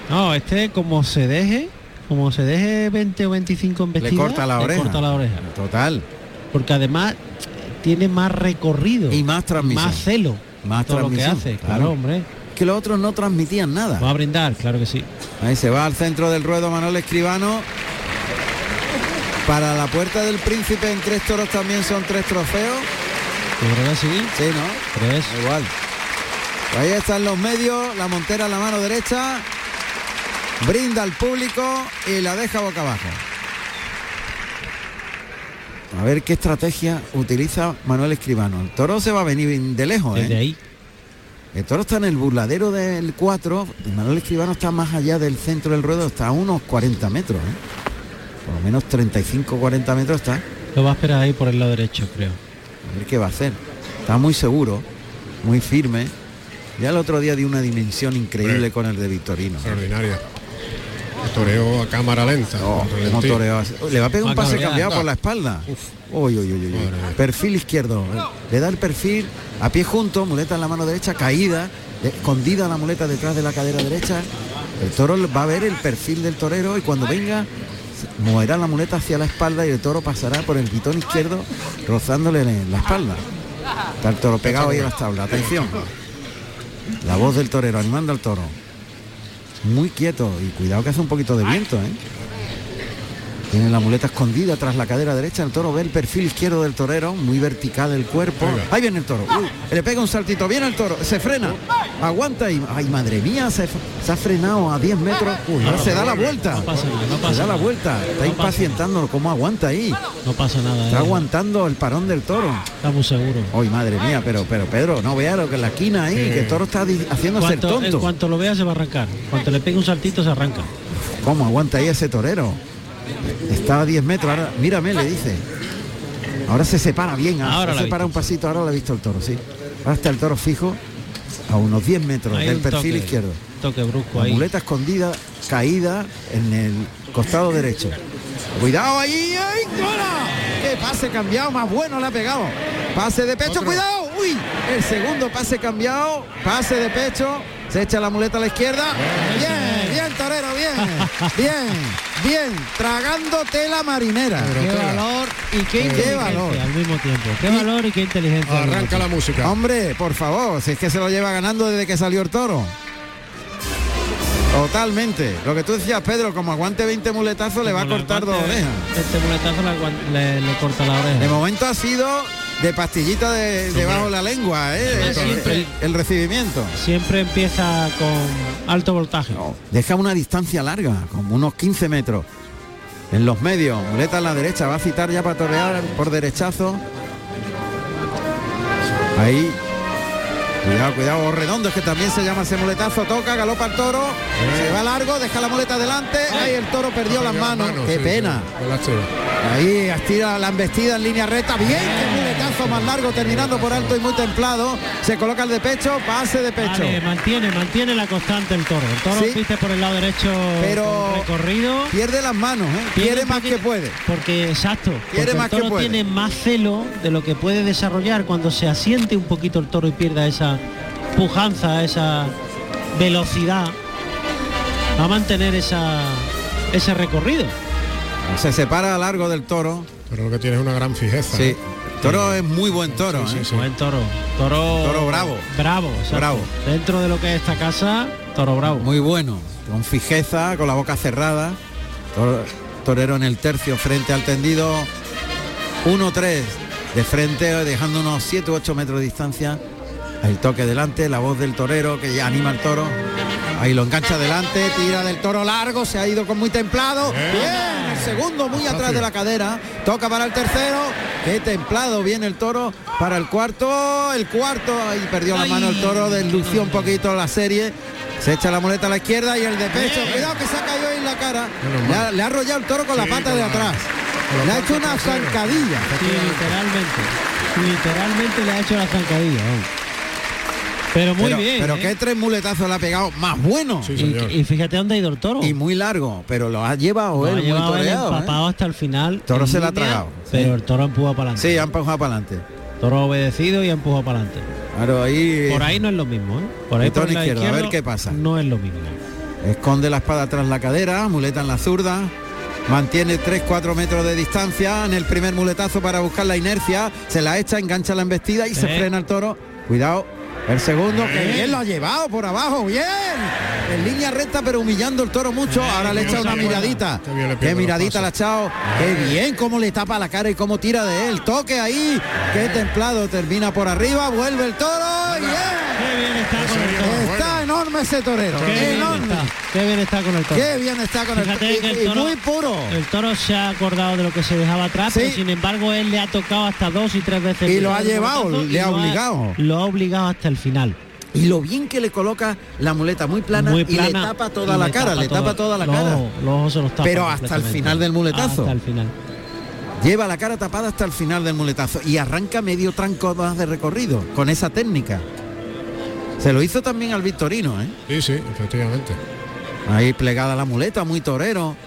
No, este como se deje, como se deje 20 o 25 embestidas, Le corta la le corta la oreja. Total. Porque además tiene más recorrido, Y más transmisión. más celo, Más todo lo que hace. claro. Claro, hombre. Que los otros no transmitían nada. Va a brindar, claro que sí. Ahí se va al centro del ruedo Manuel Escribano. Para la puerta del príncipe en tres toros también son tres trofeos. Creo que sí. Sí, ¿no? Tres. Igual. Ahí están los medios, la montera en la mano derecha. Brinda al público y la deja boca abajo. A ver qué estrategia utiliza Manuel Escribano. El toro se va a venir de lejos, Desde ¿eh? ahí. El toro está en el burladero del 4 y Manuel Escribano está más allá del centro del ruedo, está a unos 40 metros. ¿eh? Por lo menos 35 40 metros está. Lo va a esperar ahí por el lado derecho, creo. A ver qué va a hacer. Está muy seguro, muy firme. Ya el otro día dio una dimensión increíble Sí. con el de Victorino. Extraordinaria. El toreo a cámara lenta. Oh. Le va a pegar un Va a pase cambiado por la espalda. Uy, uy, uy. Perfil izquierdo. Le da el perfil a pie junto, muleta en la mano derecha, caída, escondida la muleta detrás de la cadera derecha. El toro va a ver el perfil del torero y cuando venga moverá la muleta hacia la espalda y el toro pasará por el pitón izquierdo rozándole la espalda. Está el toro pegado ahí a las tablas. Atención. La voz del torero animando al toro. Muy quieto y cuidado que hace un poquito de viento, ¿eh? Tiene la muleta escondida tras la cadera derecha. El toro ve el perfil izquierdo del torero, muy vertical el cuerpo. Ahí viene el toro. Uy, le pega un saltito. Viene el toro. Se frena. Aguanta y. Ay, madre mía, se, se ha frenado a 10 metros. Ahora se da la vuelta. No pasa nada, no se da la vuelta. Está impacientando cómo aguanta ahí. No pasa nada. Está eh. aguantando el parón del toro. Está muy seguro. Ay, madre mía, pero, pero Pedro, no vea lo que en la esquina ahí, que el toro está haciéndose el Cuanto- en tonto. cuanto lo vea se va a arrancar. Cuanto le pegue un saltito se arranca. ¿Cómo aguanta ahí ese torero? Está a 10 metros, ahora, mírame, le dice. Ahora se separa bien, ahora, Ahora se separa un pasito, ahora lo ha visto el toro, sí. Ahora está el toro fijo a unos 10 metros Hay del perfil toque, izquierdo. Toque brusco La ahí. muleta escondida, caída en el costado derecho. Cuidado ahí, ¡ay, cola! ¡Qué pase cambiado! Más bueno le ha pegado. Pase de pecho, Otro. cuidado. ¡Uy! El segundo pase cambiado, pase de pecho. Se echa la muleta a la izquierda. Bien, bien, torero, bien. Bien, bien. Tragando tela marinera. Qué valor y qué Qué inteligencia valor. al mismo tiempo. Qué valor y qué inteligencia. Arranca la música. Hombre, por favor, si es que se lo lleva ganando desde que salió el toro. Totalmente. Lo que tú decías, Pedro, como aguante 20 muletazos, le va a cortar dos orejas. Este muletazo le, le- le corta la De oreja. momento ha sido de pastillita de, debajo de la lengua, ¿eh? El, siempre- el- el recibimiento. Siempre empieza con alto voltaje. Deja una distancia larga, como unos 15 metros. En los medios, muleta a la derecha, va a citar ya para torrear por derechazo. Ahí. Cuidado, cuidado, redondos que también se llama ese muletazo, toca, galopa el toro, se va largo, deja la muleta adelante, ahí el toro perdió las manos, qué sí, pena. sí. Ahí estira la embestida en línea recta, bien, qué muletazo más largo, terminando por alto y muy templado, se coloca el de pecho, pase de pecho. Vale, mantiene, mantiene la constante el toro. El toro Sí. viste por el lado derecho Pero recorrido. Pierde las manos, ¿eh? Pierde más que puede. Porque, exacto, Quiere porque más el que toro puede. tiene más celo de lo que puede desarrollar cuando se asiente un poquito el toro y pierda esa pujanza, esa velocidad. Va a mantener esa, ese recorrido. Se separa a largo del toro. Pero lo que tiene es una gran fijeza. Sí. ¿eh? Toro es muy buen toro, Sí, ¿eh? sí, sí. Buen toro. Toro, Toro bravo. Bravo. Bravo. Dentro de lo que es esta casa, toro bravo. Muy bueno, con fijeza, con la boca cerrada. Toro- torero en el tercio frente al tendido. 1-3 de frente, dejando unos 7 u 8 metros de distancia. El toque delante, la voz del torero que ya anima al toro. Ahí lo engancha delante, tira del toro largo, se ha ido con muy templado. Bien, el segundo muy atrás de la cadera. Toca para el tercero. Qué templado viene el toro para el cuarto. El cuarto, ahí perdió la mano el toro, deslució un poquito la serie. Se echa la muleta a la izquierda y el de pecho. Cuidado que se ha caído ahí en la cara. Le ha, le ha arrollado el toro con la pata con de atrás. la Le ha hecho una zancadilla. Sí, literalmente. Literalmente le ha hecho la zancadilla. Pero muy pero, bien. Pero ¿eh? qué tres muletazos le ha pegado más bueno. Sí, y, fíjate dónde ha ido el toro. Y muy largo, pero lo ha llevado Lo ha él llevado él toreado. ¿eh? empapado hasta el final. Toro se la ha tragado, Pero sí. el toro empuja para adelante. Sí, ha empujado para adelante. Toro ha obedecido y ha empujado para adelante. Claro, ahí Por ahí no es lo mismo, ¿eh? Por ahí por el lado izquierdo, a ver izquierdo qué pasa. No es lo mismo. esconde la espada tras la cadera, muleta en la zurda. Mantiene 3-4 metros de distancia en el primer muletazo para buscar la inercia. Se la echa, engancha la embestida y se frena el toro. Cuidado. El segundo, que bien lo ha llevado por abajo, bien. En línea recta, pero humillando el toro mucho. Ahora le echa una miradita. Qué bien le miradita la ha echado. Qué bien, cómo le tapa la cara y cómo tira de él. Toque ahí. Qué templado. Termina por arriba, vuelve el toro. bien. Qué bien está con el toro. Enorme ese torero. Qué bien enorme. está. Qué bien está con el toro. Qué bien está con Fíjate el que el y- y toro- muy puro. El toro se ha acordado de lo que se dejaba atrás, Sí. pero sin embargo él le ha tocado hasta dos y tres veces. Y lo ha llevado, le ha obligado. Lo ha obligado hasta el final. Y lo bien que le coloca la muleta muy plana, Muy y le tapa toda la le cara, le tapa toda la cara. ojos- Los ojos se los tapa Pero hasta el final del muletazo. Hasta el final. Lleva la cara tapada hasta el final del muletazo y arranca medio tranco más de recorrido con esa técnica. Se lo hizo también al Victorino, ¿eh? Sí, sí, efectivamente. Ahí plegada la muleta, muy torero.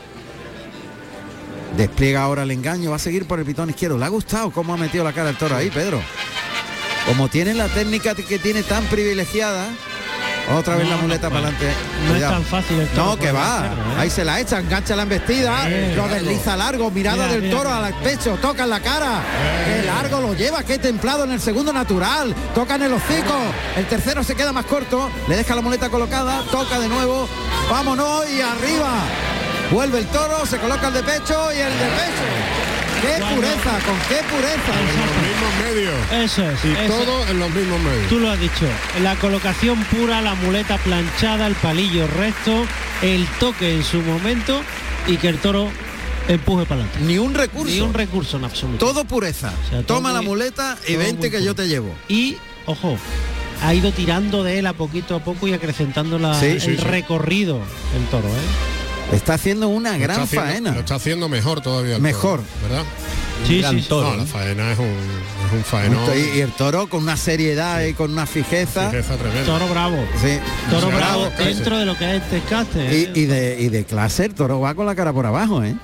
Despliega ahora el engaño, va a seguir por el pitón izquierdo. Le ha gustado cómo ha metido la cara el toro ahí, Pedro. Como tiene la técnica que tiene tan privilegiada, otra vez la muleta para adelante. No es tan fácil el toro No, que va. ¿eh? Ahí se la echa, engancha la embestida, Eh, lo desliza largo, mirada Mira, del mira, toro mira. al pecho, toca en la cara. Qué largo lo lleva, qué templado en el segundo natural. Toca en el hocico. El tercero se queda más corto, le deja la muleta colocada, toca de nuevo. Vámonos y arriba. Vuelve el toro, se coloca el de pecho y el de pecho. Qué pureza, con qué pureza. En los mismos medios. Eso es. Y eso es. todo en los mismos medios. Tú lo has dicho, la colocación pura, la muleta planchada, el palillo recto, el toque en su momento y que el toro empuje para adelante. Ni un recurso. Ni un recurso en absoluto. Todo pureza. O sea, todo Toma la muleta y vente que puro. yo te llevo. Y, ojo, ha ido tirando de él a poquito a poco y acrecentando la- Sí, el sí, sí. recorrido el toro, ¿eh? Está haciendo una Lo gran haciendo- faena. Lo está haciendo mejor todavía. Mejor. toro, ¿Verdad? Sí, sí, sí. toro, No, la faena es un, es un faenón. Y, y el toro con una seriedad y con una fijeza. Fijeza tremenda. Toro bravo. Sí. Toro Sí, bravo dentro de lo que es este. Y, ¿eh? y de, y de clase el toro va con la cara por abajo, ¿eh?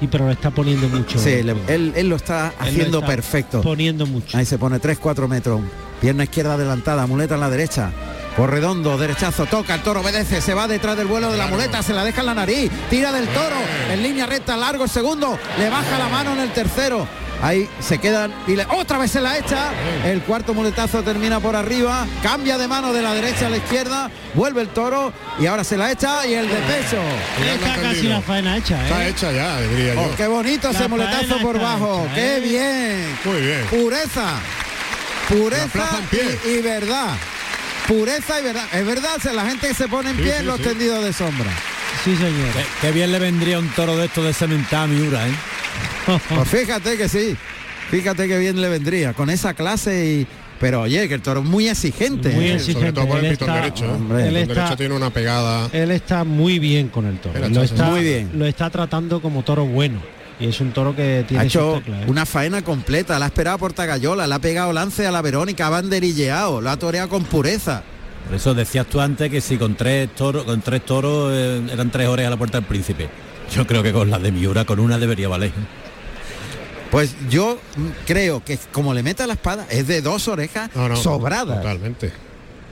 Y pero le está poniendo mucho. Sí, él, él lo está Él lo haciendo está perfecto. Poniendo mucho. Ahí se pone 3-4 metros. Pierna izquierda adelantada, muleta en la derecha. Por redondo, derechazo, toca, el toro obedece, se va detrás del vuelo de la muleta, se la deja en la nariz, tira del toro, en línea recta, largo el segundo, le baja la mano en el tercero. Ahí se quedan y le, otra vez se la echa. El cuarto muletazo termina por arriba. Cambia de mano de la derecha a la izquierda. Vuelve el toro y ahora se la echa y el de pecho. Está casi la faena hecha, ¿eh? Está hecha ya, diría Oh, qué bonito ese muletazo por bajo. hecha, qué ¿eh? bien. Muy bien. Pureza. Pureza y verdad. Pureza y verdad. Es verdad, se- la gente que se pone en pie sí, los sí. tendidos de sombra. Sí, señor. Qué, qué bien le vendría un toro de esto de cementar a Miura, ¿eh? Pues fíjate que sí. Fíjate que bien le vendría. Con esa clase y. Pero oye, que el toro es muy exigente. Muy ¿eh? exigente. Sobre todo por el pitón está- derecho. ¿eh? Hombre. el Él pitón está- derecho tiene una pegada. Él está muy bien con el toro. Lo está, muy bien. Lo está tratando como toro bueno. Y es un toro que tiene Ha hecho ¿eh? una faena completa, la ha esperado por Tagayola, le ha pegado lance a la Verónica, ha banderilleado, lo ha toreado con pureza. Por eso decías tú antes que si con tres toros, con tres toros eh, eran tres horas a la puerta del príncipe. Yo creo que con la de Miura, con una debería valer. Pues yo mm, creo que como le meta la espada, es de dos orejas No, no, sobradas. Totalmente.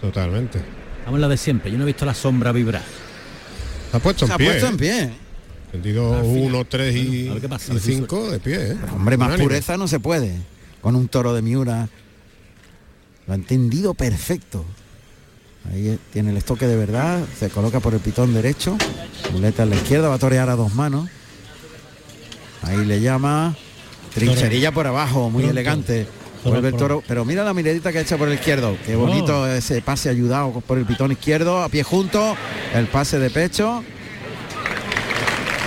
Totalmente. Vamos a la de siempre, yo no he visto la sombra vibrar. Se ha puesto Se en ha pie. puesto ¿eh? en pie. Tendido 1, 3 y a ver qué pasa, a ver si 5 de pie. ¿eh? Hombre, más Unánime. pureza no se puede. Con un toro de Miura. Lo ha entendido perfecto. Ahí tiene el estoque de verdad. Se coloca por el pitón derecho. Muleta en la izquierda. Va a torear a dos manos. Ahí le llama. Trincherilla por abajo. Muy Pronto. elegante. Vuelve el toro. Pero mira la miradita que ha hecho por el izquierdo. Qué bonito ese pase ayudado por el pitón izquierdo. A pie junto. El pase de pecho.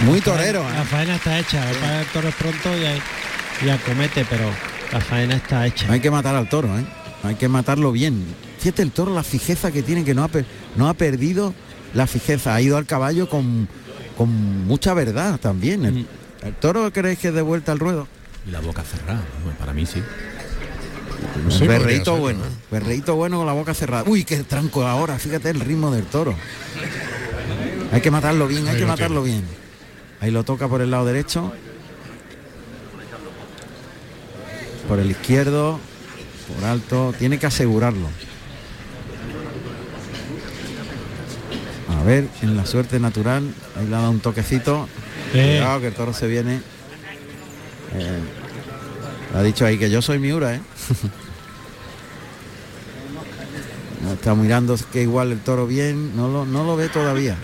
Muy torero. ¿eh? La faena está hecha. El toro es pronto y, y acomete, pero la faena está hecha. Hay que matar al toro, ¿eh? Hay que matarlo bien. Fíjate el toro, la fijeza que tiene, que no ha, no ha perdido la fijeza. Ha ido al caballo con, con mucha verdad también. El, el toro crees que es de vuelta al ruedo. Y la boca cerrada, bueno, para mí sí. Sí, podría berreito bueno. ¿no? Berreito bueno con la boca cerrada. Uy, qué tranco ahora. Fíjate el ritmo del toro. Hay que matarlo bien, hay Ahí que lo matarlo bien. Ahí lo toca por el lado derecho. Por el izquierdo. Por alto. Tiene que asegurarlo. A ver, en la suerte natural. Ahí le ha dado un toquecito. Eh. Cuidado que el toro se viene. Eh, ha dicho ahí que yo soy Miura, ¿eh? Está mirando que igual el toro bien, no lo, no lo ve todavía.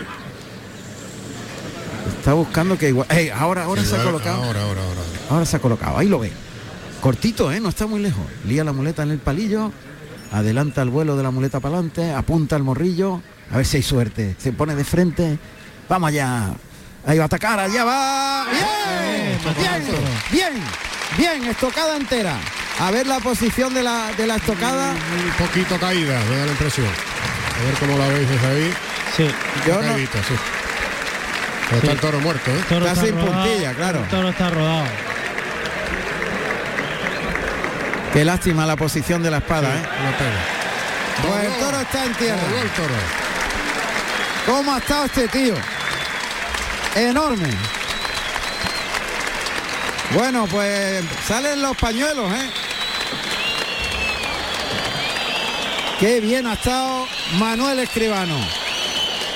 Está buscando que igual. ¡Ey! ahora, ahora se ha colocado. Ahora, ahora, ahora. Ahora se ha colocado, ahí lo ve. Cortito, ¿eh? No está muy lejos. Lía la muleta en el palillo, adelanta el vuelo de la muleta para adelante, apunta el morrillo, a ver si hay suerte. Se pone de frente. Vamos allá. Ahí va a atacar, allá va. ¡Bien! ¡Bien! ¡Bien! ¡Bien! Estocada entera. A ver la posición de la, de la estocada. Un poquito caída, me da la impresión. A ver cómo la veis desde ahí. Sí. Yo no- Caídita, sí. Pero está el toro muerto, ¿eh? El toro Está sin rodado, puntilla, claro. El toro está rodado. Qué lástima la posición de la espada, ¿eh? Pues el toro está en tierra. El toro. ¿Cómo ha estado este tío? Enorme. Bueno, pues salen los pañuelos, ¿eh? Qué bien ha estado Manuel Escribano.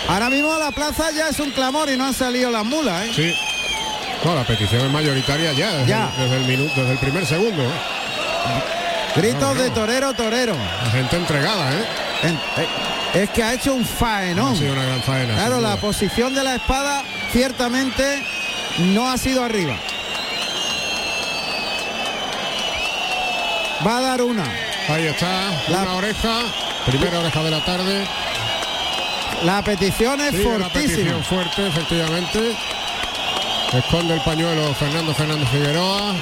Ahora mismo la plaza ya es un clamor y no han salido las mulas, ¿eh? Sí. No, la petición es mayoritaria ya, desde, Ya. El, desde el minuto, desde el primer segundo. ¿eh? Gritos No, no. de torero, torero. La gente entregada, ¿eh? En- eh, es que ha hecho un faenón. Ha sido una gran faena. Claro, la posición de la espada ciertamente no ha sido arriba. Va a dar una. Ahí está, La- una oreja, primera oreja de la tarde. La petición es la fortísima. petición fuerte, efectivamente. Esconde el pañuelo Fernando Fernández Figueroa.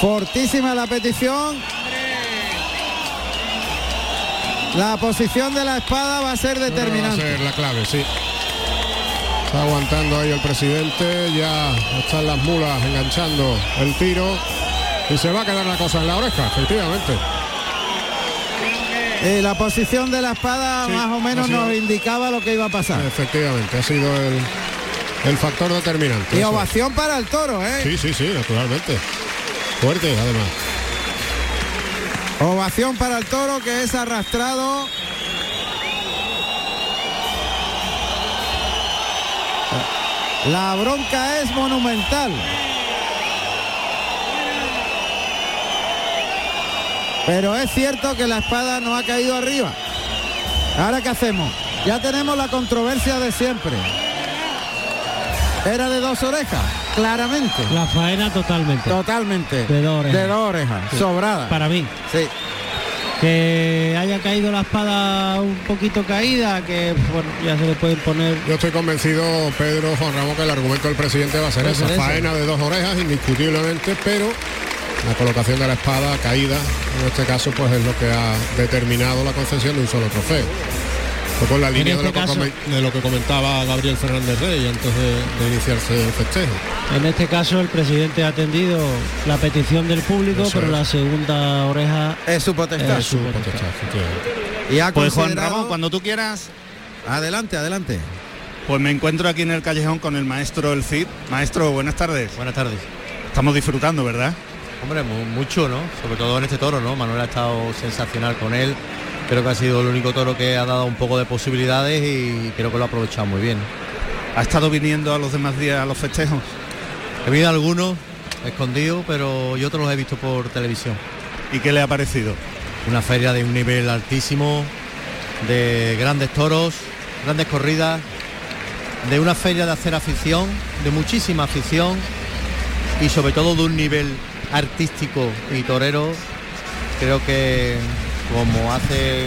Fortísima la petición. La posición de la espada va a ser Va a determinante. ser la clave, sí. Está aguantando ahí el presidente, ya están las mulas enganchando el tiro y se va a quedar la cosa en la oreja, efectivamente. Eh, la posición de la espada Sí, más o menos nos indicaba lo que iba a pasar. Efectivamente, ha sido el, el factor determinante. Y eso. ovación para el toro, ¿eh? Sí, sí, sí, naturalmente. Fuerte, además. Ovación para el toro que es arrastrado. La bronca es monumental. Pero es cierto que la espada no ha caído arriba. Ahora qué hacemos? Ya tenemos la controversia de siempre. Era de dos orejas, claramente. La faena totalmente. Totalmente. De dos orejas. De dos orejas, Sí. sobrada. Para mí. Sí. Que haya caído la espada un poquito caída, que bueno, ya se le pueden poner. Yo estoy convencido, Pedro Juan Ramón, que el argumento del presidente va a ser esa faena de dos orejas, indiscutiblemente, pero la colocación de la espada caída, en este caso, pues es lo que ha determinado la concesión de un solo trofeo. Fue con la línea este de, lo que caso- comen- de lo que comentaba Gabriel Fernández Rey antes de, de iniciarse el festejo. En este caso el presidente ha atendido la petición del público, Eso pero es. la segunda oreja es su potestad. es su potestad. Y ha Pues Juan Ramón, cuando tú quieras, Adelante, adelante. pues me encuentro aquí en el callejón con el maestro El Cid. Maestro, buenas tardes. Buenas tardes. Estamos disfrutando, ¿verdad? Hombre, mu- mucho, ¿no? Sobre todo en este toro, ¿no? Manuel ha estado sensacional con él. Creo que ha sido el único toro que ha dado un poco de posibilidades y creo que lo ha aprovechado muy bien. ¿Ha estado viniendo a los demás días a los festejos? He visto algunos escondidos, pero yo otros los he visto por televisión. ¿Y qué le ha parecido? Una feria de un nivel altísimo, de grandes toros, grandes corridas, de una feria de hacer afición, de muchísima afición y sobre todo de un nivel artístico y torero, creo que como hace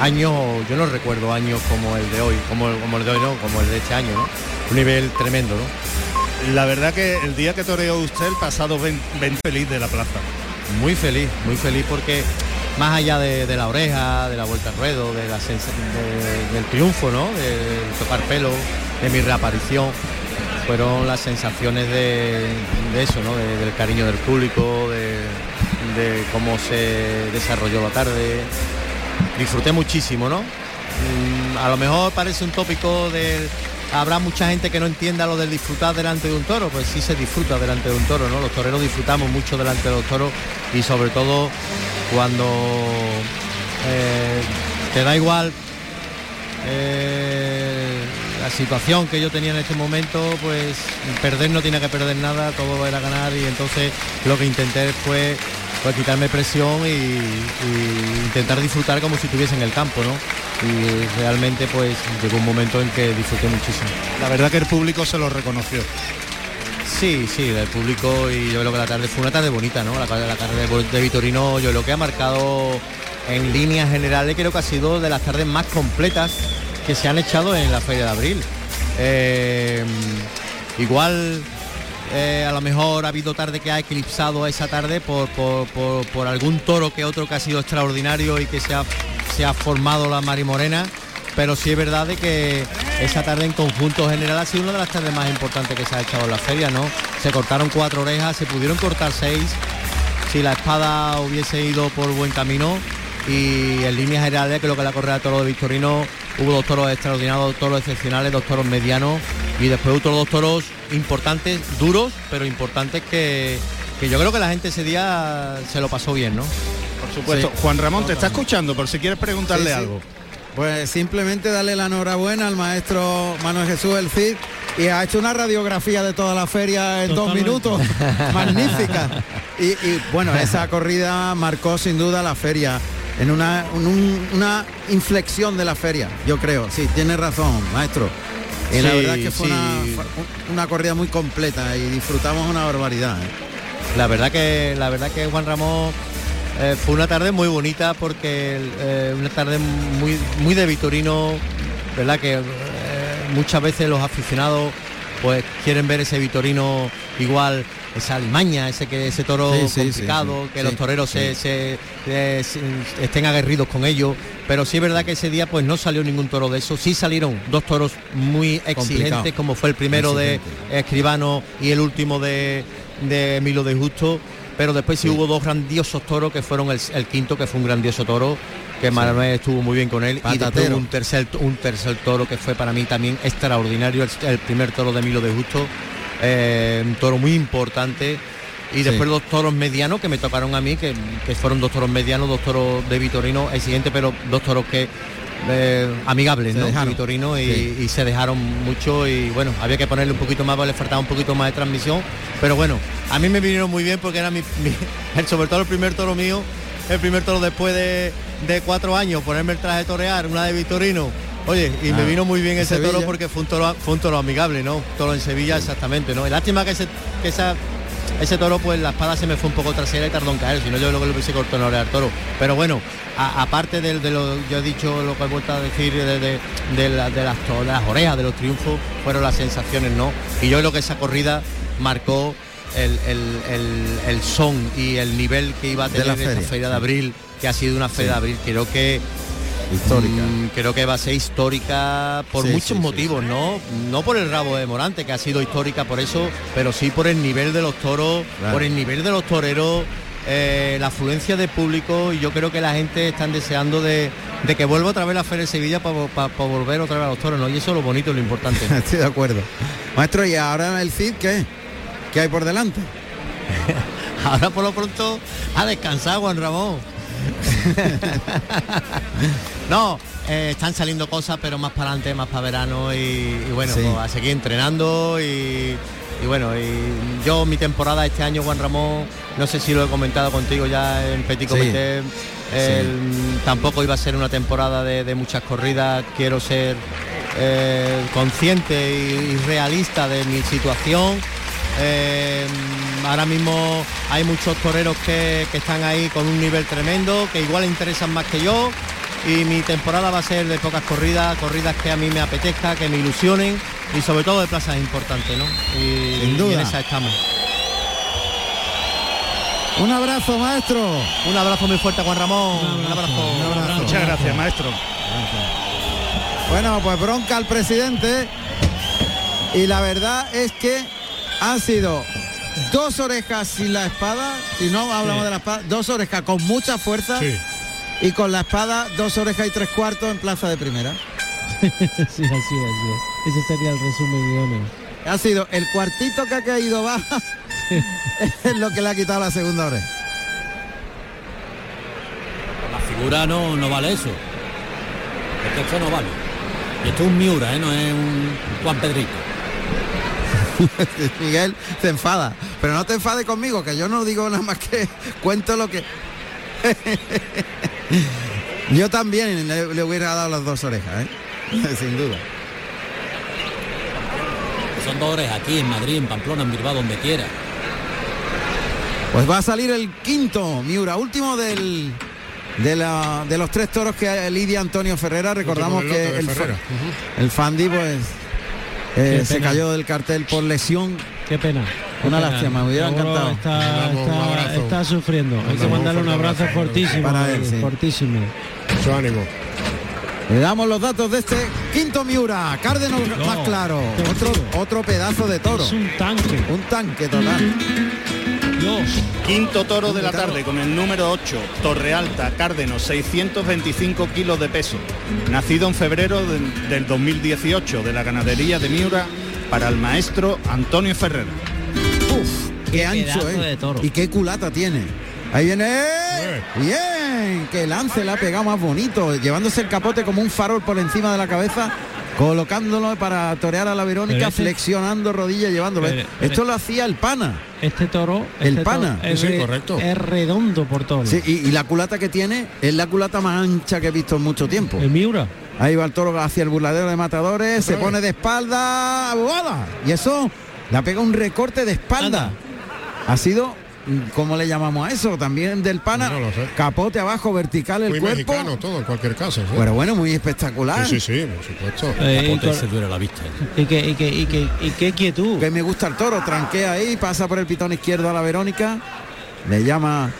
años, yo no recuerdo años como el de hoy, como, el- como el de hoy, no, como el de este año, ¿no? Un nivel tremendo, ¿no? La verdad que el día que toreó usted, el pasado ven, ven feliz de la plaza. Muy feliz, muy feliz porque más allá de, de la oreja, de la vuelta al ruedo, de la de- del triunfo, ¿no? De tocar pelo, de mi reaparición, fueron las sensaciones de, eso, ¿no? De- del cariño del público, de, de cómo se desarrolló la tarde. Disfruté muchísimo, ¿no? Mm, a lo mejor parece un tópico de habrá mucha gente que no entienda lo del disfrutar delante de un toro, pues sí se disfruta delante de un toro, ¿no? Los toreros disfrutamos mucho delante de los toros y sobre todo cuando eh, te da igual eh, la situación que yo tenía en este momento, pues perder no tiene que perder nada, todo era ganar y entonces lo que intenté fue pues, quitarme presión y, y intentar disfrutar como si estuviese en el campo, ¿no? Y realmente pues llegó un momento en que disfruté muchísimo. La verdad que el público se lo reconoció. Sí, sí, del público y yo creo que la tarde fue una tarde bonita, ¿no? La, la tarde de, de Vitorino, yo lo que ha marcado en líneas generales creo que ha sido de las tardes más completas que se han echado en la Feria de Abril. Eh, igual eh, a lo mejor ha habido tarde que ha eclipsado esa tarde por, por- por- algún toro que otro que ha sido extraordinario y que se ha, se ha formado la Marimorena, pero sí es verdad de que esa tarde en conjunto general ha sido una de las tardes más importantes que se ha echado en la feria, ¿no? Se cortaron cuatro orejas, se pudieron cortar seis, si la espada hubiese ido por buen camino y en líneas generales creo que la correa de toro de Victorino hubo dos toros extraordinarios, dos toros excepcionales, dos toros medianos y después otros dos toros importantes, duros, pero importantes que, que yo creo que la gente ese día se lo pasó bien, ¿no? Por supuesto. Juan Ramón te está escuchando por si quieres preguntarle Sí, sí. algo. Pues simplemente darle la enhorabuena al maestro Manuel Jesús El Cid y ha hecho una radiografía de toda la feria en dos minutos. Magnífica. Y, y, bueno, esa corrida marcó sin duda la feria en una, en un- una inflexión de la feria, yo creo. Sí, tiene razón, maestro. Y la verdad es que fue sí. una, corrida muy completa y disfrutamos una barbaridad. ¿eh? La verdad que la verdad que Juan Ramón eh, fue una tarde muy bonita porque eh, una tarde muy muy de Vitorino, verdad que muchas veces los aficionados pues quieren ver ese Vitorino igual esa alimaña, ese que ese toro Sí, sí, complicado, sí, que los toreros se, sí. se- se- estén aguerridos con ellos, pero sí es verdad que ese día pues no salió ningún toro de eso, sí salieron dos toros muy exigentes, Complicado. como fue el primero de. Escribano y el último de, de Emilio de Justo, pero después sí, hubo dos grandiosos toros que fueron el, el quinto, que fue un grandioso toro, que Manuel estuvo muy bien con él, y Patatero. un tercer, un tercer toro que fue para mí también extraordinario, el, el primer toro de Emilio de Justo, eh, un toro muy importante. Y después dos toros medianos que me tocaron a mí, que, que fueron dos toros medianos, dos toros de Vitorino, exigente, pero dos toros que eh, amigables, Se ¿no? De dejaron. Vitorino y, Sí. y se dejaron mucho y bueno, había que ponerle un poquito más, porque le faltaba un poquito más de transmisión, pero bueno, a mí me vinieron muy bien porque era mi, sobre todo el primer toro mío, el primer toro después de, de cuatro años, ponerme el traje de torear, una de Vitorino. Oye, y me Ah, vino muy bien en ese toro porque fue un toro, fue un toro amigable, ¿no? Toro en Sevilla, exactamente, ¿no? Lástima que ese, que esa, ese toro, pues la espada se me fue un poco trasera y tardó en caer, si no yo lo que le hubiese cortado al toro. Pero bueno, aparte de, lo, yo he dicho lo que he vuelto a decir de, de- de la- las, las orejas, de los triunfos, fueron las sensaciones, ¿no? Y yo creo que esa corrida marcó el, el- el- el son y el nivel que iba a tener esta feria, feria de abril, que ha sido una feria de abril, creo que Histórica. Mm, creo que va a ser histórica por Sí, muchos sí, sí, motivos, ¿no? No por el rabo de Morante, que ha sido histórica por eso, pero sí por el nivel de los toros, Claro. por el nivel de los toreros, eh, la afluencia de público y yo creo que la gente están deseando de, de que vuelva otra vez la Feria de Sevilla para volver otra vez a los toros, ¿no? Y eso es lo bonito y lo importante. Estoy de acuerdo. Maestro, ¿y ahora el Cid qué? ¿Qué hay por delante? Ahora por lo pronto a descansar, Juan Ramón. no, eh, están saliendo cosas, pero más para adelante, más para verano y, y bueno, Sí. pues a seguir entrenando y, y bueno, y yo mi temporada este año, Juan Ramón, no sé si lo he comentado contigo ya en Petit Sí. Comité, tampoco iba a ser una temporada de, de muchas corridas, quiero ser eh, consciente y, y realista de mi situación. Ahora mismo hay muchos toreros que, que están ahí con un nivel tremendo, que igual interesan más que yo. Y mi temporada va a ser de pocas corridas, corridas que a mí me apetezca, que me ilusionen y sobre todo de plazas importantes, ¿no? Y, Sin y duda. en esa estamos. Un abrazo, maestro. Un abrazo muy fuerte, Juan Ramón. Un abrazo. Muchas gracias, maestro. Bueno, pues bronca al presidente. Y la verdad es que han sido dos orejas sin la espada, si no hablamos Sí. de la espada, dos orejas con mucha fuerza Sí. y con la espada dos orejas y tres cuartos en plaza de primera. sí, así es, así es. Ese sería el resumen idóneo. Ha sido el cuartito que ha caído baja es lo que le ha quitado la segunda oreja. La figura no, no vale eso. Esto no vale. Y esto es un Miura, ¿eh? no es un Juan Pedrito. Miguel se enfada, pero no te enfades conmigo, que yo no digo nada más que cuento lo que... yo también le, le hubiera dado las dos orejas, ¿eh? sin duda. Son dos orejas aquí en Madrid, en Pamplona, en Bilbao, donde quiera. Pues va a salir el quinto Miura, último del de, la, de los tres toros que lidia Antonio Ferrera. Recordamos que el, Ferrera. fa- el Fandi pues eh, se cayó del cartel por lesión. Qué pena. qué Una pena. lástima, me hubiera encantado. Está, está- sufriendo. Hay que mandarle un abrazo fortísimo. Para él, sí. Fortísimo. Mucho ánimo. Le damos los datos de este quinto Miura. Cárdenas No, más claro. Otro, otro pedazo de toro. Es un tanque. Un tanque total. Dios. Quinto toro de la tarde con el número 8, Torre Alta, Cárdeno, 625 kilos de peso. Nacido en febrero de- del 2018 de la ganadería de Miura para el maestro Antonio Ferrera. Uf, qué, ancho, ¿eh? de toro. Y qué culata tiene. Ahí viene. Bien. Que lance le ha pegado más bonito. Llevándose el capote como un farol por encima de la cabeza. Colocándolo para torear a la Verónica, este- flexionando rodillas, llevándolo. Pero- pero- Esto lo hacía el pana. Este toro. El este toro pana. Es, Sí, re- correcto. es redondo por todo. Sí, y, y la culata que tiene es la culata más ancha que he visto en mucho tiempo. El Miura. Ahí va el toro hacia el burladero de matadores, se vez. pone de espalda, ¡buada! y eso le pega un recorte de espalda. Anda. Ha sido, ¿cómo le llamamos a eso? También del pana, No lo sé. capote abajo, vertical el Muy cuerpo. mexicano todo, en cualquier caso. ¿sí? Pero bueno, muy espectacular. Sí, sí, sí, por supuesto. Eh, y, se duele la vista. y que, y, que, y, que, y qué quietud. Que me gusta el toro, tranquea ahí, pasa por el pitón izquierdo a la Verónica, le llama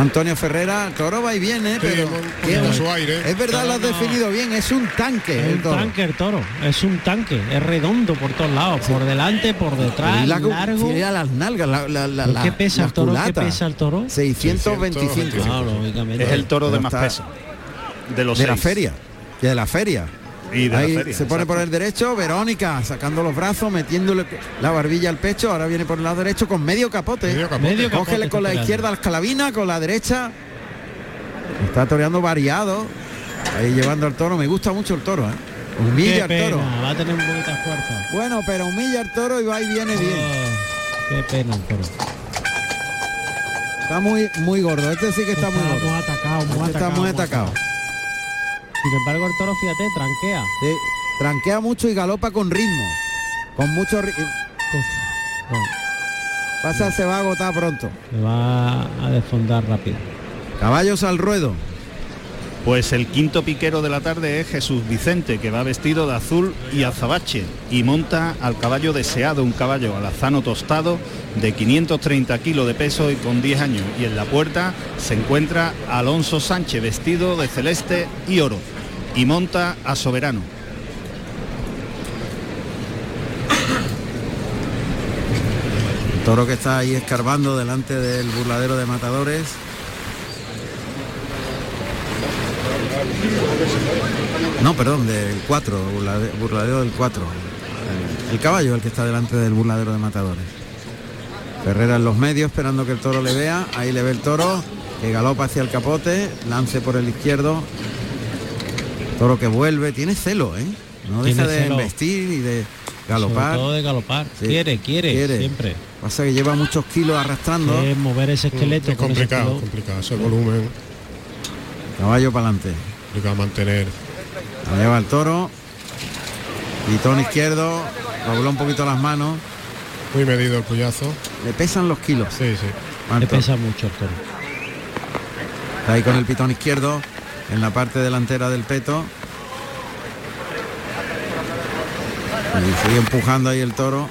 Antonio Ferrera, toro va y viene, pero su aire. es verdad, lo has definido bien, es un tanque Es el un toro. tanque el toro, es un tanque, es redondo por todos lados, por delante, por detrás, Y la- largo. mira las nalgas, la, la, la, ¿Qué pesa el toro? ¿Qué pesa el toro? 625 625. Claro, lógicamente. Es el toro de Pero más peso. De los de la feria, de la feria. Y de la Ahí feria, se pone por exacto. el derecho, Verónica sacando los brazos, metiéndole la barbilla al pecho, ahora viene por el lado derecho con medio capote. Medio capote. Medio capote Cógele con la está izquierda las calavinas, con la derecha. Está toreando variado. Ahí llevando al toro. Me gusta mucho el toro, ¿eh? Humilla al toro. va a tener un poquito de fuerza. Bueno, pero humilla al toro y va y viene bien. Oh, qué pena el toro. Está muy, muy gordo. Este sí que está, muy gordo. Muy atacado, muy Este está atacado. muy atacado. Sin embargo, el toro, fíjate, tranquea. Sí, tranquea mucho y galopa con ritmo. Con mucho ritmo. Pasa, se va a agotar pronto. Se va a desfondar rápido. Caballos al ruedo. Pues el quinto piquero de la tarde es Jesús Vicente, que va vestido de azul y azabache y monta al caballo deseado, un caballo alazano tostado de 530 kilos de peso y con 10 años. Y en la puerta se encuentra Alonso Sánchez, vestido de celeste y oro, y monta a Soberano. Toro que está ahí escarbando delante del burladero de matadores. No, perdón, del 4, burladero del 4. El, el caballo el que está delante del burladero de matadores. Ferrera en los medios esperando que el toro le vea. Ahí le ve el toro que galopa hacia el capote, lance por el izquierdo. Toro que vuelve, tiene celo, ¿eh? No Tiene deja de celo. investir y de galopar. Sobre todo de galopar. Sí, Quiere, quiere, siempre. Pasa que lleva muchos kilos arrastrando. Es mover ese esqueleto. Es con ese complicado, complicado. Ese volumen, Caballo para adelante. Complicado mantener. La lleva el toro. Pitón izquierdo. Dobló un poquito las manos. Muy medido el puyazo. Le pesan los kilos. Sí, sí. Le pesa mucho el toro. Está ahí con el pitón izquierdo en la parte delantera del peto. Y sigue empujando ahí el toro.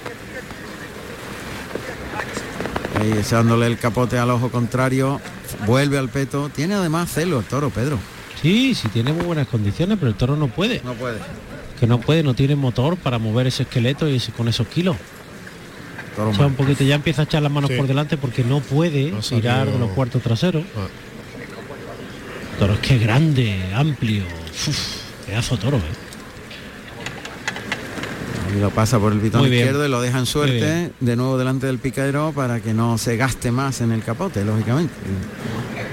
Ahí echándole el capote al ojo contrario. Vuelve al peto. Tiene además celo el toro, Pedro. Sí, sí tiene muy buenas condiciones, pero el toro no puede. No puede. Que no puede, no tiene motor para mover ese esqueleto y ese- con esos kilos. Toro O sea, mal. un poquito ya empieza a echar las manos Sí. por delante porque no puede No tirar salido- de los cuartos traseros. Ah. Toro es que es grande, amplio. Uf, pedazo de toro, ¿eh? Y lo pasa por el pitón izquierdo y lo deja en Muy suerte de nuevo delante del picadero para que no se gaste más en el capote, lógicamente.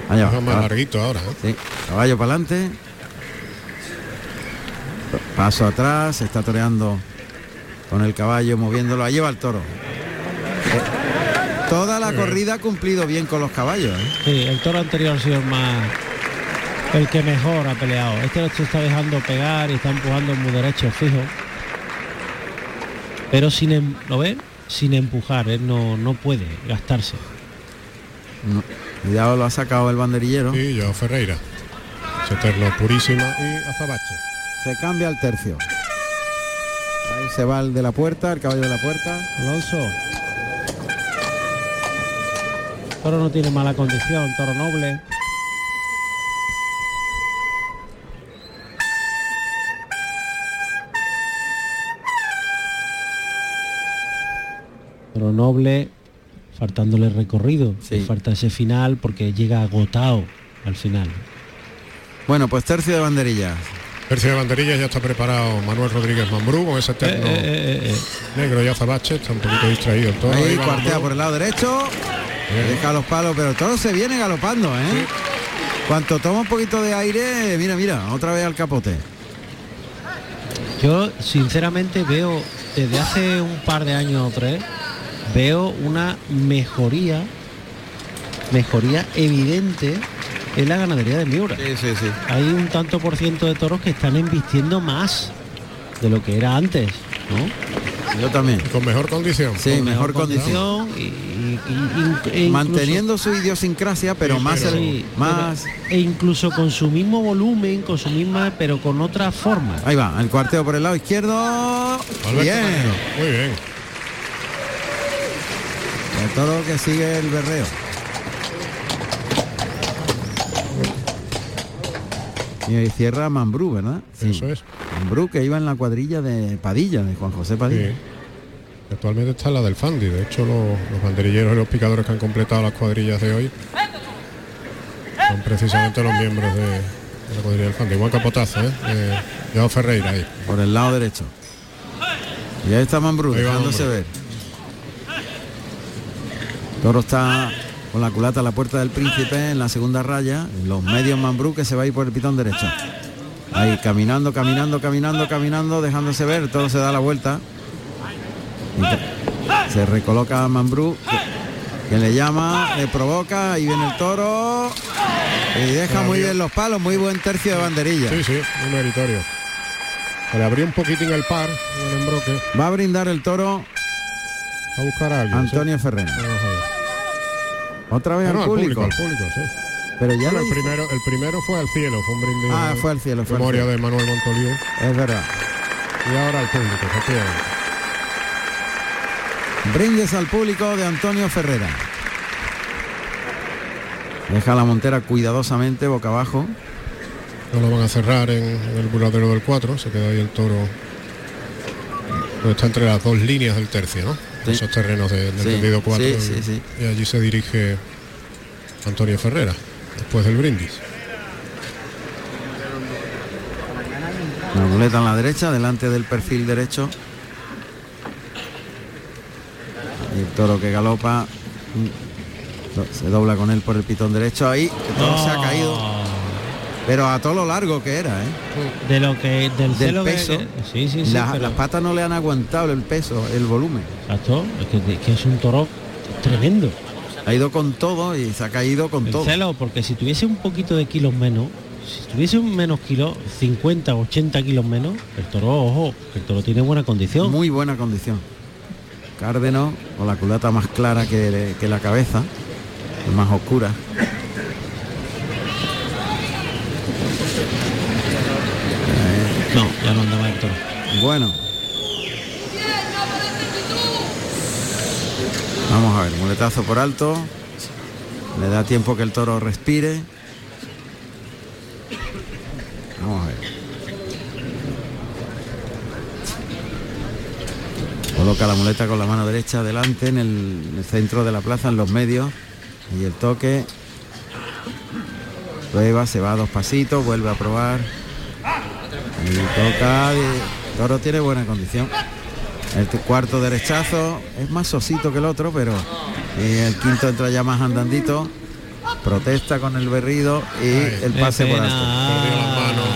Allá va, más caballo. larguito ahora. ¿eh? Sí, caballo para adelante. Paso atrás, está toreando con el caballo, moviéndolo. Ahí lleva el toro. Eh, Toda la Muy corrida ha cumplido bien con los caballos. ¿eh? Sí, el toro anterior ha sido más el que mejor ha peleado. Este lo está dejando pegar y está empujando muy derecho fijo. Pero sin em- ¿lo ven? Sin empujar, él no, no puede gastarse. No, Cuidado, lo ha sacado el banderillero. Sí, yo Ferreira. Ese eterno purísima y azabache. Se cambia el tercio. Ahí se va el de la puerta, el caballo de la puerta. Alonso. Toro no tiene mala condición, toro noble. Toro noble, faltándole recorrido. Sí. Falta ese final porque llega agotado al final. Bueno, pues tercio de banderillas. Tercio de banderillas ya está preparado Manuel Rodríguez Mambrú con ese eterno Eh, eh, eh, eh. negro y azabache. Está un poquito distraído el toro. Ahí cuartea Mambrú. por el lado derecho. Bien. Deja los palos, pero todo se viene galopando, ¿eh? Cuanto toma un poquito de aire, mira, mira, otra vez al capote. Yo sinceramente veo desde hace un par de años o tres veo una mejoría mejoría evidente en la ganadería de Miura. sí, sí. Hay un tanto por ciento de toros que están embistiendo más de lo que era antes, ¿no? Yo también. Con mejor condición. Sí, Con mejor condición. y, y- y- e incluso- Manteniendo su idiosincrasia, pero Sí, más, pero- Sí, más. pero- e incluso con su mismo volumen, con su misma, pero con otra forma. Ahí va, el cuarteo por el lado izquierdo. Alberto Bien. Manero. Muy bien. El toro que sigue el berreo. Y ahí cierra Mambrú, ¿verdad? Eso es. Mambrú que iba en la cuadrilla de Padilla, de Juan José Padilla. Sí. Actualmente está la del Fandi. De hecho, los, los banderilleros y los picadores que han completado las cuadrillas de hoy son precisamente los miembros de, de la cuadrilla del Fandi. Buen capotazo, ¿eh? Eh, Joao Ferreira ahí. Por el lado derecho. Y ahí está Mambrú, Ahí dejándose ver. Toro está con la culata a la puerta del príncipe en la segunda raya. En los medios Mambrú que se va a ir por el pitón derecho. Ahí caminando, caminando, caminando, caminando, dejándose ver. Todo se da la vuelta. Se recoloca Mambrú. que le llama, le provoca y viene el toro y deja muy bien los palos, muy buen tercio de banderilla. Sí, sí, muy meritorio. Le abrió un poquitín el par el embroque. Va a brindar el toro a buscar a alguien. Antonio sí. Otra vez Ah, no, al público. al público, sí. Pero ya Bueno, el primero, el primero fue al cielo, fue un brindis. Ah, fue al cielo, fue al Memoria cielo. de Manuel Montoliu. Es verdad. Y ahora al público, efectivamente. Brindes al público de Antonio Ferrera. Deja la montera cuidadosamente boca abajo. No lo van a cerrar en, en el burladero del 4, se queda ahí el toro. Pues está entre las dos líneas del tercio, ¿no? Sí. Esos terrenos de- del Sí, tendido 4. sí, y, sí, sí. y allí se dirige Antonio Ferrera, después del brindis. La muleta en la derecha, delante del perfil derecho. Y el toro que galopa. Se dobla con él por el pitón derecho. Ahí, el toro se ha caído. Pero a todo lo largo que era, ¿eh? De lo que del, Del peso. que- sí, sí, sí. Las- pero- Las patas no le han aguantado el peso, el volumen. Exacto, es que, es que es un toro tremendo. Ha ido con todo y se ha caído con El todo. celo, porque si tuviese un poquito de kilos menos, si tuviese un menos kilos, 50, 80 kilos menos, el toro, ojo, el toro tiene buena condición. Muy buena condición. Cárdeno, con la culata más clara que, que la cabeza, más oscura. No, ya no andaba el toro. Bueno. Vamos a ver, muletazo por alto. Le da tiempo que el toro respire. Vamos a ver. Coloca la muleta con la mano derecha delante en el, en el centro de la plaza, en los medios. Y el toque. Prueba, se va dos pasitos, vuelve a probar. Toca. y- Toro tiene buena condición. El cuarto derechazo es más sosito que el otro, pero y el quinto entra ya más andandito. Protesta con el berrido y el pase por alto. Perdió las manos.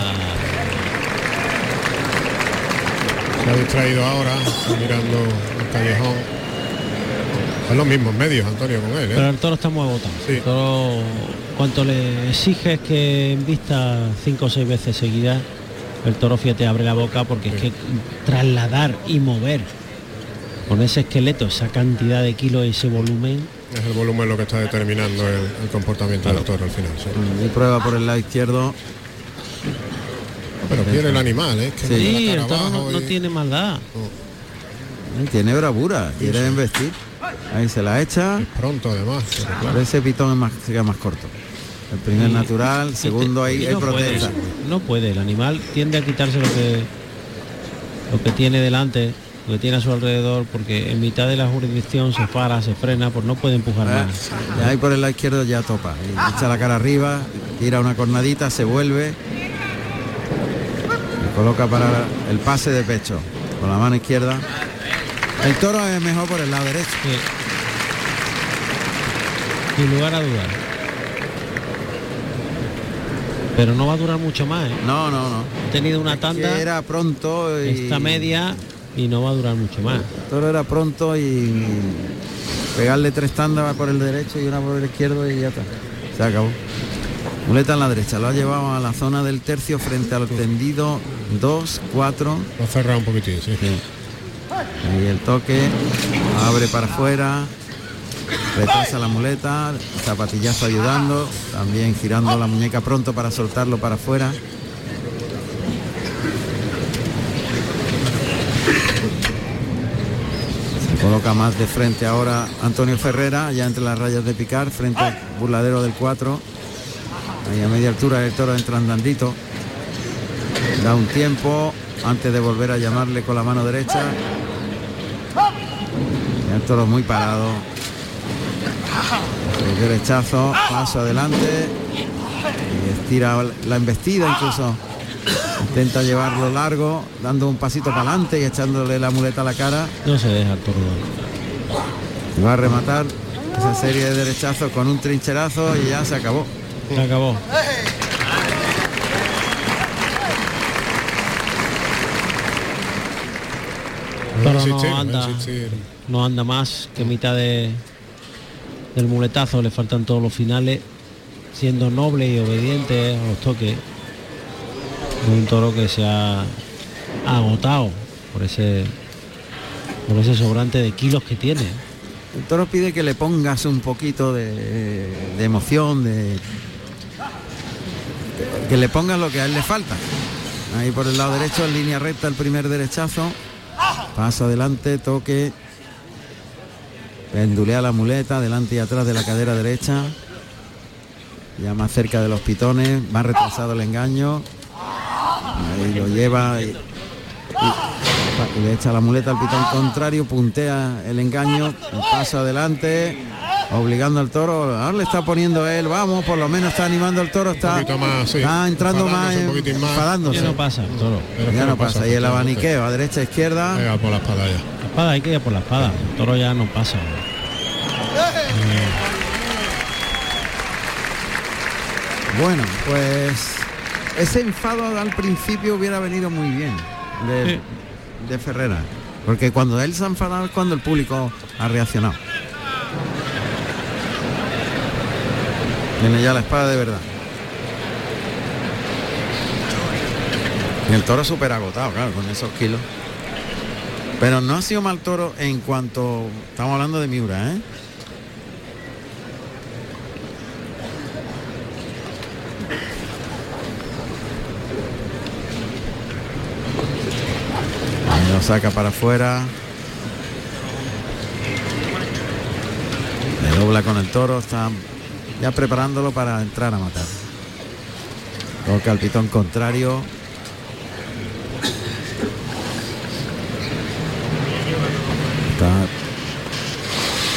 Se ha distraído ahora, mirando el callejón. Son los mismos medios, Antonio, con él, Pero ¿eh? el toro está muy agotado. Sí. El toro, cuanto le exiges que en vista cinco o seis veces seguidas, el toro fíjate abre la boca porque es que trasladar y mover con ese esqueleto, esa cantidad de kilos, ese volumen, Es el volumen lo que está determinando el, el comportamiento del toro al final. sí. Y prueba por el lado izquierdo. Pero quiere el animal, ¿eh? Que Sí. el toro no, abajo no y- tiene maldad. y Tiene bravura, quiere embestir. Ahí se la echa. Pronto además. claro. Ese pitón es más, se queda más corto. El primer Y- natural, segundo ahí, Y hay no puede, protesta. no puede, el animal tiende a quitarse lo que lo que tiene delante, lo que tiene a su alrededor, porque en mitad de la jurisdicción se para, se frena, pues no puede empujar Ah, más. y ahí por el lado izquierdo ya topa. Echa la cara arriba, tira una cornadita, se vuelve. Y coloca para el pase de pecho con la mano izquierda. El toro es mejor por el lado derecho. Sin lugar a dudar. Pero no va a durar mucho más, ¿eh? No, no, no. Ha tenido una tanda, Que era pronto y esta media, y no va a durar mucho más. el toro era pronto y pegarle tres tandas por el derecho y una por el izquierdo y ya está. Se acabó. Muleta en la derecha, lo ha llevado a la zona del tercio frente al tendido 2, 4. Lo ha cerrado un poquitín, sí. Ahí el toque, abre para afuera, retrasa la muleta, zapatillazo ayudando, también girando la muñeca pronto para soltarlo para afuera. Se coloca más de frente ahora Antonio Ferrera, ya entre las rayas de picar, frente al burladero del 4. Ahí a media altura el toro entra andandito. Da un tiempo antes de volver a llamarle con la mano derecha. El toro muy parado. Derechazo, paso adelante. Y estira la embestida incluso. Intenta llevarlo largo, dando un pasito para adelante y echándole la muleta a la cara. No se deja. Y va a rematar esa serie de derechazos con un trincherazo y ya se acabó. Se acabó. Pero no anda, no anda más que mitad de del muletazo, le faltan todos los finales, siendo noble y obediente a los toques. Un toro que se ha agotado por ese por ese sobrante de kilos que tiene. El toro pide que le pongas un poquito de, de emoción, de que le pongas lo que a él le falta. Ahí por el lado derecho, en línea recta, el primer derechazo. Pasa adelante, toque. Pendulea la muleta, delante y atrás de la cadera derecha. Ya más cerca de los pitones, más retrasado el engaño. Ahí lo lleva y, y- y le echa la muleta al pitón contrario, puntea el engaño, paso adelante, obligando al toro. Ahora le está poniendo él, vamos, por lo menos está animando al toro, está, poquito más, sí, está entrando más, enfadándose un poquitín más. enfadándose. Ya no pasa, el toro. Ya no pasa. Y el abaniqueo a derecha, izquierda. Venga, por la espada ya. Espada hay que ir a por la espada. El toro ya no pasa. Bueno, pues ese enfado al principio hubiera venido muy bien de, de Ferrera. Porque cuando él se ha enfadado es cuando el público ha reaccionado. Tiene ya la espada de verdad. Y el toro súper agotado, claro, con esos kilos. Pero no ha sido mal toro en cuanto... Estamos hablando de Miura, ¿eh? Lo saca para afuera. Le dobla con el toro, está ya preparándolo para entrar a matar. Toca el pitón contrario.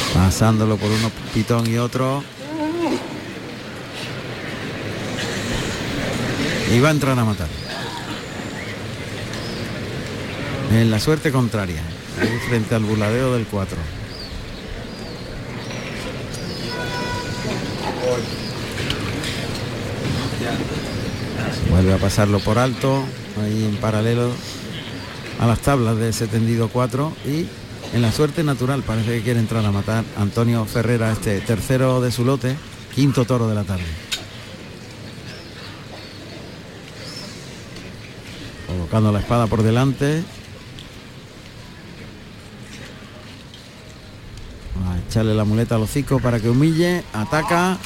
Está pasándolo por uno pitón y otro. Y va a entrar a matar. En la suerte contraria. ahí frente al buladeo del 4. Vuelve a pasarlo por alto, ahí en paralelo a las tablas de ese tendido 4 y en la suerte natural parece que quiere entrar a matar Antonio Ferrera, este tercero de su lote, quinto toro de la tarde. Colocando la espada por delante. A echarle la muleta al hocico para que humille, ataca.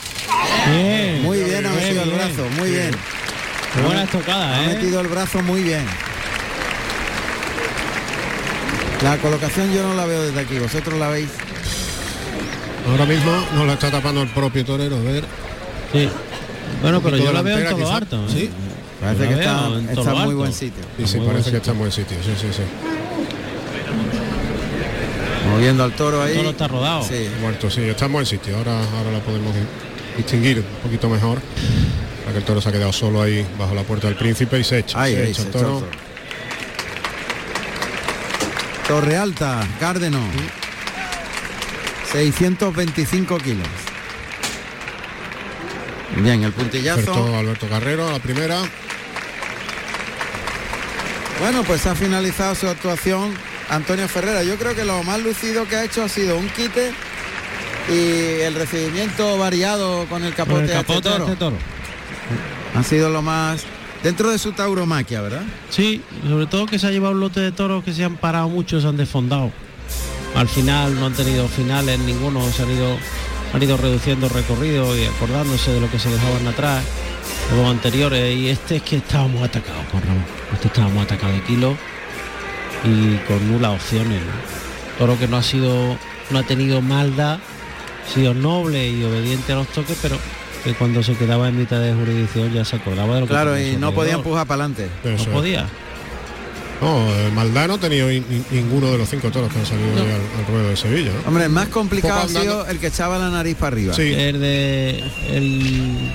Bien, Muy bien ha bien, metido el bien. brazo, muy bien. Qué buena estocada, Ha ¿eh? metido el brazo muy bien. La colocación yo no la veo desde aquí, vosotros la veis. Ahora mismo nos la está tapando el propio torero, a ver. Sí. Bueno, pero yo la veo en todo quizá. harto. ¿eh? Sí. Parece que está, en está muy buen sitio. Sí, sí, Muy parece buen que está en buen sitio, sí, sí, sí. Moviendo al toro ahí. El toro está rodado. Sí. Muerto, sí, está en buen sitio. Ahora, ahora la podemos di- distinguir un poquito mejor. Para que el toro se ha quedado solo ahí bajo la puerta del príncipe y se echa. Ahí, se ahí, echa se el toro. Torre Alta, Cárdeno. 625 kilos. Bien, el puntillazo. Acertó Alberto Carrero a la primera. Bueno, pues ha finalizado su actuación Antonio Ferrera. Yo creo que lo más lucido que ha hecho ha sido un quite y el recibimiento variado con el capote, Con el a este capote de toro. este toro. Ha sido lo más dentro de su tauromaquia, ¿verdad? Sí, sobre todo que se ha llevado un lote de toros que se han parado mucho, se han desfondado. Al final no han tenido finales ninguno, han ido, han ido reduciendo recorrido y acordándose de lo que se dejaban atrás, los anteriores. Y este es que estábamos atacados con Ramón. Este estábamos atacados de kilo y con nulas opciones. ¿no? Toro que no ha sido, no ha tenido maldad, ha sido noble y obediente a los toques, pero que cuando se quedaba en mitad de jurisdicción ya se acordaba de lo que Claro, tenía a y no podía empujar para adelante. Eso No es. podía. No, eh, maldad no ha tenido ni- ni- ninguno de los cinco toros que han salido hoy al, al ruedo de Sevilla. ¿no? Hombre, el más complicado ha sido el que echaba la nariz para arriba. Sí. El de el,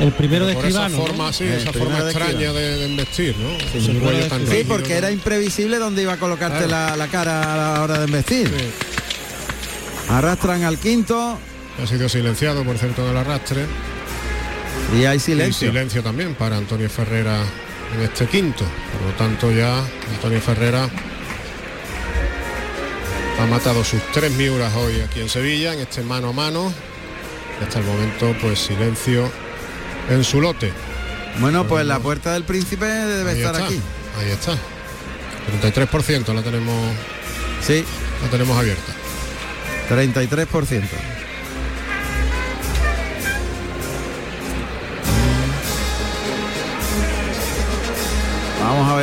el primero de esa escribano. ¿no? forma, sí, El esa forma de extraña de, de embestir, ¿no? Sí, cuello tan porque ¿no? era imprevisible dónde iba a colocarte Claro. la, la cara a la hora de investir. Sí. Arrastran al quinto Ha sido silenciado, por cierto, del arrastre. y hay Y silencio. silencio también para Antonio Ferrera en este quinto. Por lo tanto, ya Antonio Ferrera Ha matado sus tres miuras hoy aquí en Sevilla, en este mano a mano. Y hasta el momento, pues silencio en su lote. Bueno, pues la puerta del príncipe debe Ahí estar está, aquí. Ahí está. 33% la tenemos. Sí. La tenemos abierta. 33%.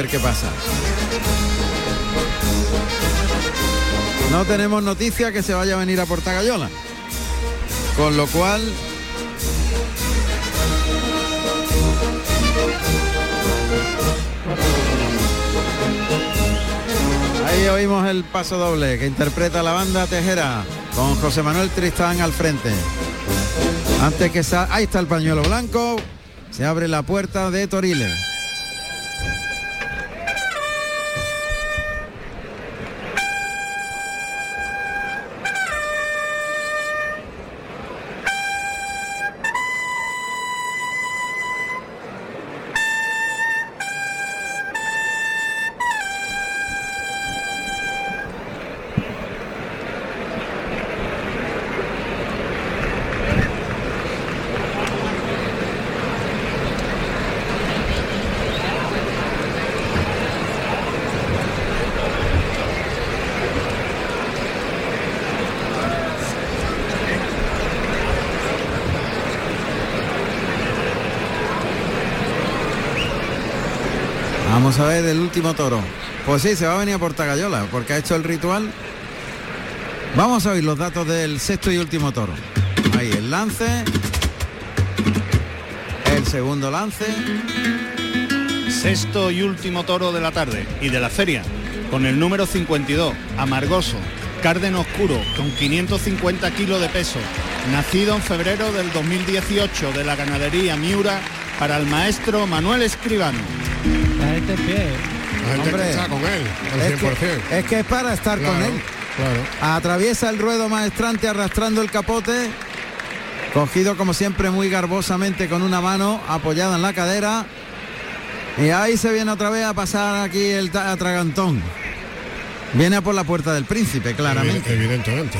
Qué pasa. No tenemos noticia que se vaya a venir a Portagayola. Con lo cual Ahí oímos el paso doble que interpreta la banda Tejera con José Manuel Tristán al frente. Antes que sa ahí está el pañuelo blanco, se abre la puerta de Toriles. Vamos a ver el último toro. Pues sí, se va a venir a Portagayola porque ha hecho el ritual. Vamos a oír los datos del sexto y último toro. Ahí el lance. El segundo lance. Sexto y último toro de la tarde y de la feria, con el número 52, Amargoso, Carden Oscuro, con 550 kilos de peso, nacido en febrero del 2018 de la ganadería Miura para el maestro Manuel Escribano. La gente en pie. La gente Hombre, que está con él, al Es 100%. que, es que es para estar con él. Claro. Atraviesa el ruedo maestrante arrastrando el capote. Cogido como siempre muy garbosamente con una mano apoyada en la cadera. Y ahí se viene otra vez a pasar aquí el atragantón. Viene a por la puerta del príncipe, claramente. Evidentemente.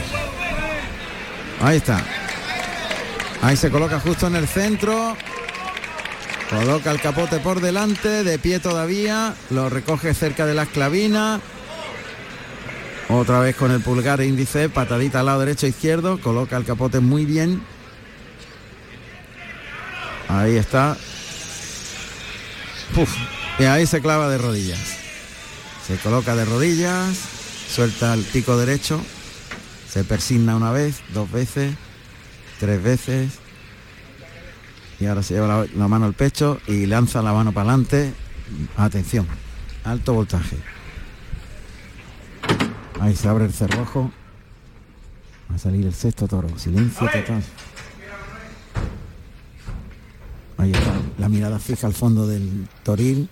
Ahí está. Ahí se coloca justo en el centro. Coloca el capote por delante, de pie todavía. Lo recoge cerca de la esclavina. Otra vez con el pulgar índice, patadita al lado derecho e izquierdo. Coloca el capote muy bien. Ahí está. Y ahí se clava de rodillas. Se coloca de rodillas. Suelta el pico derecho. Se persigna una vez, dos veces, tres veces. Y ahora se lleva la, la mano al pecho y lanza la mano para adelante. Atención, alto voltaje. Ahí se abre el cerrojo. Va a salir el sexto toro. Silencio total. Ahí está, la mirada fija al fondo del toril,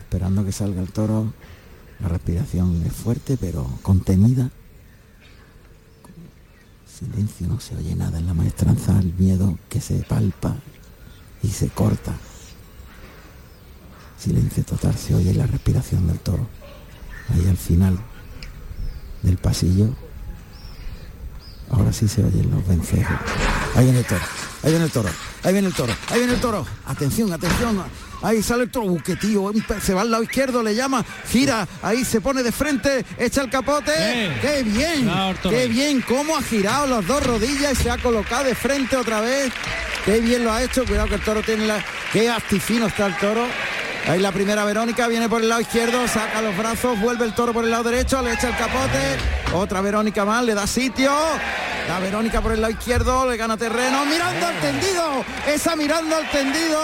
esperando que salga el toro. La respiración es fuerte pero contenida. Silencio, no se oye nada en la maestranza, el miedo que se palpa y se corta. Silencio total, se oye la respiración del toro. Ahí al final del pasillo. Ahora sí se oyen los vencejos. Ahí viene el toro, ahí viene el toro, ahí viene el toro, ahí viene el toro. Atención, atención. Ahí sale el toro, qué tío, un pe- se va al lado izquierdo, le llama, gira, ahí se pone de frente, echa el capote. Bien. ¡Qué bien! ¡Qué bien! ¿Cómo ha girado las dos rodillas y se ha colocado de frente otra vez? ¡Qué bien lo ha hecho! Cuidado que el toro tiene la... ¡Qué astifino está el toro! Ahí la primera Verónica viene por el lado izquierdo, saca los brazos, vuelve el toro por el lado derecho, le echa el capote. Otra Verónica más, le da sitio. La Verónica por el lado izquierdo, le gana terreno. Mirando al tendido. Esa mirando al tendido.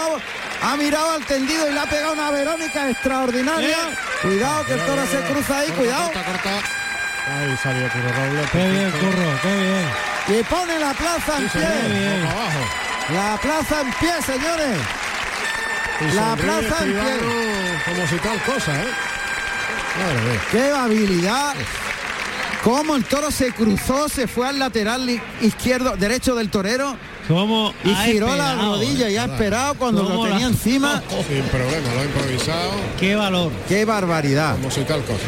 Ha mirado al tendido y le ha pegado una Verónica extraordinaria. Cuidado que el toro se cruza ahí, cuidado. Ahí salió Curro Robles. Qué bien, curro, qué bien. Y pone la plaza en Sí, pie. bien. La plaza en pie, señores. Y La plaza en pie. Como si tal cosa, ¿eh? Madre. ¡Qué habilidad! Cómo el toro se cruzó, se fue al lateral izquierdo, derecho del torero ¿Cómo y giró la rodilla y ha verdad. esperado cuando lo ¿Cómo tenía la- encima. Sin problema, lo ha improvisado Qué valor. ¡Qué barbaridad! como si tal cosa.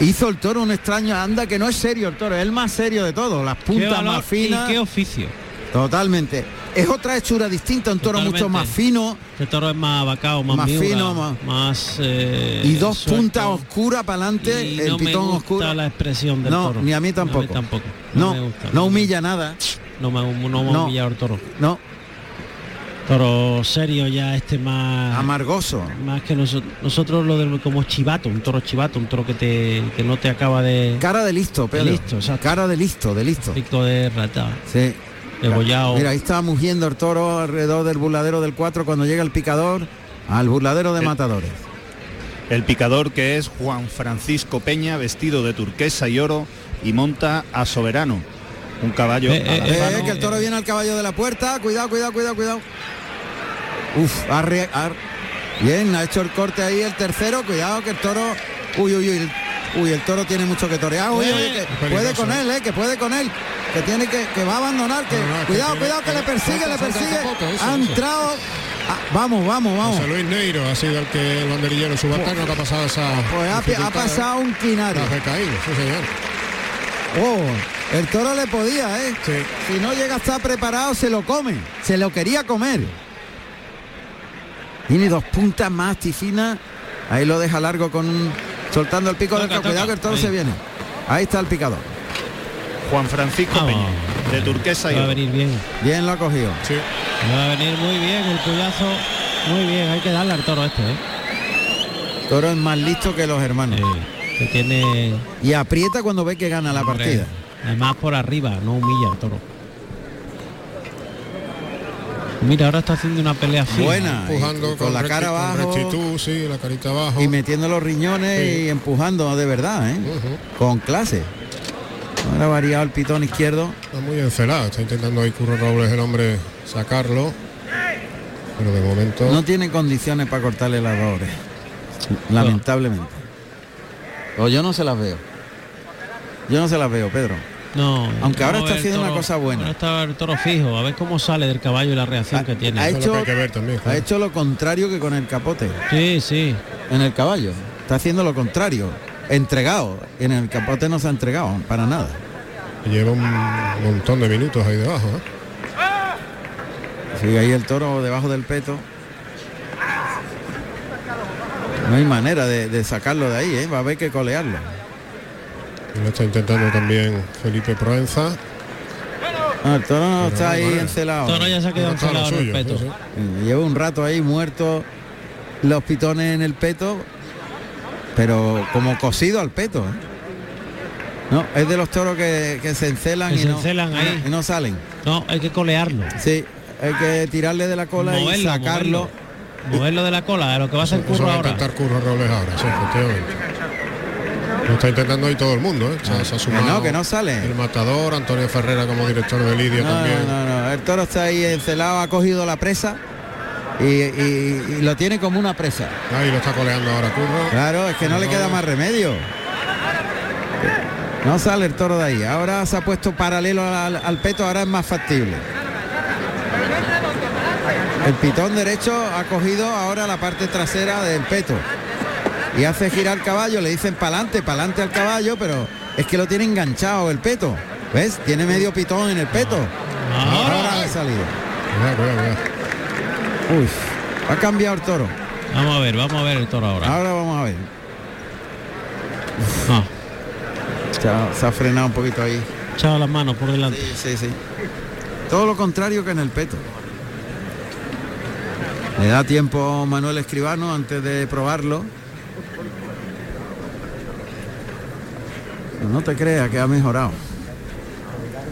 Hizo el toro un extraño, anda que no es serio el toro, es el más serio de todos, las Qué puntas valor más finas. y qué oficio. Totalmente. Es otra hechura distinta, un toro mucho más fino Este toro es más abacado, más, Más miura, fino, más- más, eh, y dos suelto. puntas oscuras para adelante, Y el no me pitón gusta oscuro. la expresión del No, toro. ni a mí tampoco. tampoco. No, me gusta. no humilla nada. No me, no me No. ha humillado el toro. No, Toro serio ya este más amargoso. más que nosotros nosotros lo del como chivato, un toro chivato, un toro que te que no te acaba de Cara de listo, Pedro. listo, exacto. Cara de listo, de listo. pico de rata, Sí. degollado. Mira, ahí está mugiendo el toro alrededor del burladero del 4 cuando llega el picador al burladero de El- matadores. El picador que es Juan Francisco Peña, vestido de turquesa y oro, y monta a Soberano, un caballo. Eh, eh. Eh, que el toro viene al caballo de la puerta. Cuidado, cuidado, cuidado, cuidado. Uf, arre- ar- bien, ha hecho el corte ahí el tercero. Cuidado que el toro. Uy, uy, uy. el- Uy, el toro tiene mucho que torear. Uy, uy, que puede con él, eh, que puede con él. Que tiene que, que va a abandonar. Que, No, no, es que cuidado, cuidado, que le persigue, le persigue. eso, ha entrado. Ah, vamos, vamos, vamos. José Luis Neiro ha sido el que el banderillero subalterno que ha pasado esa Pues ha, ha pasado un quinario. señor. Oh, el toro le podía, ¿eh? Sí. Si no llega a estar preparado, se lo come. Se lo quería comer. Tiene dos puntas más tifinas. Ahí lo deja largo con un- soltando el pico del Toca, toro. Cuidado que el toro Ahí. se viene. Ahí está el picador. Juan Francisco. Peña, de turquesa y va a venir bien. Bien lo ha cogido. Sí. Va a venir muy bien el puyazo. Muy bien, hay que darle al toro este, ¿eh? Toro es más listo que los hermanos. Eh, que tiene Y aprieta cuando ve que gana la partida. Además por arriba, no humilla al toro. Mira, ahora está haciendo una pelea. Buena. Empujando con, la cara con abajo. rectitud, sí, la carita abajo. Y metiendo los riñones Sí. y empujando de verdad, ¿eh? Con clase. Ahora ha variado el pitón izquierdo. Está muy encelado, está intentando ahí Curro Robles el hombre sacarlo. Pero de momento No tiene condiciones para cortarle las dos orejas. Lamentablemente. O yo no se las veo. Yo no se las veo, Pedro. No, Aunque ahora está haciendo una cosa buena. Ahora está el toro fijo, a ver cómo sale del caballo y la reacción Ha- que tiene. ha hecho- lo que hay que ver también. Ha hecho lo contrario que con el capote. Sí, sí. En el caballo. Está haciendo lo contrario. Entregado. En el capote no se ha entregado para nada. Lleva un montón de minutos ahí debajo. ¿eh? Sigue ahí el toro debajo del peto. No hay manera de, de sacarlo de ahí, ¿eh? va a haber que colearlo. Y lo está intentando también Felipe Proenza. No, el toro no está ahí encelado. El toro ya se ha quedado encelado en el peto. sí, sí. Eh, Lleva un rato ahí muerto los pitones en el peto, pero como cosido al peto. ¿eh? No, es de los toros que, que se encelan, Que y, se no, encelan ahí. y no salen. No, hay que colearlo. Sí, hay que tirarle de la cola y Moverlo, sacarlo. moverlo. Moverlo de la cola, de lo que va a hacer Eso curro va a ahora. intentar Curro Robles ahora, sí, efectivamente. Lo está intentando ahí todo el mundo, ¿eh? Se ha- se ha Que sumado no, que no sale. El matador, Antonio Ferrera como director de Lidia No, también. no, no, no, el toro está ahí encelado, ha cogido la presa y, y- y lo tiene como una presa. Ahí lo está coleando ahora Curro. Claro, es que no le queda más remedio. No sale el toro de ahí. Ahora se ha puesto paralelo al, al peto, ahora es más factible. El pitón derecho ha cogido ahora la parte trasera del peto. Y hace girar el caballo, le dicen pa'lante, pa'lante al caballo, pero es que lo tiene enganchado el peto. ¿Ves? Tiene medio pitón en el peto. Ahora ha salido. Uy, ha cambiado el toro. Vamos a ver, vamos a ver el toro ahora. Ahora vamos a ver. Ah, Se ha, se ha frenado un poquito ahí. echado las manos por delante. Sí, sí, sí. Todo lo contrario que en el peto. Le da tiempo Manuel Escribano antes de probarlo. No te creas que ha mejorado.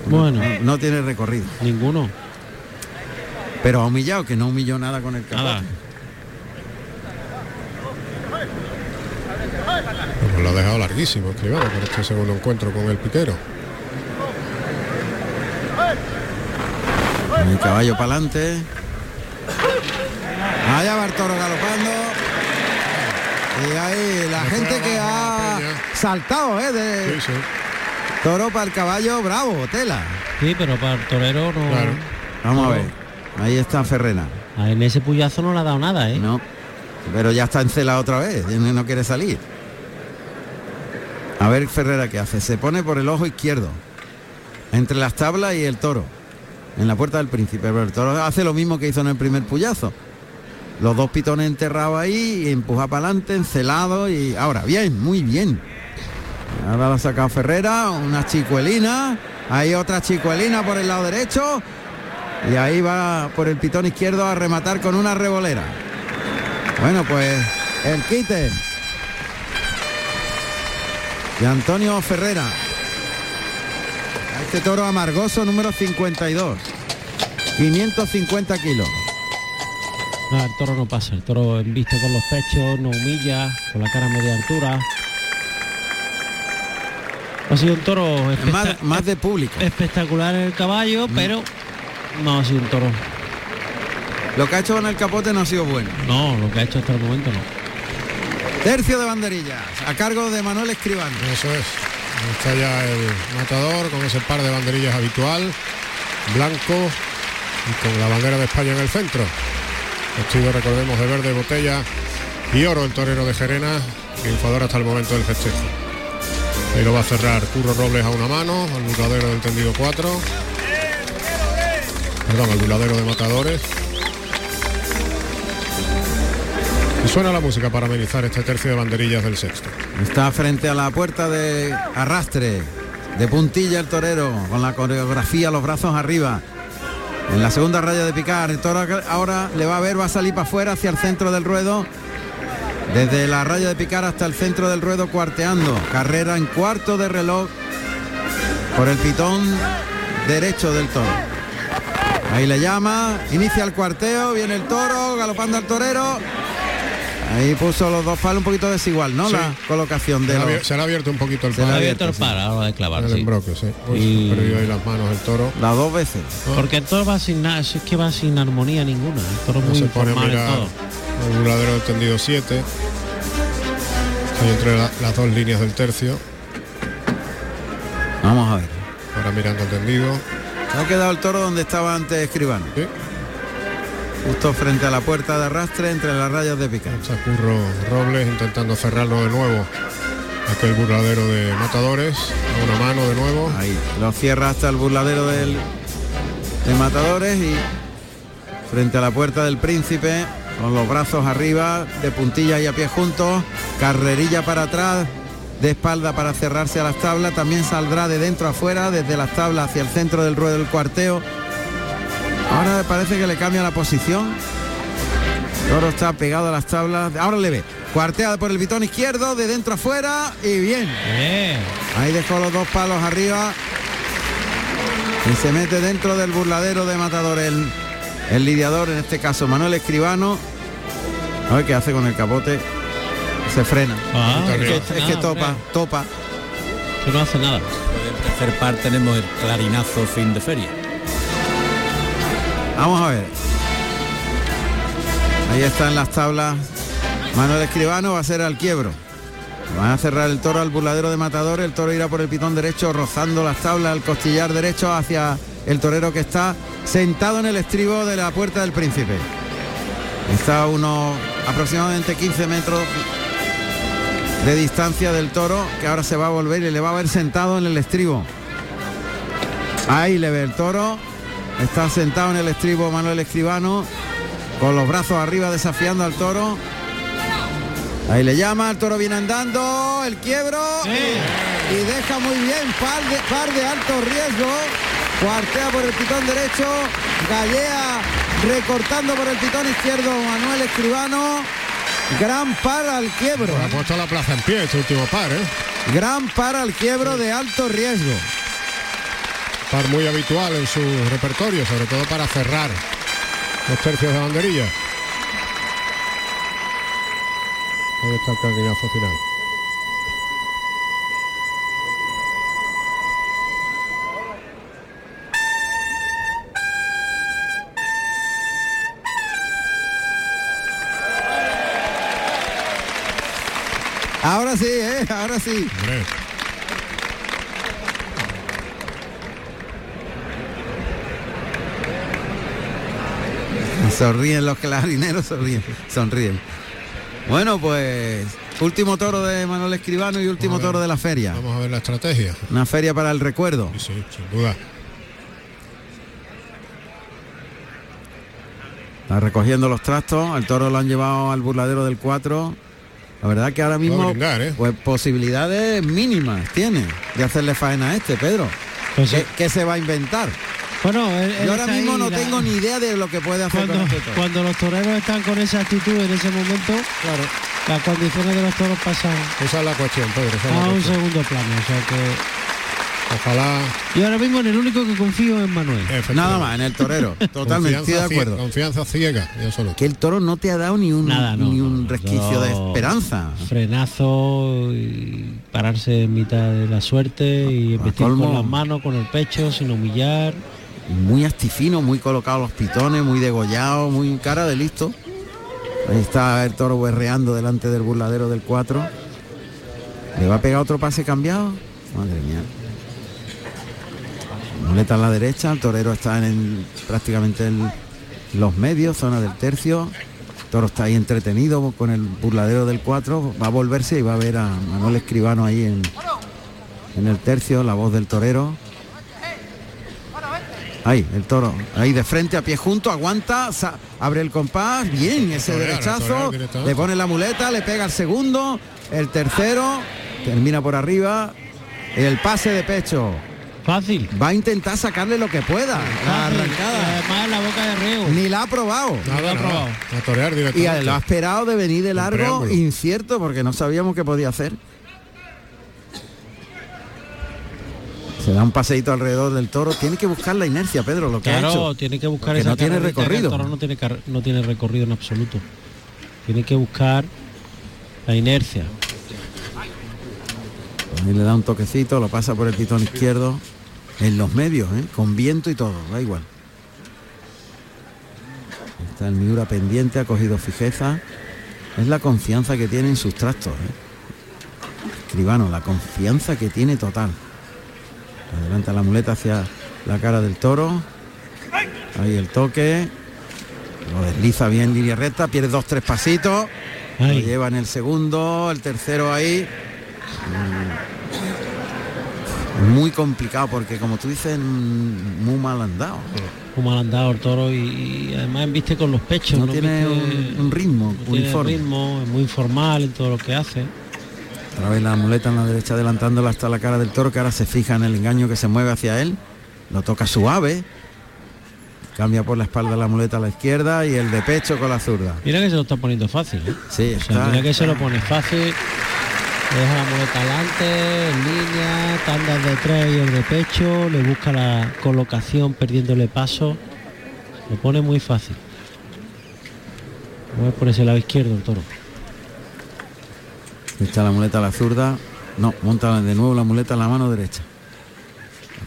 Bueno, No, no tiene recorrido. ninguno. Pero ha humillado, que no humilló nada con el capote. Nada. Pues lo ha dejado larguísimo, Escribano, por este segundo encuentro con el piquero. El caballo para adelante. Allá va el toro galopando. Y ahí la gente que ha saltado, ¿eh? De Sí, sí. toro para el caballo, bravo, tela. Sí, pero para el torero no. Claro. Vamos No. a ver. Ahí está Ferrena. Ah, En ese puyazo no le ha dado nada, ¿eh? No. Pero ya está encelado otra vez. y No quiere salir. A ver Ferrera qué hace. Se pone por el ojo izquierdo. Entre las tablas y el toro. En la puerta del príncipe. Pero el toro hace lo mismo que hizo en el primer puyazo. Los dos pitones enterrados ahí, y empuja para adelante, encelado y ahora bien, muy bien. Ahora lo ha sacado Ferrera, una chicuelina, hay otra chicuelina por el lado derecho y ahí va por el pitón izquierdo a rematar con una revolera. Bueno, pues el quite de Antonio Ferrera. Este toro amargoso número 52. 550 kilos. No, el toro no pasa, el toro embiste con los pechos, no humilla, con la cara a media altura. Ha sido un toro Más, más de público. espectacular el caballo, pero no ha sido un toro. Lo que ha hecho con el capote no ha sido bueno. No, lo que ha hecho hasta el momento no. Tercio de banderillas, a cargo de Manuel Escribano. Eso es. Está ya el matador con ese par de banderillas habitual, blanco y con la bandera de España en el centro. Vestido, recordemos, de verde botella y oro el torero de Gerena, triunfador hasta el momento del festejo. Ahí lo va a cerrar Curro Robles a una mano, al burladero del tendido 4. Perdón, al burladero de matadores. Y suena la música para amenizar este tercio de banderillas del sexto. Está frente a la puerta de arrastre, de puntilla el torero, con la coreografía, los brazos arriba. En la segunda raya de picar, ahora le va a ver, va a salir para afuera hacia el centro del ruedo. Desde la raya de picar hasta el centro del ruedo cuarteando. Carrera en cuarto de reloj por el pitón derecho del toro. Ahí le llama, inicia el cuarteo, viene el toro, galopando al torero. Ahí puso los dos palos un poquito desigual, ¿no? Sí. La colocación Se de los... se le ha abierto un poquito el Se le ha palo. abierto, el par a la hora de clavar, El sí. embroque, sí. Uy, Y- ahí las manos el toro. Las dos veces. Porque el toro va sin nada, es que va sin armonía ninguna. El toro No muy se pone a mirar todo. el del tendido 7. Ahí entre la- las dos líneas del tercio. Vamos a ver. Ahora mirando el tendido. Se ha quedado el toro donde estaba antes Escribano. Sí. Justo frente a la puerta de arrastre entre las rayas de picar. Curro Robles intentando cerrarlo de nuevo. Aquel burladero de matadores. A una mano de nuevo. Ahí lo cierra hasta el burladero del, de matadores y frente a la puerta del príncipe con los brazos arriba, de puntillas y a pie juntos, carrerilla para atrás, de espalda para cerrarse a las tablas, también saldrá de dentro afuera, desde las tablas hacia el centro del ruedo del cuarteo. Ahora parece que le cambia la posición. Toro está pegado a las tablas. Ahora le ve. Cuartea por el bitón izquierdo, de dentro afuera y bien. Ahí dejó los dos palos arriba. Y se mete dentro del burladero de matador el, el lidiador, en este caso Manuel Escribano. A ver qué hace con el capote. Se frena. Ah, es, que, no hace es que nada, topa, hombre. topa. Que no hace nada. En tercer par tenemos el clarinazo fin de feria. Vamos a ver. Ahí están las tablas. Manuel Escribano va a ser al quiebro. Van a cerrar el toro al burladero de matador. El toro irá por el pitón derecho, rozando las tablas, el costillar derecho hacia el torero que está sentado en el estribo de la puerta del príncipe. Está a unos aproximadamente 15 metros de distancia del toro, que ahora se va a volver y le va a ver sentado en el estribo. Ahí le ve el toro. Está sentado en el estribo Manuel Escribano, con los brazos arriba desafiando al toro. Ahí le llama, el toro viene andando, el quiebro y, y deja muy bien, par de, par de alto riesgo. Cuartea por el pitón derecho, gallea recortando por el pitón izquierdo Manuel Escribano. Gran par al quiebro. Ha puesto la plaza en pie este último par, ¿eh? Gran par al quiebro de alto riesgo. Par muy habitual en su repertorio, sobre todo para cerrar los tercios de banderilla. Ahí está el carrinazo final. Ahora sí, ¿eh? Ahora sí. Hombre, Sonríen los clarineros, sonríen, sonríen. Bueno, pues último toro de Manuel Escribano y último ver. toro de la feria. Vamos a ver la estrategia. Una feria para el recuerdo. Sí, sin duda. Está recogiendo los trastos, el toro lo han llevado al burladero del 4. La verdad que ahora mismo brindar, ¿eh? pues posibilidades mínimas tiene de hacerle faena a este, Pedro. Pues ¿Qué, qué se va a inventar? Bueno, él- él Yo ahora mismo no la- tengo ni idea de lo que puede hacer cuando, con este cuando los toreros están con esa actitud en ese momento, claro, las condiciones de los toros pasan Esa es la cuestión, Pedro. esa es la a un cuestión. segundo plano. O sea que Ojalá. yo ahora mismo en el único que confío es en Manuel. Nada más, en el torero. Totalmente, de Confianza cie- acuerdo. Confianza ciega, yo solo. Que el toro no te ha dado ni un, Nada, no, ni un resquicio de esperanza. Frenazo y pararse en mitad de la suerte y vestir con las manos, con el pecho, sin humillar. Muy astifino, muy colocado los pitones, muy degollado, muy cara de listo. Ahí está el toro berreando delante del burladero del 4. ¿Le va a pegar otro pase cambiado? Madre mía. Muleta a la derecha, el torero está en prácticamente en los medios, zona del tercio. El toro está ahí entretenido con el burladero del 4. Va a volverse y va a ver a Manuel Escribano ahí en, en el tercio, la voz del torero. Ahí, el toro, ahí de frente, a pie junto, aguanta, sa- abre el compás, bien, ese Torear, derechazo, le pone la muleta, le pega el segundo, el tercero, termina por arriba, el pase de pecho. Fácil. Va a intentar sacarle lo que pueda, la arrancada. Además en la boca de reo. Ni la ha probado. Nada, nada. A torear Y lo ha esperado de venir de largo, incierto, porque no sabíamos qué podía hacer. Se da un paseíto alrededor del toro. Tiene que buscar la inercia, Pedro, lo que ha Claro, hecho. tiene que buscar esa no tiene que el recorrido. toro no tiene no tiene recorrido en absoluto. Tiene que buscar la inercia. Ahí le da un toquecito, lo pasa por el pitón izquierdo. En los medios, ¿eh? con viento y todo, da igual. Está el Miura pendiente, ha cogido fijeza. Es la confianza que tiene en sus trastos. ¿eh? Escribano, la confianza que tiene total. Adelanta la muleta hacia la cara del toro. Ahí el toque. Lo desliza bien línea recta, pierde dos, tres pasitos. Lo lleva en el segundo, el tercero ahí. Mm. Muy complicado porque como tú dices, mm, muy mal andado. Como mal andado el toro y, y además viste con los pechos. No tiene Viste- un, un ritmo no tiene uniforme. ritmo, es muy informal en todo lo que hace. Otra vez la muleta en la derecha adelantándola hasta la cara del toro que ahora se fija en el engaño que se mueve hacia él. Lo toca suave. Cambia por la espalda la muleta a la izquierda y el de pecho con la zurda. Mira que se lo está poniendo fácil. ¿eh? Sí, O sea, está- mira que se lo pone fácil. Deja la muleta adelante, en línea, tandas de tres y el de pecho, le busca la colocación perdiéndole paso. Lo pone muy fácil. Voy por ese lado izquierdo el toro. Está la muleta a la zurda. No, monta de nuevo la muleta en la mano derecha.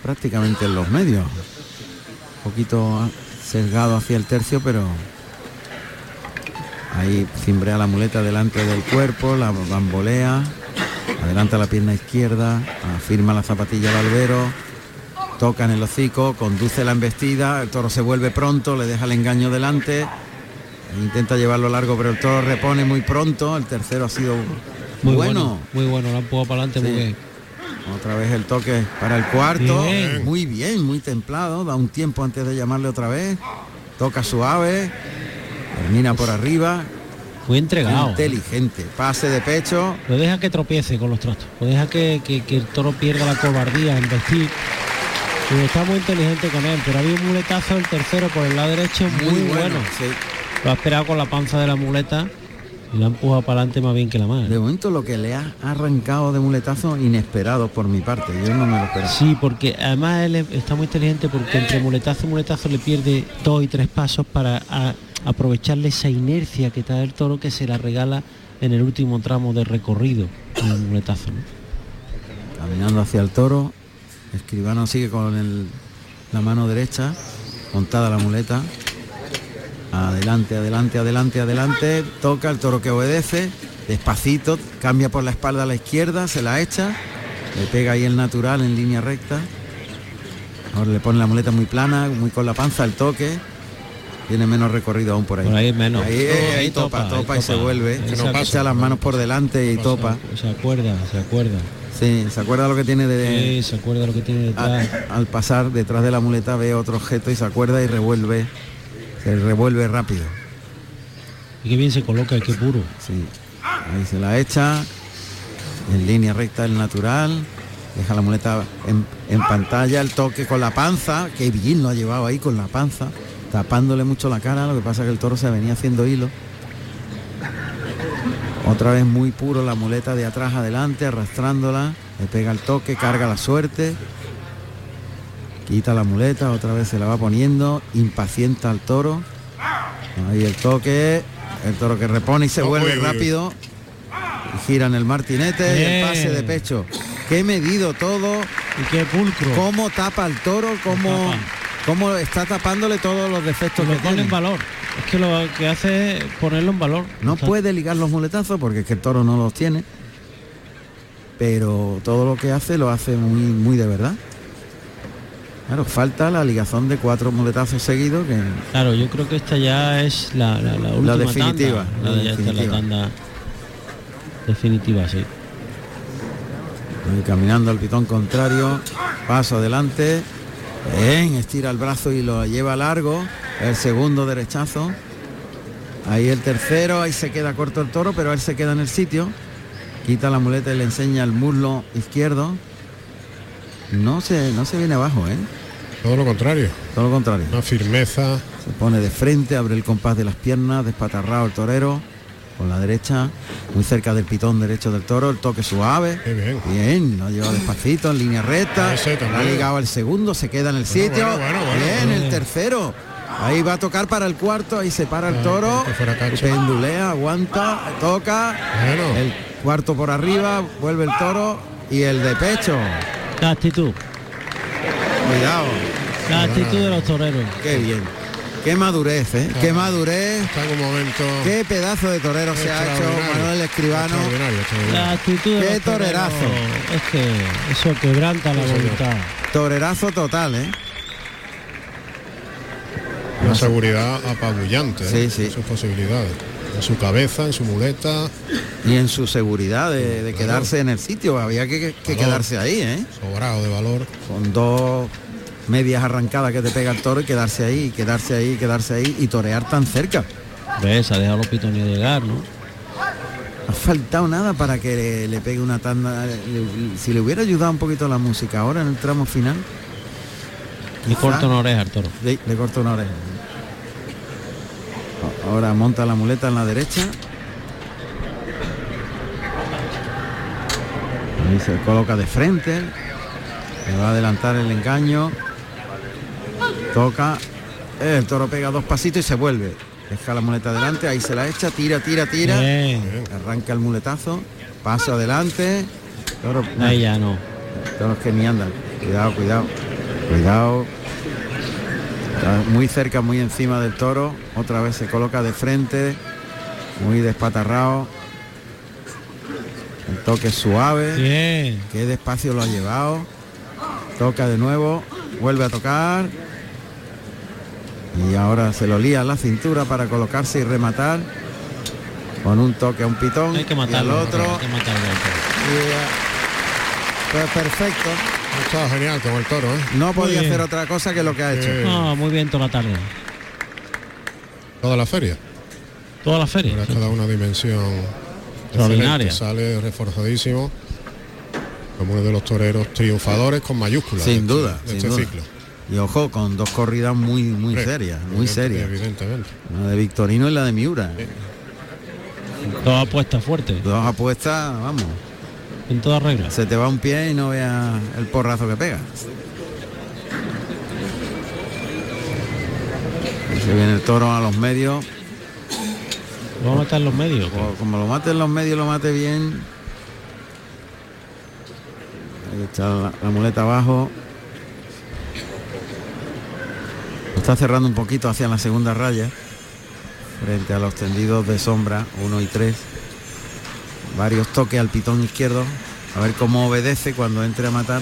Prácticamente en los medios. Un poquito sesgado hacia el tercio, pero ahí cimbrea la muleta delante del cuerpo, la bambolea, adelanta la pierna izquierda, afirma la zapatilla al albero, toca en el hocico, conduce la embestida, el toro se vuelve pronto, le deja el engaño delante, e intenta llevarlo largo, pero el toro repone muy pronto, el tercero ha sido Muy bueno. bueno, muy bueno, lo han para adelante muy bien. Otra vez el toque para el cuarto. Bien. Muy bien, muy templado. Da un tiempo antes de llamarle otra vez. Toca suave. Termina por arriba. Muy entregado. Inteligente. Pase de pecho. Lo deja que tropiece con los trastos. Lo deja que, que- que el toro pierda la cobardía en vestir. Y está muy inteligente con él, pero había un muletazo el tercero por el lado derecho muy, bueno. sí. Lo ha esperado con la panza de la muleta y lo ha empujado para adelante más bien que la mano. De momento lo que le ha arrancado de muletazo inesperado por mi parte. Yo no me lo esperaba. Sí, porque además él es- está muy inteligente porque entre muletazo y muletazo le pierde dos y tres pasos para a- aprovecharle esa inercia que está el toro que se la regala en el último tramo de recorrido en el muletazo. ¿no? Caminando hacia el toro. Escribano sigue con el- la mano derecha. Montada la muleta. Adelante, adelante, adelante, adelante. Toca el toro que obedece. Despacito. Cambia por la espalda a la izquierda. Se la echa. Le pega ahí el natural en línea recta. Ahora le pone la muleta muy plana, muy con la panza, el toque. Tiene menos recorrido aún por ahí. Por ahí menos. Ahí, ahí ahí topa, topa, y se vuelve. Se Echa las manos por delante y topa. Se acuerda, se acuerda. Sí, se acuerda lo que tiene de. Sí, se acuerda lo que tiene detrás. al pasar detrás de la muleta ve otro objeto y se acuerda y revuelve. Se revuelve rápido. Y qué bien se coloca y qué puro. Sí. Ahí se la echa. En línea recta el natural. Deja la muleta en, en pantalla, el toque con la panza. Qué bien lo ha llevado ahí con la panza. Tapándole mucho la cara. Lo que pasa es que el toro se venía haciendo hilo. Otra vez muy puro la muleta de atrás adelante, arrastrándola. Le pega el toque, carga la suerte. Quita la muleta, otra vez se la va poniendo. Impacienta al toro. Ahí el toque. El toro que repone y se vuelve uy, uy. rápido. Y gira en el martinete y el pase de pecho. Qué medido todo. Y qué pulcro. Cómo tapa el toro, cómo, cómo está tapándole todos los defectos Lo que pone tiene. en valor. Es que lo que hace es ponerlo en valor. No O sea, puede ligar los muletazos porque es que el toro no los tiene. Pero todo lo que hace lo hace muy, muy de verdad. Claro, falta la ligazón de cuatro muletazos seguidos que Claro, yo creo que esta ya es la, la, la última definitiva, tanda. la ya está definitiva. la tanda definitiva, sí. Caminando al pitón contrario, paso adelante, bien, estira el brazo y lo lleva largo, el segundo derechazo, ahí el tercero, ahí se queda corto el toro, pero él se queda en el sitio, quita la muleta y le enseña el muslo izquierdo, no se, no se viene abajo, ¿eh? Todo lo contrario. todo lo contrario, Una firmeza. se pone de frente, abre el compás de las piernas, despatarrado el torero, con la derecha, muy cerca del pitón derecho del toro, el toque suave, Qué bien. Bien, lo lleva despacito, en línea recta. También. ha ligado al segundo, se queda en el sitio. bueno, Bien, el tercero. Ahí va a tocar para el cuarto, ahí se para el toro. que fuera cacho. Pendulea, aguanta, toca. El cuarto por arriba, vuelve el toro. Y el de pecho. La actitud, Cuidado. la actitud de los toreros. Qué bien. Qué madurez, ¿eh? Qué madurez. Está en un momento. Qué pedazo de torero se ha hecho. Manuel Escribano. Extraordinario, extraordinario. La actitud de Qué los toreros torerazo. Es que eso quebranta la Sí, señor. voluntad. Torerazo total, ¿eh? Una seguridad apabullante Sí, ¿eh? sí. sus posibilidades. En su cabeza, en su muleta, Y en su seguridad de, quedarse en el sitio, había que, que Valor. quedarse ahí, ¿eh? sobrado de valor. Con dos medias arrancadas que te pega el toro y quedarse ahí, quedarse ahí, quedarse ahí y torear tan cerca. ¿Ves? Ha dejado los pitones llegar, ¿no? No ha faltado nada para que le, le pegue una tanda. Le- si le hubiera ayudado un poquito la música ahora en el tramo final, quizá corta una oreja al toro. le, le corta una oreja. Ahora monta la muleta en la derecha. Ahí se coloca de frente. Le va a adelantar el engaño. Toca. El toro pega dos pasitos y se vuelve. Deja la muleta adelante, ahí se la echa, tira, tira, tira. Bien. Arranca el muletazo. Paso adelante. Toro, Ahí ya no. toros que ni andan. Cuidado, cuidado. Cuidado. Está muy cerca, muy encima del toro. Otra vez se coloca de frente. Muy despatarrado. El toque suave. Bien. Qué despacio lo ha llevado. Toca de nuevo. Vuelve a tocar. Y ahora se lo lía a la cintura para colocarse y rematar. Con un toque a un pitón. Hay que y al matarlo. otro. Hay que matarlo y a- Pues perfecto. Ha estado genial con el toro, ¿eh? No podía hacer otra cosa que lo que ha hecho. Sí. No, muy bien toda la tarde. Toda la feria. Toda la feria. Ahora cada una dimensión Extraordinaria. Sale reforzadísimo como uno de los toreros triunfadores con mayúsculas. Sin de este- duda, de sin este duda. ciclo. Y ojo, con dos corridas muy, muy serias, muy evidente- serias. Evidentemente. La de Victorino y la de Miura. Toda apuesta fuerte. Dos apuestas, vamos. En toda regla. Se te va un pie y no veas el porrazo que pega. Se viene el toro a los medios. Vamos a estar en los medios. Como lo mate en los medios, lo mate bien. La, la muleta abajo. Lo está cerrando un poquito hacia la segunda raya. Frente a los tendidos de sombra, 1 y 3. Varios toques al pitón izquierdo. A ver cómo obedece cuando entre a matar.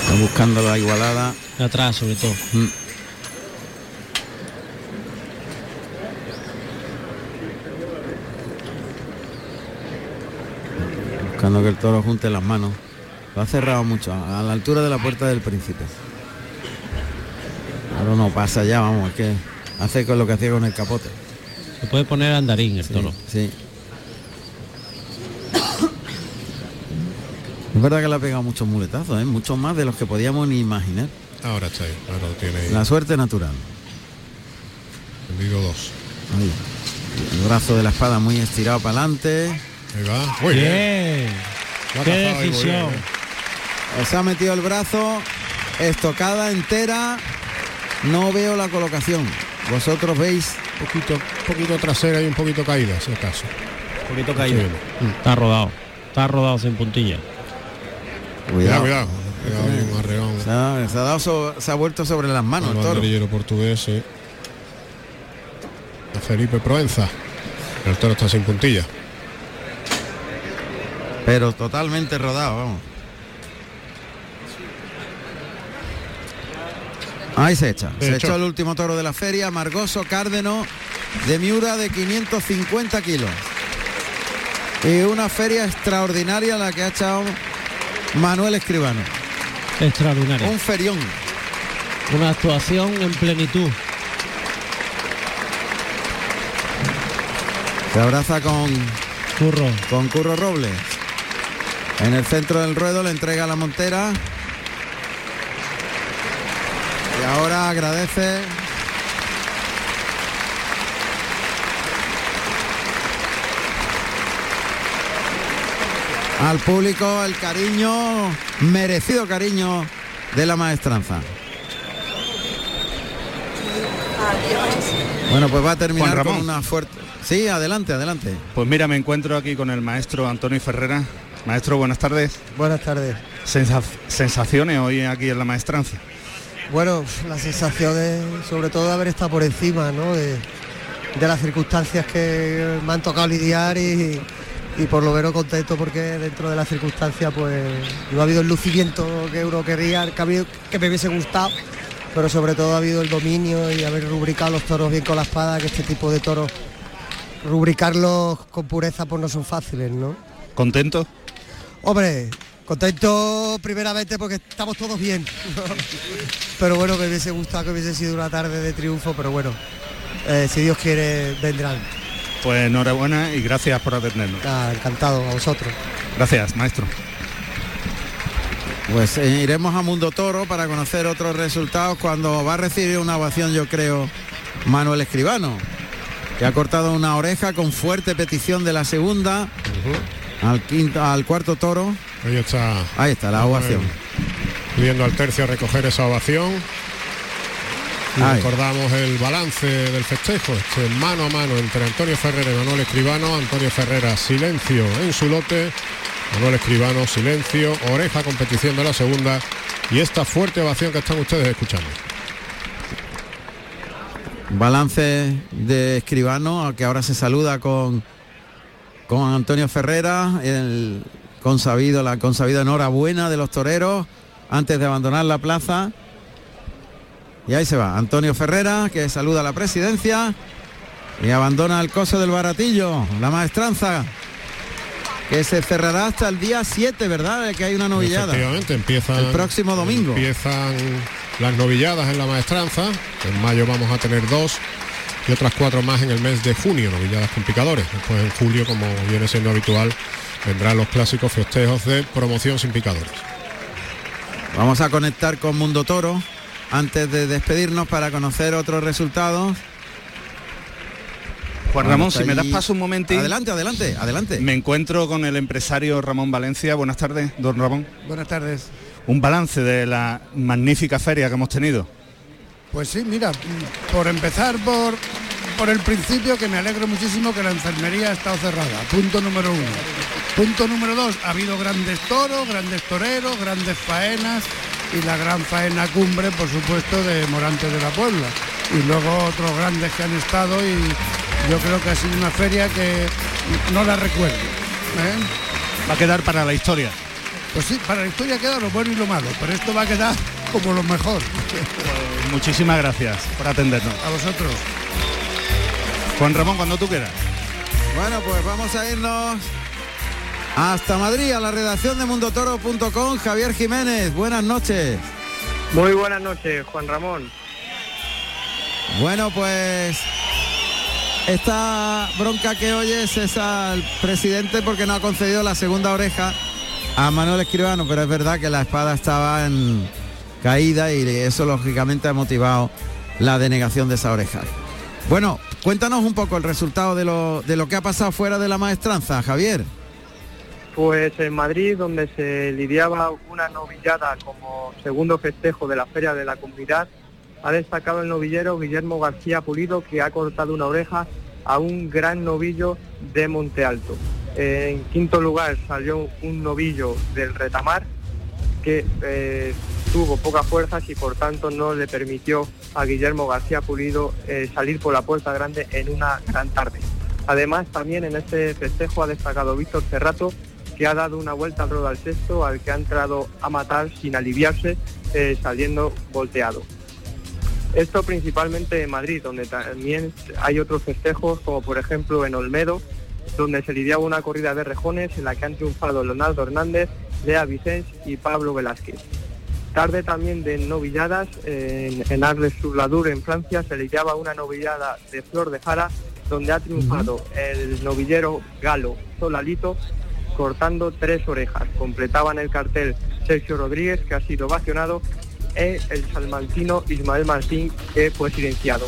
Está buscando la igualada. Atrás, sobre todo. Mm. Buscando que el toro junte las manos. Lo ha cerrado mucho, a la altura de la puerta del príncipe. Ahora no pasa ya, vamos, es que hace con lo que hacía con el capote. Se puede poner andarín el toro. Sí. Es verdad que le ha pegado muchos muletazos, ¿eh? muchos más de los que podíamos ni imaginar. Ahora está ahí, ahora lo tiene ahí. La suerte natural. Tendido dos. Ahí. El brazo de la espada muy estirado para adelante. Ahí va. Muy bien. Qué cazado ahí muy decisión. bien, ¿eh? Se ha metido el brazo, estocada entera. No veo la colocación. Vosotros veis. Poquito, poquito trasera y un poquito caída, si acaso. Un poquito caída. Está rodado. Está rodado sin puntilla. Cuidado, cuidado. Cuidado, hay un arreón. Se ha, se ha dado so- se ha vuelto sobre las manos El el toro. banderillero portugués, sí. A Felipe Proenza. El toro está sin puntilla. Pero totalmente rodado, vamos. Ahí se echa. Se Se echó. echó el último toro de la feria, Margoso Cárdeno, de Miura de 550 kilos. Y una feria extraordinaria la que ha echado Manuel Escribano. Extraordinario. Un ferión. Una actuación en plenitud. Se abraza con Curro. con Curro Robles. En el centro del ruedo le entrega la montera. Y ahora agradece. Al público el cariño, merecido cariño de la maestranza. Bueno, pues va a terminar Juan con una fuerte. Sí, adelante, adelante. Pues mira, me encuentro aquí con el maestro Antonio Ferrera. Maestro, buenas tardes. Buenas tardes. Sensa- sensaciones hoy aquí en la maestranza. Bueno, la sensación de, sobre todo de haber estado por encima, ¿no? De, de las circunstancias que me han tocado lidiar y, y por lo menos contento porque dentro de las circunstancias pues no ha habido el lucimiento que uno quería, que, ha habido- que me hubiese gustado, pero sobre todo ha habido el dominio y haber rubricado los toros bien con la espada, que este tipo de toros, rubricarlos con pureza pues no son fáciles, ¿no? ¿Contento? Hombre, contento primeramente porque estamos todos bien. pero bueno, me hubiese gustado que hubiese sido una tarde de triunfo, pero bueno, eh, si Dios quiere, vendrán. Pues enhorabuena y gracias por atendernos. Ah, encantado a vosotros. Gracias, maestro. Pues eh, iremos a Mundo Toro para conocer otros resultados cuando va a recibir una ovación, yo creo, Manuel Escribano, que ha cortado una oreja con fuerte petición de la segunda al quinto, al cuarto toro. Ahí está. Ahí está la ovación. Pidiendo al tercio a recoger esa ovación. Y recordamos el balance del festejo, este mano a mano entre Antonio Ferrera y Manuel Escribano. Antonio Ferrera, silencio en su lote. Manuel Escribano, silencio. Oreja, competición de la segunda. Y esta fuerte ovación que están ustedes escuchando. Balance de Escribano, que ahora se saluda con, con Antonio Ferrera, el consabido, la consabida enhorabuena de los toreros antes de abandonar la plaza. Y ahí se va, Antonio Ferrera, que saluda a la presidencia y abandona el coso del baratillo, la maestranza, que se cerrará hasta el día 7, ¿verdad? Que hay una novillada. Efectivamente, empiezan El próximo domingo. Empiezan las novilladas en la maestranza. En mayo vamos a tener dos y otras cuatro más en el mes de junio, novilladas con picadores. Después en julio, como viene siendo habitual, vendrán los clásicos festejos de promoción sin picadores. Vamos a conectar con Mundo Toro antes de despedirnos para conocer otros resultados. Juan Ramón, si me das paso un momentito. Adelante, adelante, adelante. Me encuentro con el empresario Ramón Valencia. Buenas tardes, don Ramón. Buenas tardes. Un balance de la magnífica feria que hemos tenido. Pues sí, mira, por empezar por, por el principio que me alegro muchísimo que la enfermería ha estado cerrada. Punto número uno. Punto número dos, ha habido grandes toros, grandes toreros, grandes faenas y la gran faena cumbre, por supuesto, de Morantes de la Puebla. Y luego otros grandes que han estado y yo creo que ha sido una feria que no la recuerdo. ¿eh? Va a quedar para la historia. Pues sí, para la historia queda lo bueno y lo malo, pero esto va a quedar como lo mejor. Pues muchísimas gracias por atendernos. A vosotros. Juan Ramón, cuando tú quieras. Bueno, pues vamos a irnos hasta Madrid, a la redacción de mundotoro.com. Javier Jiménez, buenas noches. Muy buenas noches, Juan Ramón. Bueno, pues esta bronca que oyes es al presidente porque no ha concedido la segunda oreja a Manuel Escribano, pero es verdad que la espada estaba en caída y eso lógicamente ha motivado la denegación de esa oreja. Bueno, cuéntanos un poco el resultado de lo, de lo que ha pasado fuera de la maestranza, Javier. Pues en Madrid, donde se lidiaba una novillada como segundo festejo de la Feria de la Comunidad, ha destacado el novillero Guillermo García Pulido, que ha cortado una oreja a un gran novillo de Monte Alto. En quinto lugar salió un novillo del Retamar, que eh, tuvo pocas fuerzas y por tanto no le permitió a Guillermo García Pulido eh, salir por la puerta grande en una gran tarde. Además, también en este festejo ha destacado Víctor Cerrato, que ha dado una vuelta al ruedo al sexto, al que ha entrado a matar sin aliviarse, eh, saliendo volteado. Esto principalmente en Madrid, donde también hay otros festejos, como por ejemplo en Olmedo, donde se lidiaba una corrida de rejones en la que han triunfado Leonardo Hernández, Lea Vicens y Pablo Velázquez. Tarde también de novilladas, en, en Arles-sur-Ladour, en Francia, se lidiaba una novillada de Flor de Jara, donde ha triunfado el novillero galo Solalito, cortando tres orejas. Completaban el cartel Sergio Rodríguez, que ha sido vacionado, e el salmantino Ismael Martín, que fue silenciado.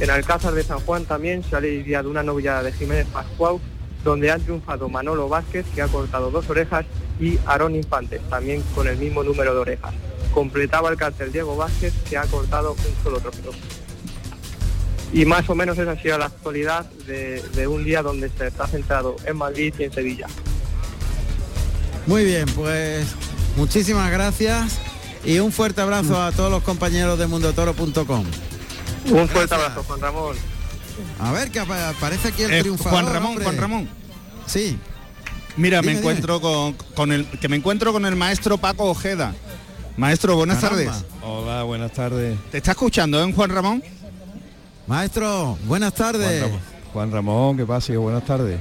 En Alcázar de San Juan también se ha lidiado una novillada de Jiménez Pascual, donde han triunfado Manolo Vázquez, que ha cortado dos orejas, y Aarón Infantes, también con el mismo número de orejas. Completaba el cartel Diego Vázquez, que ha cortado un solo trofeo. Y más o menos esa ha sido la actualidad de un día donde se está centrado en Madrid y en Sevilla. Muy bien, pues muchísimas gracias y un fuerte abrazo a todos los compañeros de mundotoro.com. Un fuerte abrazo, Juan Ramón. A ver, que apa- aparece aquí el Eh, triunfador. Juan Ramón, hombre. Juan Ramón. Sí. Mira, Dime, me encuentro con, con el que me encuentro con el maestro Paco Ojeda. Maestro, buenas Caramba. tardes. Hola, buenas tardes. ¿Te está escuchando, eh, Juan Ramón? Maestro, buenas tardes. Juan Ramón, Juan Ramón, ¿qué pasa? Buenas tardes.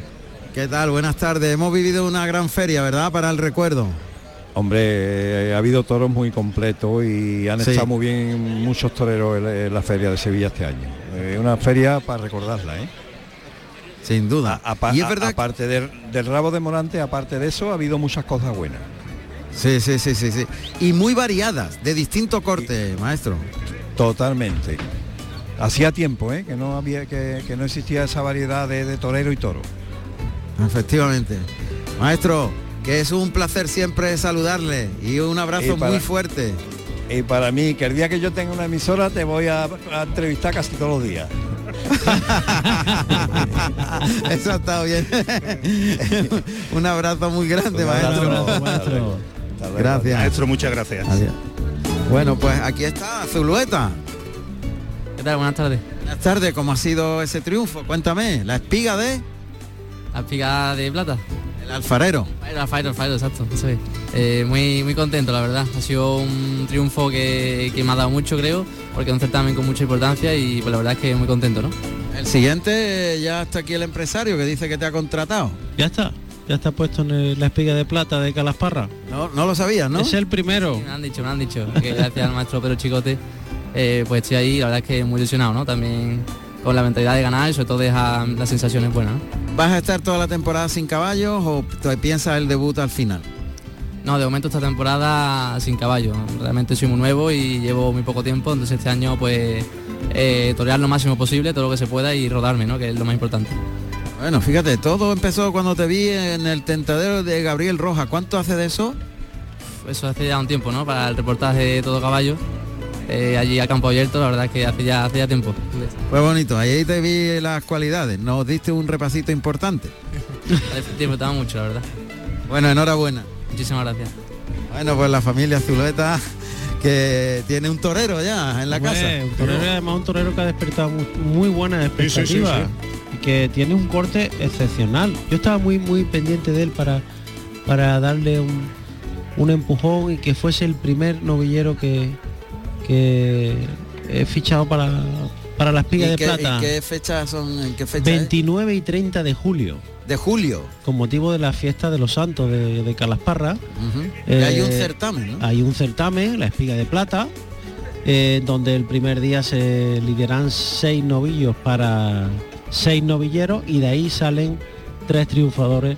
¿Qué tal? Buenas tardes. Hemos vivido una gran feria, ¿verdad? Para el recuerdo. Hombre, eh, ha habido toros muy completos y han Sí. estado muy bien muchos toreros en, la feria de Sevilla este año. Eh, una feria para recordarla, ¿eh? Sin duda. Y es verdad- aparte del, del rabo de Morante, aparte de eso, ha habido muchas cosas buenas. Sí, sí, sí, sí, sí. Y muy variadas, de distinto corte, maestro. Totalmente. Hacía tiempo, ¿eh? Que no había, que, que no existía esa variedad de, de torero y toro. Efectivamente. Maestro, que es un placer siempre saludarle y un abrazo Y para- muy fuerte. Y para mí, que el día que yo tenga una emisora te voy a, a entrevistar casi todos los días. Eso ha estado bien. un abrazo muy grande, Un abrazo, maestro. maestro. Gracias. Maestro, muchas gracias. Adiós. Bueno, pues aquí está Zulueta. ¿Qué tal? Buenas tardes. Buenas tardes, ¿cómo ha sido ese triunfo? Cuéntame, la espiga de espiga de plata. el alfarero. El alfarero, alfarero, exacto. eso es. Eh, muy, muy contento, la verdad. Ha sido un triunfo que, que me ha dado mucho, creo, porque es un certamen con mucha importancia y pues la verdad es que muy contento, ¿no? El siguiente ya está aquí el empresario que dice que te ha contratado. Ya está. Ya está puesto en el- la espiga de plata de Calasparra. No, no lo sabías, ¿no? Es el primero. Sí, me han dicho, me han dicho que gracias al maestro Pedro Chicote, eh, pues estoy ahí, la verdad es que muy ilusionado, ¿no? También con la mentalidad de ganar y sobre todo deja las sensaciones buenas. ¿Vas a estar toda la temporada sin caballos o te piensas el debut al final? No, de momento esta temporada sin caballo. Realmente soy muy nuevo y llevo muy poco tiempo, entonces este año pues eh, torear lo máximo posible, todo lo que se pueda y rodarme, ¿no? Que es lo más importante. Bueno, fíjate, todo empezó cuando te vi en el tentadero de Gabriel Roja. ¿Cuánto hace de eso? Eso hace ya un tiempo, ¿no? Para el reportaje de Todo Caballo, eh, allí a campo abierto, la verdad es que hace ya, hace ya tiempo. Fue bonito, ahí te vi las cualidades, nos diste un repasito importante. Disfrutaba mucho, la verdad. Bueno, enhorabuena. Muchísimas gracias. Bueno, pues la familia Zuleta que tiene un torero ya en la Hombre, casa. Un torero y además un torero que ha despertado muy, muy buenas sí, sí, expectativas sí. y que tiene un corte excepcional. Yo estaba muy muy pendiente de él para para darle un, un empujón y que fuese el primer novillero que, que he fichado para, para la espiga ¿Y de qué, plata. y qué fechas son? ¿En qué fecha es? 29 y 30 de julio. De julio. Con motivo de la fiesta de los santos de, de Calasparra. Y hay un Eh, certamen, ¿no? Hay un certamen, la espiga de plata, eh, donde el primer día se lideran seis novillos para seis novilleros y de ahí salen tres triunfadores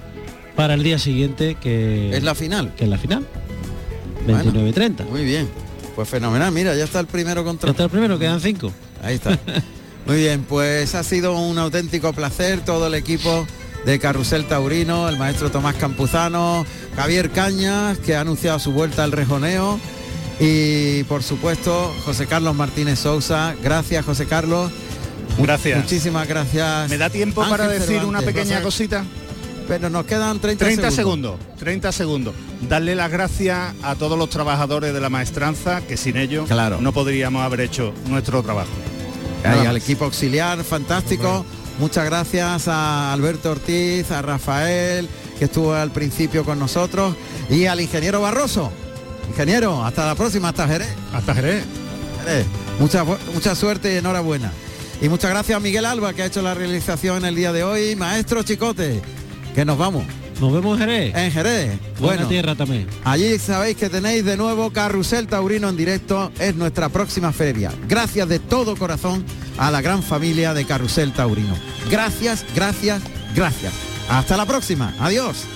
para el día siguiente que Es la final. que es la final. 29 y 30. Muy bien. Pues fenomenal. Mira, ya está el primero contra. Ya está el primero, quedan cinco. Ahí está. Muy bien, pues ha sido un auténtico placer todo el equipo de Carrusel Taurino, el maestro Tomás Campuzano, Javier Cañas, que ha anunciado su vuelta al rejoneo, y por supuesto José Carlos Martínez Sousa. Gracias, José Carlos. Gracias. Muchísimas gracias. ¿Me da tiempo para decir una pequeña cosita? Pero nos quedan 30, 30 segundos. segundos. 30 segundos. Darle las gracias a todos los trabajadores de la maestranza, que sin ellos Claro. no podríamos haber hecho nuestro trabajo. Al equipo auxiliar, fantástico. Muchas gracias a Alberto Ortiz, a Rafael, que estuvo al principio con nosotros, y al ingeniero Barroso. Ingeniero, hasta la próxima, hasta Jerez. Hasta Jerez. Jerez. Mucha, mucha suerte y enhorabuena. Y muchas gracias a Miguel Alba, que ha hecho la realización el día de hoy. Maestro Chicote, que nos vamos. Nos vemos en Jerez. En Jerez. Buena Bueno, tierra también. Allí sabéis que tenéis de nuevo Carrusel Taurino en directo, es nuestra próxima feria. Gracias de todo corazón a la gran familia de Carrusel Taurino. Gracias, gracias, gracias. Hasta la próxima. Adiós.